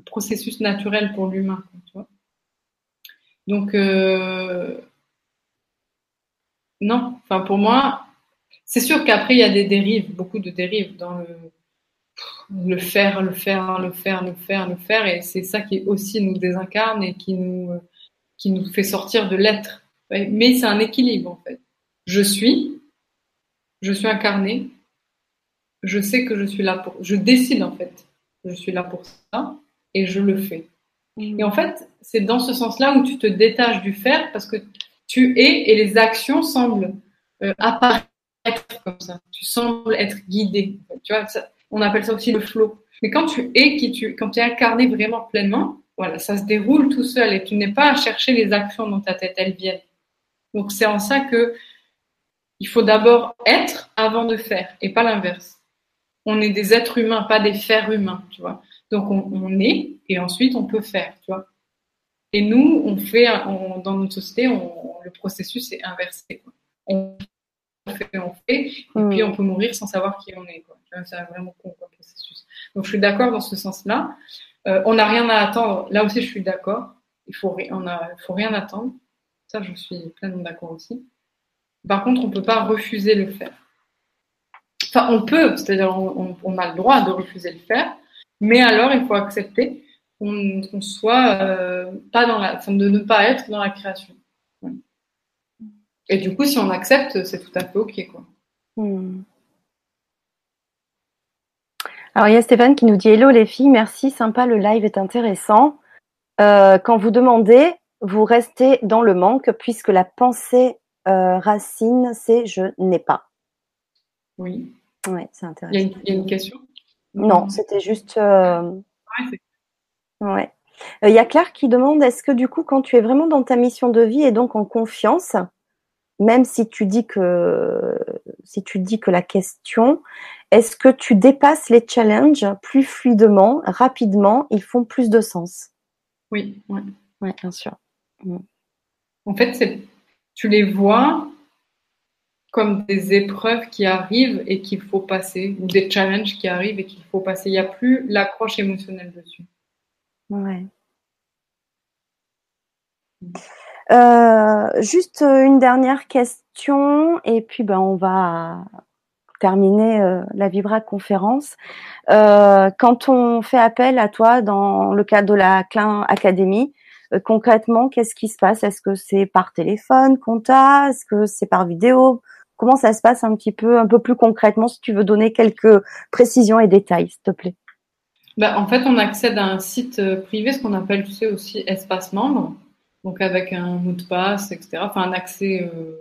processus naturel pour l'humain. Donc, euh, non, enfin pour moi, c'est sûr qu'après il y a des dérives, beaucoup de dérives dans le, le faire, le faire, le faire, le faire, le faire, et c'est ça qui aussi nous désincarne et qui nous, euh, qui nous fait sortir de l'être. Mais c'est un équilibre en fait. Je suis, je suis incarné, je sais que je suis là pour, je décide en fait, je suis là pour ça et je le fais. Et en fait, c'est dans ce sens-là où tu te détaches du faire parce que tu es et les actions semblent euh, apparaître comme ça. Tu sembles être guidé. Tu vois, ça- on appelle ça aussi le flow. Mais quand tu es qui tu, quand tu es incarné vraiment pleinement, voilà, ça se déroule tout seul et tu n'es pas à chercher les actions dans ta tête, elles viennent. Donc c'est en ça que il faut d'abord être avant de faire et pas l'inverse. On est des êtres humains, pas des fers humains, tu vois. Donc on, est et ensuite on peut faire, tu vois. Et nous, on fait, dans notre société, le processus est inversé. Fait, on fait, et puis on peut mourir sans savoir qui on est. C'est vraiment con comme processus. Donc je suis d'accord dans ce sens-là. Euh, on n'a rien à attendre. Là aussi, je suis d'accord. Il faut, faut rien attendre. Ça, je suis pleinement d'accord aussi. Par contre, on peut pas refuser le faire. Enfin, on peut, c'est-à-dire on, a le droit de refuser le faire, mais alors il faut accepter qu'on qu'on soit euh, pas dans la, de ne pas être dans la création. Et du coup, si on accepte, c'est tout à fait ok, quoi. Hmm. Alors, il y a Stéphane qui nous dit Hello les filles, merci, sympa, le live est intéressant. Euh, quand vous demandez, vous restez dans le manque puisque la pensée euh, racine, c'est je n'ai pas. Oui. Ouais, c'est Il y, a intéressant. une, il y a une question? Non, c'était juste. euh, Ouais. Euh, Il y a Claire qui demande est-ce que du coup, quand tu es vraiment dans ta mission de vie et donc en confiance, même si tu dis que si tu dis que la question, est-ce que tu dépasses les challenges plus fluidement, rapidement, ils font plus de sens? Oui, ouais. Oui, bien sûr. En fait, tu les vois comme des épreuves qui arrivent et qu'il faut passer, ou des challenges qui arrivent et qu'il faut passer. Il n'y a plus l'accroche émotionnelle dessus. Ouais. Euh, juste euh, une dernière question et puis ben on va terminer euh, la Vibra conférence. Euh, quand on fait appel à toi dans le cadre de la Klein Academy, euh, concrètement, qu'est-ce qui se passe? Est-ce que c'est par téléphone qu'on t'a Est-ce que c'est par vidéo? Comment ça se passe un petit peu, un peu plus concrètement, si tu veux donner quelques précisions et détails, s'il te plaît? Bah, en fait, on accède à un site euh, privé, ce qu'on appelle, tu sais, aussi espace membre, donc avec un mot de passe, etc. Enfin, un accès euh,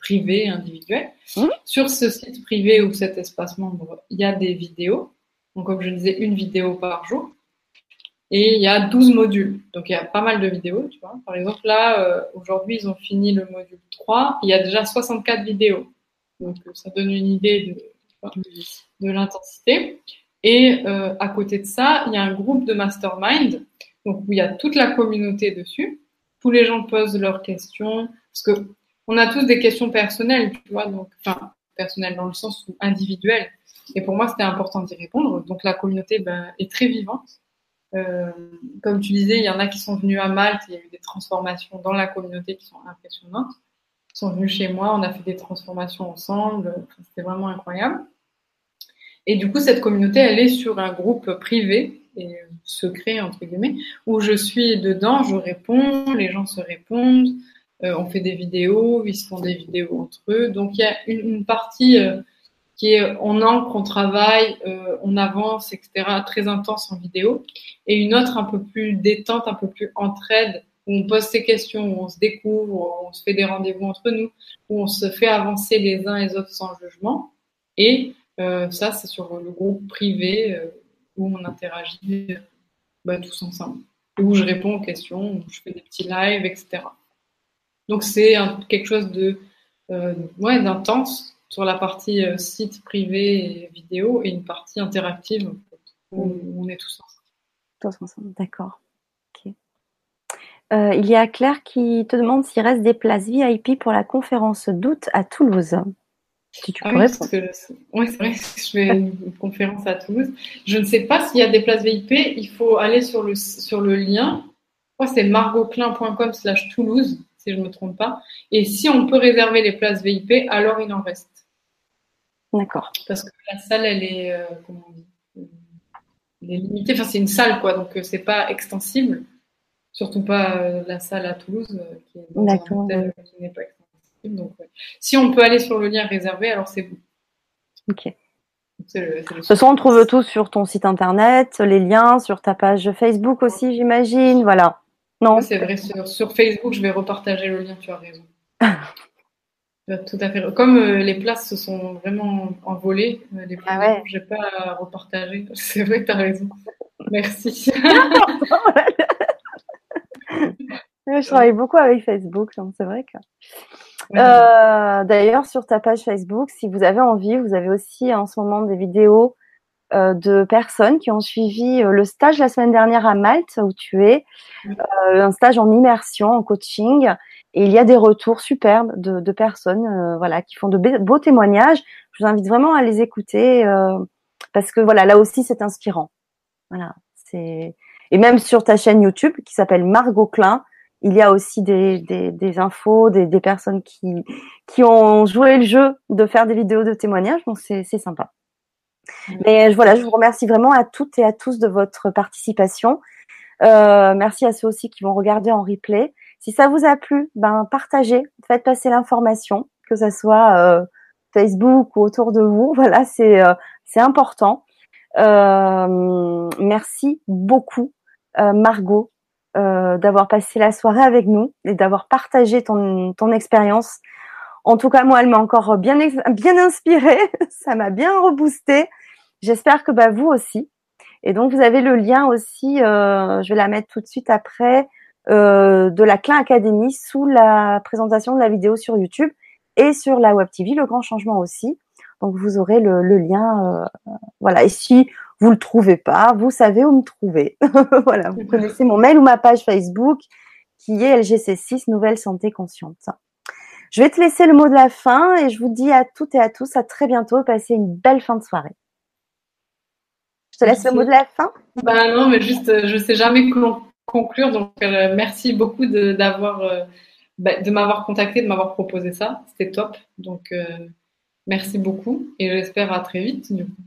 privé, individuel. Mhm. Sur ce site privé ou cet espace membre, il y a des vidéos. Donc, comme je disais, une vidéo par jour. Et il y a 12 modules. Donc, il y a pas mal de vidéos, tu vois. Par exemple, là, euh, aujourd'hui, ils ont fini le module 3. Il y a déjà 64 vidéos. Donc, ça donne une idée de, de l'intensité. Et euh, à côté de ça, il y a un groupe de mastermind, donc où il y a toute la communauté dessus. Tous les gens posent leurs questions, parce que on a tous des questions personnelles, tu vois, donc enfin personnelles dans le sens où individuelles. Et pour moi, c'était important d'y répondre. Donc la communauté ben, est très vivante. Euh, comme tu disais, il y en a qui sont venus à Malte, il y a eu des transformations dans la communauté qui sont impressionnantes. Ils sont venus chez moi, on a fait des transformations ensemble, c'était vraiment incroyable. Et du coup, cette communauté, elle est sur un groupe privé et secret, entre guillemets, où je suis dedans, je réponds, les gens se répondent, euh, on fait des vidéos, ils se font des vidéos entre eux. Donc, il y a une, partie euh, qui est on ancre, on travaille, euh, on avance, etc., très intense en vidéo, et une autre un peu plus détente, un peu plus entraide, où on pose ses questions, où on se découvre, où on se fait des rendez-vous entre nous, où on se fait avancer les uns et les autres sans jugement. Et euh, ça, c'est sur le groupe privé euh, où on interagit euh, bah, tous ensemble. Où je réponds aux questions, où je fais des petits lives, etc. Donc c'est quelque chose de ouais, d'intense sur la partie site privé et vidéo et une partie interactive où, on est tous ensemble. Tous ensemble, d'accord. il y a Claire qui te demande s'il reste des places VIP pour la conférence d'août à Toulouse. Si tu ah oui, parce que, ouais, c'est vrai je fais une conférence à Toulouse. Je ne sais pas s'il y a des places VIP. Il faut aller sur le, sur le lien. Je crois que c'est margotclin.com slash Toulouse, si je ne me trompe pas. Et si on peut réserver les places VIP, alors il en reste. D'accord. Parce que la salle, elle est, euh, comment on dit elle est limitée. Enfin, c'est une salle, quoi. Donc, euh, c'est pas extensible. Surtout pas euh, la salle à Toulouse, qui est dans un hôtel qui n'est pas extensible. Donc, si on peut aller sur le lien réservé, alors c'est bon. Ok. de toute façon, on trouve tout sur ton site internet, les liens sur ta page Facebook aussi, j'imagine. Voilà. Non. c'est vrai. Sur, Facebook, je vais repartager le lien. Tu as raison. Tout à fait. Comme euh, les places se sont vraiment envolées, euh, les ah ouais. je n'ai pas à repartager. C'est vrai, tu as raison. Merci. je travaille beaucoup avec Facebook, donc c'est vrai que. Euh, d'ailleurs, sur ta page Facebook, si vous avez envie, vous avez aussi en ce moment des vidéos euh, de personnes qui ont suivi euh, le stage la semaine dernière à Malte, où tu es, un stage en immersion, en coaching. Et il y a des retours superbes de, personnes voilà, qui font de beaux témoignages. Je vous invite vraiment à les écouter parce que voilà, là aussi, c'est inspirant. Voilà, c'est et même sur ta chaîne YouTube qui s'appelle Margot Klein, il y a aussi des, des, infos, des, des, personnes qui, qui ont joué le jeu de faire des vidéos de témoignages, donc c'est sympa. Mais voilà, je vous remercie vraiment à toutes et à tous de votre participation. Euh, merci à ceux aussi qui vont regarder en replay. Si ça vous a plu, ben partagez, faites passer l'information, que ce soit euh, Facebook ou autour de vous. Voilà, c'est euh, c'est important. Euh, merci beaucoup, Margot, euh, d'avoir passé la soirée avec nous et d'avoir partagé ton, ton expérience. En tout cas, moi, elle m'a encore bien, bien inspirée. Ça m'a bien reboosté. J'espère que bah, vous aussi. Et donc, vous avez le lien aussi, euh, je vais la mettre tout de suite après, euh, de la Klein Academy sous la présentation de la vidéo sur YouTube et sur la Web TV, le grand changement aussi. Donc, vous aurez le, le lien. Euh, voilà. Et si vous le trouvez pas, vous savez où me trouver. voilà, vous connaissez mon mail ou ma page Facebook qui est LGC6 Nouvelle Santé Consciente. Je vais te laisser le mot de la fin et je vous dis à toutes et à tous à très bientôt. Passez une belle fin de soirée. Je te laisse le mot de la fin. Bah non, mais juste, euh, je sais jamais conclure. Donc, euh, merci beaucoup de, d'avoir, euh, bah, de m'avoir contacté, de m'avoir proposé ça. C'était top. Donc, merci beaucoup et j'espère à très vite. Du coup.